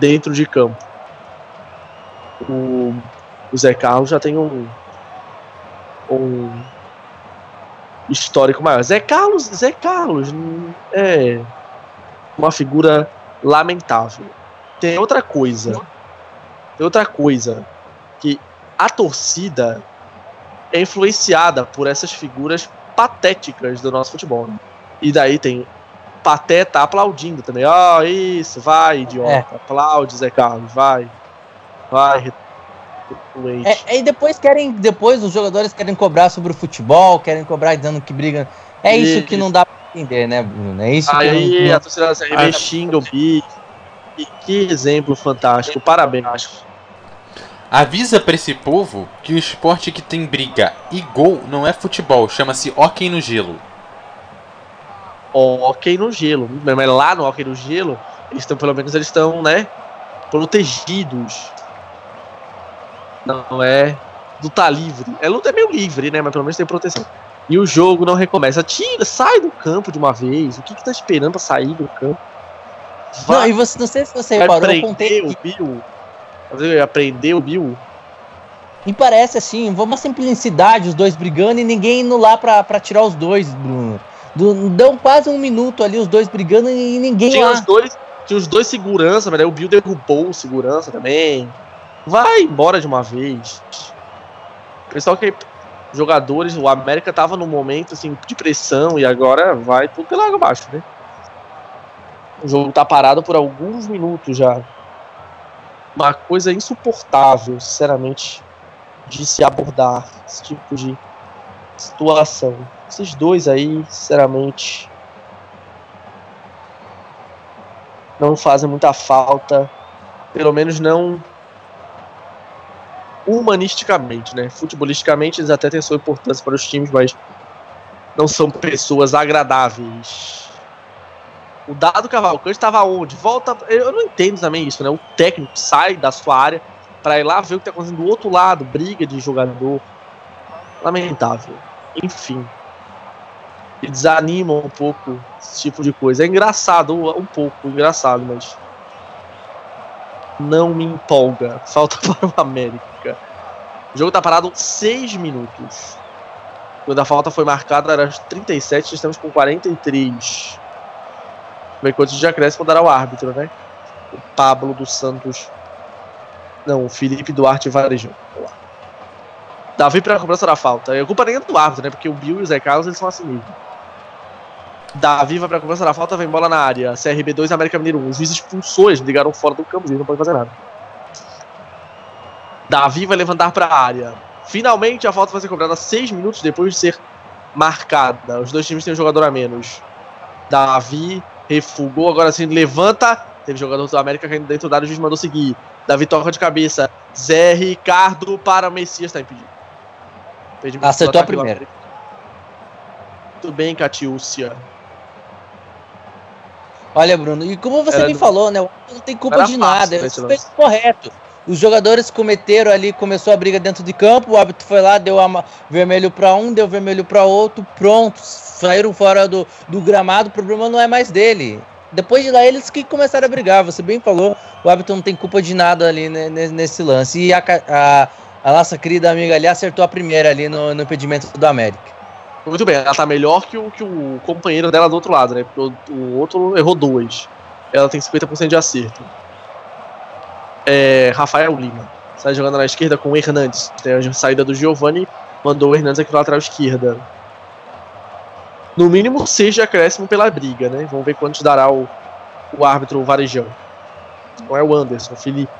Speaker 3: dentro de campo. O, o Zé Carlos já tem um, um histórico maior. Zé Carlos, Zé Carlos é uma figura lamentável. Tem outra coisa. Tem outra coisa que a torcida é influenciada por essas figuras patéticas do nosso futebol. né? E daí tem Pateta aplaudindo também. Ó, isso, vai, idiota.
Speaker 2: É.
Speaker 3: Aplaude, Zé Carlos, vai. Vai, doente.
Speaker 2: É, e depois querem, depois os jogadores querem cobrar sobre o futebol, querem cobrar dizendo que briga. É isso,
Speaker 3: Isso.
Speaker 2: que não dá pra entender, né, Bruno? É isso que
Speaker 3: Aí
Speaker 2: não,
Speaker 3: a torcida da CRB xinga o Bi. E que exemplo fantástico. Parabéns.
Speaker 1: Avisa pra esse povo que o esporte que tem briga e gol não é futebol, chama-se hóquei no gelo.
Speaker 3: Hockey no gelo. Mas lá no hockey no gelo, eles estão, pelo menos, eles estão, né? Protegidos. Não é luta livre. É luta é meio livre, né? Mas pelo menos tem proteção. E o jogo não recomeça. Tira, sai do campo de uma vez. O que, que tá esperando pra sair do campo?
Speaker 2: Não, e você, não sei se você
Speaker 3: vai
Speaker 2: reparou, eu contei
Speaker 3: o Bill. Fazer aprender o Bill.
Speaker 2: me parece assim, uma simplicidade, os dois brigando e ninguém indo lá pra, pra tirar os dois, Bruno. Do- deu quase um minuto ali, os dois brigando e ninguém
Speaker 3: Tinha
Speaker 2: lá.
Speaker 3: os dois, tinha os dois segurança, mas aí o Bill derrubou o segurança também. Vai embora de uma vez. Pessoal que jogadores, o América tava num momento assim de pressão e agora vai tudo pela água abaixo, né? O jogo tá parado por alguns minutos já. Uma coisa insuportável, sinceramente, de se abordar esse tipo de situação. Esses dois aí, sinceramente, não fazem muita falta, pelo menos não humanisticamente, né? Futebolisticamente eles até têm sua importância para os times, mas não são pessoas agradáveis. O Dado Cavalcante estava onde? Volta. Eu não entendo também isso, né? O técnico sai da sua área para ir lá ver o que está acontecendo do outro lado, briga de jogador. Lamentável. Enfim. Desanima um pouco esse tipo de coisa. É engraçado, um pouco engraçado, mas não me empolga. Falta para o América. O jogo tá parado 6 minutos. Quando a falta foi marcada era aos 37, estamos com 43. Enquanto a gente já cresce para dar ao árbitro, né? O Pablo dos Santos. Não, o Felipe Duarte Varejão. Davi para a cobrança da falta. A culpa nem é do árbitro, né? Porque o Bill e o Zé Carlos eles são assim mesmo. Davi vai pra cobrança da falta, vem bola na área. CRB 2, América Mineiro 1. Os juízes expulsou, eles ligaram fora do campo, eles não podem fazer nada. Davi vai levantar pra área. Finalmente a falta vai ser cobrada 6 minutos depois de ser marcada. Os dois times têm um jogador a menos. Davi refugou, agora sim levanta. Teve jogador do América caindo dentro da área, o juiz mandou seguir. Davi toca de cabeça. Zé Ricardo para o Messias, tá impedido.
Speaker 2: Acertou a primeira.
Speaker 3: Muito bem, Catiúcia.
Speaker 2: Olha, Bruno, e como você
Speaker 3: Era
Speaker 2: me
Speaker 3: do-
Speaker 2: falou, né? O árbitro não tem culpa de nada.
Speaker 3: lance.
Speaker 2: foi correto. Os jogadores cometeram ali, começou a briga dentro de campo, o árbitro foi lá, deu ama- vermelho pra um, deu vermelho pra outro, pronto, saíram fora do, do gramado, o problema não é mais dele. Depois de lá, eles que começaram a brigar, você bem falou, o árbitro não tem culpa de nada ali né, ne- nesse lance. E a, a, a nossa querida amiga ali acertou a primeira ali no, no impedimento do América.
Speaker 3: Muito bem, ela tá melhor que o, que o companheiro dela do outro lado, né? Porque o, o outro errou dois. Ela tem 50% de acerto. É, Rafael Lima. Sai jogando na esquerda com o Hernandes. Tem a saída do Giovanni, mandou o Hernandes aqui na lateral esquerda. No mínimo, seja acréscimo pela briga, né? Vamos ver quantos dará o, o árbitro o Varejão. Não é o Anderson, o Felipe.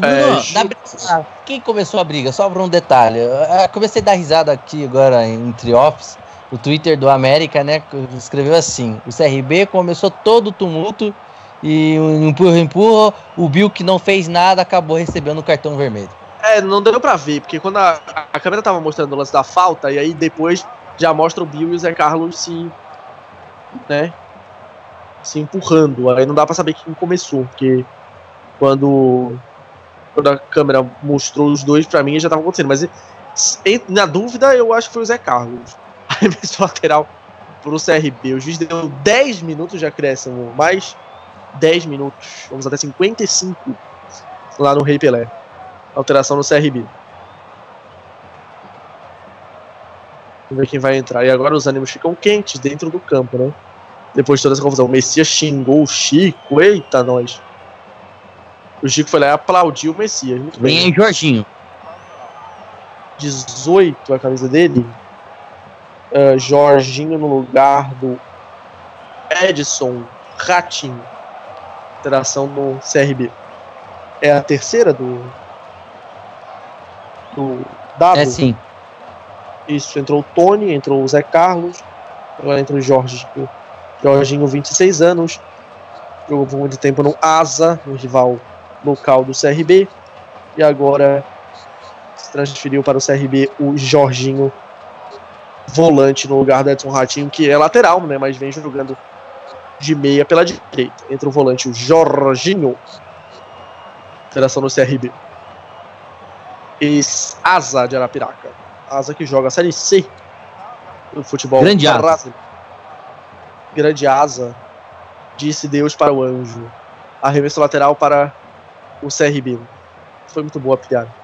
Speaker 2: Bruno,
Speaker 3: É,
Speaker 2: briga, quem começou a briga? Só por um detalhe. Eu, eu comecei a dar risada aqui agora entre offs. O Twitter do América, né? Escreveu assim: o CRB começou todo o tumulto e um empurra, empurra. O Bill, que não fez nada, acabou recebendo o cartão vermelho.
Speaker 3: É, não deu pra ver, porque quando a, a câmera tava mostrando o lance da falta, e aí depois já mostra o Bill e o Zé Carlos se. né? Se empurrando. Aí não dá pra saber quem começou, porque quando. Quando a câmera mostrou os dois, pra mim já tava acontecendo. Mas na dúvida, eu acho que foi o Zé Carlos. Arremesso lateral pro CRB. O juiz deu 10 minutos de acréscimo, mais 10 minutos. Vamos até 55 lá no Rei Pelé alteração no CRB. Vamos ver quem vai entrar. E agora os ânimos ficam quentes dentro do campo, né? Depois de toda essa confusão. O Messias xingou o Chico. Eita, nós. O Chico foi lá e aplaudiu o Messias. Muito
Speaker 2: Vem
Speaker 3: bem.
Speaker 2: aí, Jorginho.
Speaker 3: 18 a camisa dele. Ah, Jorginho no lugar do Edson Ratinho. Interação no CRB. É a terceira do. Do dado?
Speaker 2: É sim.
Speaker 3: Isso, entrou o Tony, entrou o Zé Carlos, agora entra o Jorge, o Jorginho, 26 anos, jogou por muito tempo no Asa, no rival local do CRB, e agora se transferiu para o CRB o Jorginho, volante no lugar do Edson Ratinho, que é lateral, né, mas vem jogando de meia pela direita. Entra o volante, o Jorginho, interação no CRB. Ex Asa de Arapiraca. Asa que joga a Série C do futebol
Speaker 2: Grande asa.
Speaker 3: Grande asa. Disse Deus para o anjo. Arremesso lateral para o CRB. Foi muito boa a piada.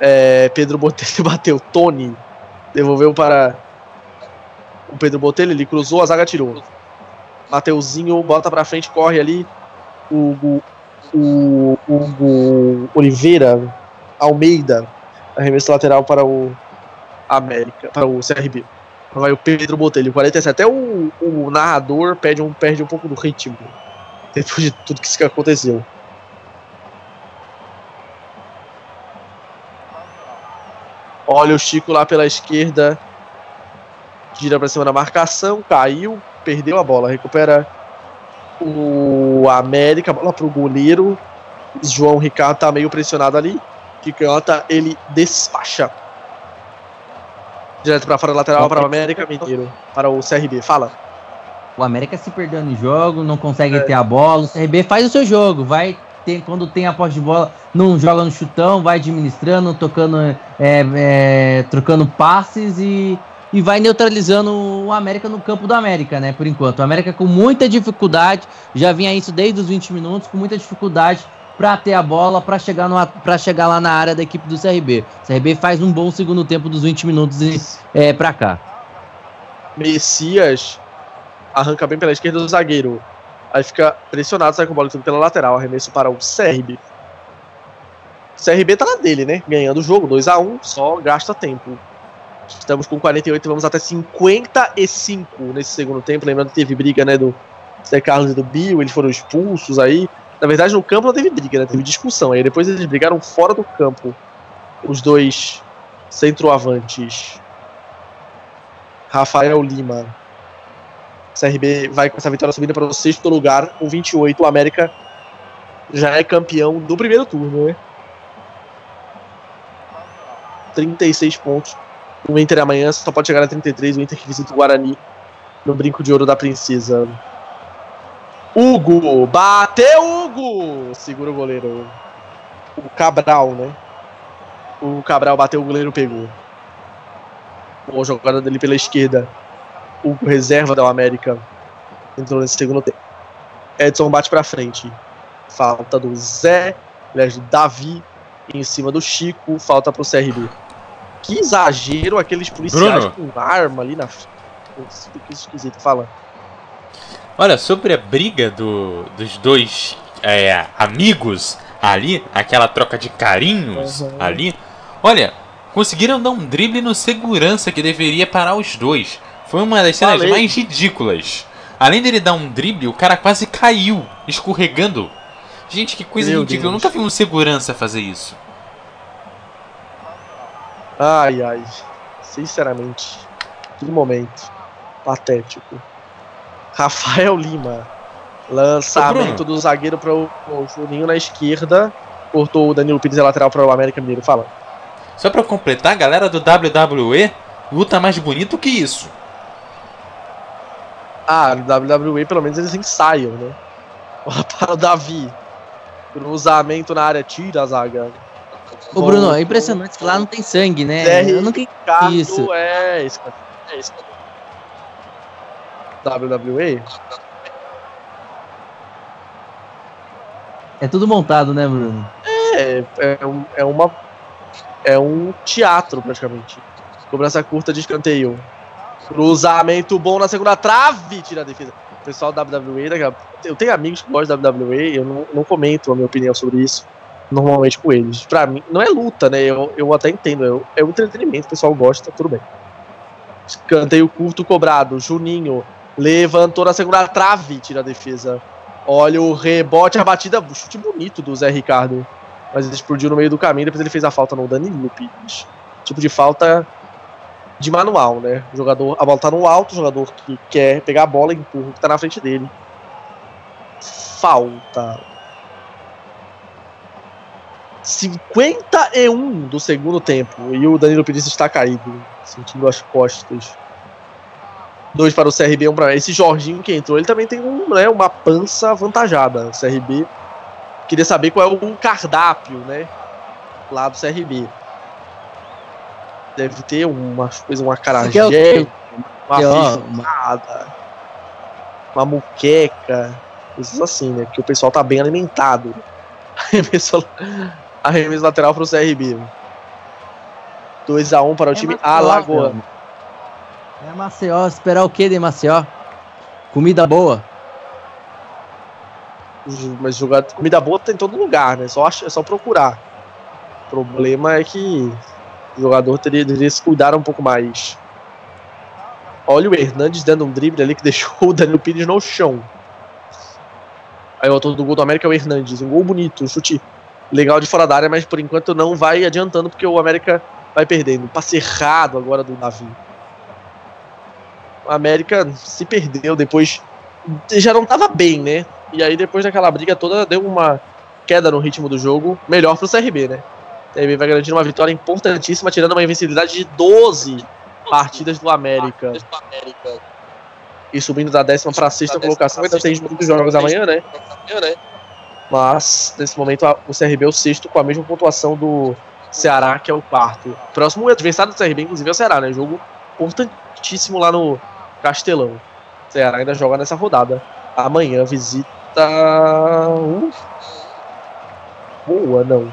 Speaker 3: É, Pedro Botelho bateu. Tony devolveu para o Pedro Botelho. Ele cruzou, a zaga tirou. Mateuzinho bota pra frente, corre ali. O Hugo, o Hugo Oliveira Almeida. Arremesso lateral para o América, para o CRB. Vai o Pedro Botelho, 47. Até o, o narrador perde um, perde um pouco do ritmo. Depois de tudo que aconteceu. Olha o Chico lá pela esquerda. Gira pra cima da marcação. Caiu. Perdeu a bola. Recupera o América. Bola pro goleiro. João Ricardo tá meio pressionado ali. Que canta, ele despacha. Direto pra fora lateral para o América Mineiro. Para o CRB. Fala.
Speaker 2: O América se perdendo em jogo, não consegue
Speaker 3: É.
Speaker 2: ter a bola. O CRB faz o seu jogo, vai ter, quando tem a posse de bola, não joga no chutão, vai administrando, tocando, é, é, trocando passes e, e vai neutralizando o América no campo do América, né? Por enquanto. O América com muita dificuldade, já vinha isso desde os 20 minutos, com muita dificuldade para ter a bola, para chegar, chegar lá na área da equipe do CRB. O CRB faz um bom segundo tempo dos 20 minutos é, para cá.
Speaker 3: Messias arranca bem pela esquerda do zagueiro. Aí fica pressionado, sai com a bola pela lateral. Arremesso para o CRB. O CRB tá na dele, né? Ganhando o jogo, 2 a 1 só gasta tempo. Estamos com 48 vamos até 55 nesse segundo tempo. Lembrando que teve briga, né, do Zé Carlos e do Bill, eles foram expulsos aí. Na verdade, no campo não teve briga, né? Teve discussão. Aí depois eles brigaram fora do campo. Os dois centroavantes. Rafael Lima. CRB vai com essa vitória subindo para o sexto lugar com 28. O América já é campeão do primeiro turno, né? 36 pontos. O Inter amanhã só pode chegar a 33. O Inter que visita o Guarani no brinco de ouro da princesa. Hugo! Bateu Hugo! Segura o goleiro. O Cabral, né? O Cabral bateu, o goleiro pegou. Boa jogada dele pela esquerda. O reserva da América entrou nesse segundo tempo. Edson bate pra frente. Falta do Zé, aliás, do Davi em cima do Chico. Falta pro CRB. Que exagero aqueles policiais
Speaker 1: Bruno.
Speaker 3: com arma ali na. Que esquisito fala.
Speaker 1: Olha, sobre a briga do, dos dois é, amigos ali, aquela troca de carinhos
Speaker 3: Uhum.
Speaker 1: ali. Olha, conseguiram dar um drible no segurança que deveria parar os dois. Foi uma das cenas
Speaker 3: Falei.
Speaker 1: mais ridículas. Além dele dar um drible, o cara quase caiu, escorregando. Gente, que coisa
Speaker 3: Meu
Speaker 1: ridícula. Eu
Speaker 3: Deus.
Speaker 1: nunca vi um segurança fazer isso.
Speaker 3: Ai, ai. Sinceramente. Que momento. Patético. Rafael Lima. Lançamento do zagueiro para o Juninho na esquerda. Cortou o Danilo Pires lateral para o América Mineiro. Fala.
Speaker 1: Só pra completar, a galera do WWE luta mais bonito que isso.
Speaker 3: Ah, no WWE pelo menos eles ensaiam, né? Para o Davi. Cruzamento na área, tira a zaga.
Speaker 2: Ô, Bruno, é impressionante que lá não tem sangue, né?
Speaker 3: DR.
Speaker 2: Eu nunca
Speaker 3: Ricardo
Speaker 2: Isso.
Speaker 3: é isso. É isso. WWE?
Speaker 2: É tudo montado, né, Bruno?
Speaker 3: É, é, um- é uma. É um teatro, praticamente. Cobrança curta de escanteio. Cruzamento bom na segunda trave, tira a defesa. O pessoal da WWE, eu tenho amigos que gostam da WWE, eu não, não comento a minha opinião sobre isso normalmente com eles. Pra mim, não é luta, né? Eu, eu até entendo, é, um entretenimento, o pessoal gosta, tudo bem. Escanteio curto cobrado, Juninho levantou na segunda trave, tira a defesa. Olha o rebote, a batida, chute bonito do Zé Ricardo. Mas ele explodiu no meio do caminho, depois ele fez a falta no Danilo Pires. Tipo de falta de manual, né? O jogador, a bola tá no alto, o jogador que quer pegar a bola, empurra o que tá na frente dele. Falta. 51 do segundo tempo. E o Danilo Pires está caído, sentindo as costas. Dois para o CRB, um para esse Jorginho que entrou. Ele também tem um, né, uma pança avantajada. O CRB queria saber qual é o cardápio, né? Lá do CRB. Deve ter uma coisa, uma
Speaker 2: é o
Speaker 3: carajé, uma
Speaker 2: ó,
Speaker 3: feijoada, uma muqueca, coisas assim, né? Porque o pessoal tá bem alimentado. Arremesso, arremesso lateral pro CRB. 2x1 para o
Speaker 2: É
Speaker 3: time
Speaker 2: Maceió,
Speaker 3: Alagoa.
Speaker 2: cara. É Maceió, esperar o que de Maceió? Comida boa.
Speaker 3: Mas jogar comida boa tem em todo lugar, né? Só, é só procurar. O problema é que o jogador teria, deveria se cuidar um pouco mais. Olha o Hernandes dando um drible ali que deixou o Danilo Pires no chão. Aí o autor do gol do América é o Hernandes. Um gol bonito, um chute legal de fora da área, mas por enquanto não vai adiantando porque o América vai perdendo. Passe errado agora do Davi. O América se perdeu depois. Já não tava bem, né? E aí, depois daquela briga toda, deu uma queda no ritmo do jogo. Melhor pro CRB, né? CRB vai garantir uma vitória importantíssima, tirando uma invencibilidade de 12 partidas do América. E subindo da décima para a sexta colocação. Ainda tem muitos jogos amanhã, né? Mas, nesse momento, o CRB é o sexto com a mesma pontuação do Ceará, que é o quarto. Próximo adversário do CRB, inclusive, é o Ceará, né? Jogo importantíssimo lá no Castelão. O Ceará ainda joga nessa rodada. Amanhã visita. o- Boa, não.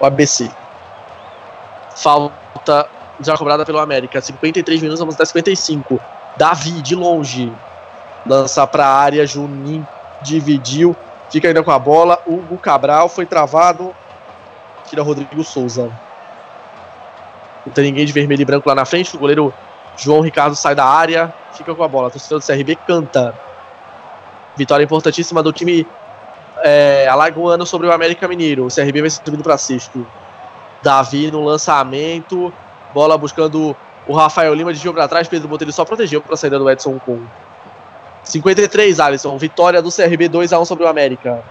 Speaker 3: O ABC. Falta já cobrada pelo América. 53 minutos, vamos até 55. Davi, de longe. Lança pra área. Juninho dividiu. Fica ainda com a bola. Hugo Cabral foi travado. Tira Rodrigo Souza. Não tem ninguém de vermelho e branco lá na frente. O goleiro João Ricardo sai da área, fica com a bola. O torcedor do CRB canta. Vitória importantíssima do time é, alagoano sobre o América Mineiro. O CRB vai subindo para sexto. Davi no lançamento. Bola buscando o Rafael Lima de para trás. Pedro Botelho só protegeu para a saída do Edson com 53, Alisson. Vitória do CRB 2 a 1 sobre o América.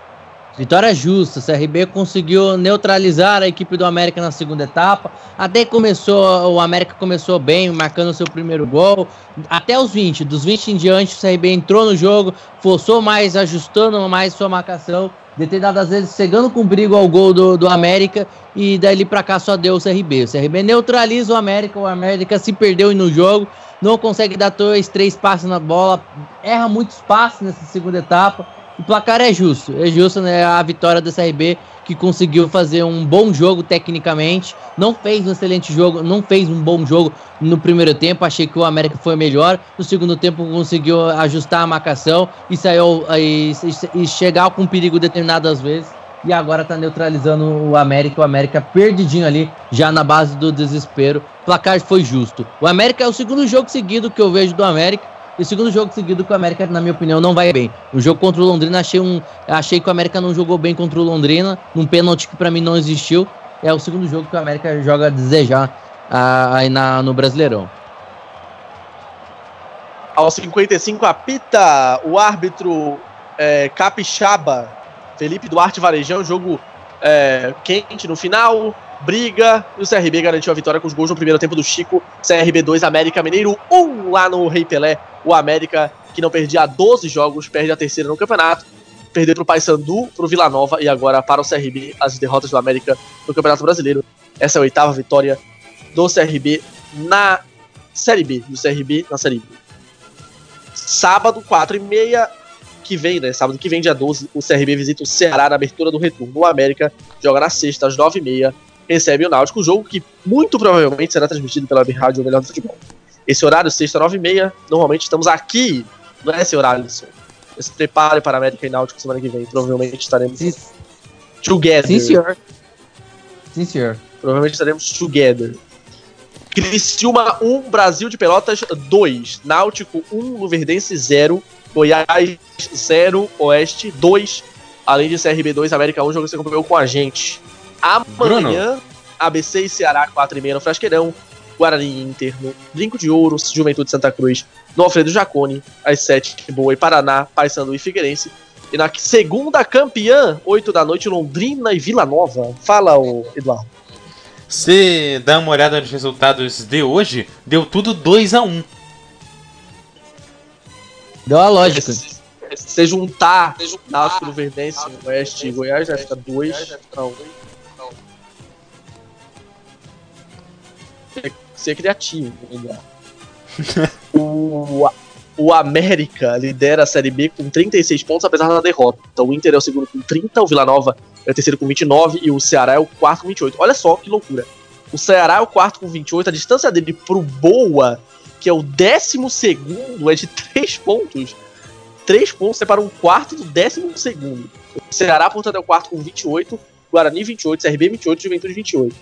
Speaker 2: Vitória justa, o CRB conseguiu neutralizar a equipe do América na segunda etapa. Até começou, o América começou bem, marcando seu primeiro gol. Até os 20, dos 20 em diante, o CRB entrou no jogo, forçou mais, ajustando mais sua marcação. Determinadas vezes chegando com brigo ao gol do, do América e dali para cá só deu o CRB. O CRB neutraliza o América, o América se perdeu no jogo, não consegue dar dois, três passes na bola, erra muitos passes nessa segunda etapa o placar é justo. É justo né, a vitória do CRB, que conseguiu fazer um bom jogo tecnicamente. Não fez um excelente jogo, não fez um bom jogo no primeiro tempo. Achei que o América foi melhor. No segundo tempo conseguiu ajustar a marcação e saiu e, e chegar com perigo determinadas vezes. E agora tá neutralizando o América. O América perdidinho ali, já na base do desespero. O placar foi justo. O América é o segundo jogo seguido que eu vejo do América e o segundo jogo seguido que o América, na minha opinião, não vai bem. O jogo contra o Londrina, achei, um, achei que o América não jogou bem contra o Londrina, num pênalti que para mim não existiu. É o segundo jogo que o América joga a desejar aí na, no Brasileirão.
Speaker 3: Aos 55 apita o árbitro é, capixaba Felipe Duarte Varejão, jogo é, quente no final briga e o CRB garantiu a vitória com os gols no primeiro tempo do Chico. CRB 2, América Mineiro 1 lá no Rei Pelé. O América, que não perdia 12 jogos, perde a terceira no campeonato. Perdeu para o Paysandu, para o Vila Nova e agora para o CRB as derrotas do América no Campeonato Brasileiro. Essa é a oitava vitória do CRB na Série B, do CRB na Série B. Sábado, 4 e meia, que vem, né? Sábado que vem, dia 12, o CRB visita o Ceará na abertura do retorno. O América joga na sexta, às 9 e meia, recebe o Náutico, um jogo que muito provavelmente será transmitido pela Rádio Melhor do Futebol. Esse horário, sexta, nove e meia, normalmente estamos aqui, não é esse horário, Alisson. Se prepare para a América e Náutico semana que vem, provavelmente estaremos Sim. together.
Speaker 2: Sim, senhor. Sim, senhor.
Speaker 3: Provavelmente estaremos together. Criciúma 1, Brasil de Pelotas 2, Náutico 1, Luverdense 0, Goiás 0, Oeste 2, além de CRB 2, América 1, jogo que você acompanhou com a gente. Amanhã, Bruno. ABC e Ceará, 4h30 no Frasqueirão. Guarani Inter no Brinco de Ouro, Juventude Santa Cruz, no Alfredo Jacone, às 7 Boa e Paraná, Paysandu e Figueirense. E na segunda campeã, 8 da noite, Londrina e Vila Nova. Fala, o Eduardo.
Speaker 1: Você dá uma olhada nos resultados de hoje, deu tudo 2 a 1
Speaker 2: Deu a lógica.
Speaker 3: Se, se juntar, Náutico do Verdense, Oeste e Goiás, vai ficar 2 a 1 ser criativo. Né? o, o América lidera a Série B com 36 pontos, apesar da derrota. Então o Inter é o segundo com 30, o Vila Nova é o terceiro com 29 e o Ceará é o quarto com 28. Olha só que loucura. O Ceará é o quarto com 28, a distância dele pro Boa, que é o décimo segundo, é de 3 pontos. 3 pontos separam um quarto do décimo segundo. O Ceará, portanto, é o quarto com 28, Guarani 28, CRB 28, Juventude 28.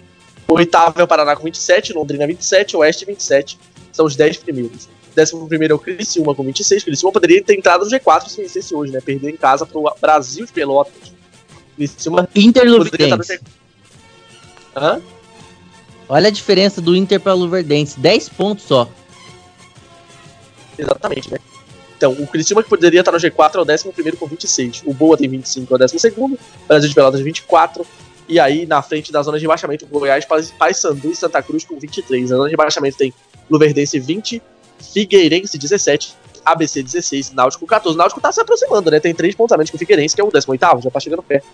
Speaker 3: O oitavo é o Paraná com 27, Londrina 27, Oeste 27. São os 10 primeiros. Décimo primeiro é o Criciúma com 26. Criciúma poderia ter entrado no G4 se vencesse hoje, né? Perder em casa pro Brasil de Pelotas.
Speaker 2: Criciúma Inter Luverdense. Hã? Olha a diferença do Inter para o Luverdense. 10 pontos só.
Speaker 3: Exatamente, né? Então, o Criciúma que poderia estar no G4 é o 11 com 26. O Boa tem 25, é o 12. O Brasil de Pelotas 24. E aí, na frente da zona de rebaixamento, Goiás, Paysandu e Santa Cruz com 23. Na zona de rebaixamento tem Luverdense 20, Figueirense 17, ABC 16, Náutico 14. O Náutico tá se aproximando, né? Tem 3 pontos a menos que o Figueirense, que é o 18 já tá chegando perto.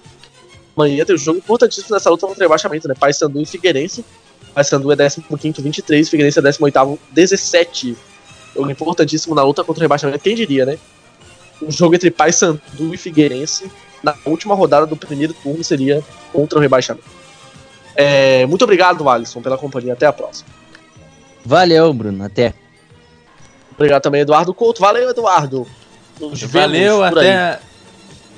Speaker 3: Amanhã tem um jogo importantíssimo nessa luta contra o rebaixamento, né? Paysandu e Figueirense. Paysandu é 15 23, Figueirense é 18 17. Jogo importantíssimo na luta contra o rebaixamento, quem diria, né? Um jogo entre Paysandu e Figueirense na última rodada do primeiro turno seria contra o rebaixamento. É, muito obrigado, Alisson, pela companhia. Até a próxima.
Speaker 2: Valeu, Bruno. Até.
Speaker 3: Obrigado também, Eduardo Couto. Valeu, Eduardo.
Speaker 1: Nos Valeu, até.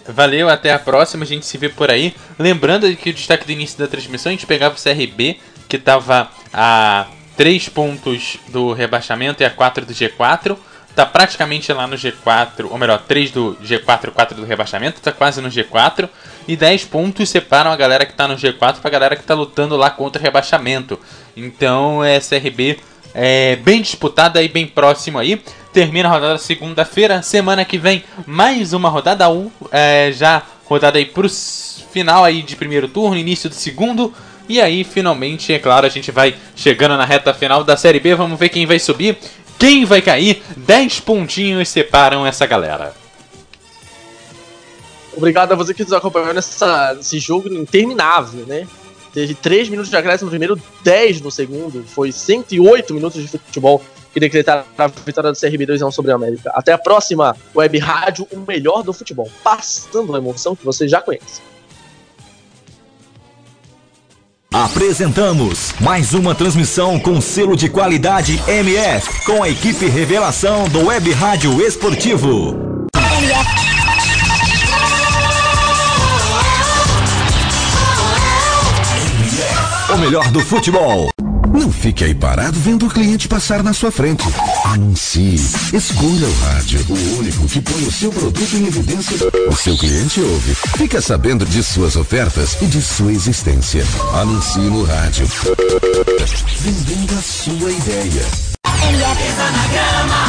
Speaker 1: Valeu, até a próxima. A gente se vê por aí. Lembrando que o destaque do início da transmissão, a gente pegava o CRB que estava a 3 pontos do rebaixamento e a 4 do G4. Tá praticamente lá no G4, ou melhor, 3 do G4 e 4 do rebaixamento, tá quase no G4. E 10 pontos separam a galera que tá no G4 pra galera que tá lutando lá contra o rebaixamento. Então é CRB é, bem disputada e bem próximo aí. Termina a rodada segunda-feira. Semana que vem, mais uma rodada 1. É, já rodada aí pro final aí de primeiro turno, início do segundo. E aí, finalmente, é claro, a gente vai chegando na reta final da Série B. Vamos ver quem vai subir, quem vai cair. 10 pontinhos separam essa galera.
Speaker 3: Obrigado a você que nos acompanhou nessa, nesse jogo interminável, né? Teve 3 minutos de acréscimo no primeiro, 10 no segundo. Foi 108 minutos de futebol que decretaram a vitória do CRB 2 sobre a América. Até a próxima Web Rádio, o melhor do futebol. Passando a emoção que você já conhece.
Speaker 5: Apresentamos mais uma transmissão com selo de qualidade MF, com a equipe Revelação do Web Rádio Esportivo. O melhor do futebol.
Speaker 4: Não fique aí parado vendo o cliente passar na sua frente. Anuncie. Escolha o rádio, o único que põe o seu produto em evidência. O seu cliente ouve. Fica sabendo de suas ofertas e de sua existência. Anuncie no rádio. Vendendo a sua ideia. Ele na grama,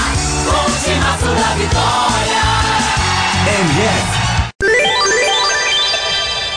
Speaker 4: com o vitória.
Speaker 6: MF.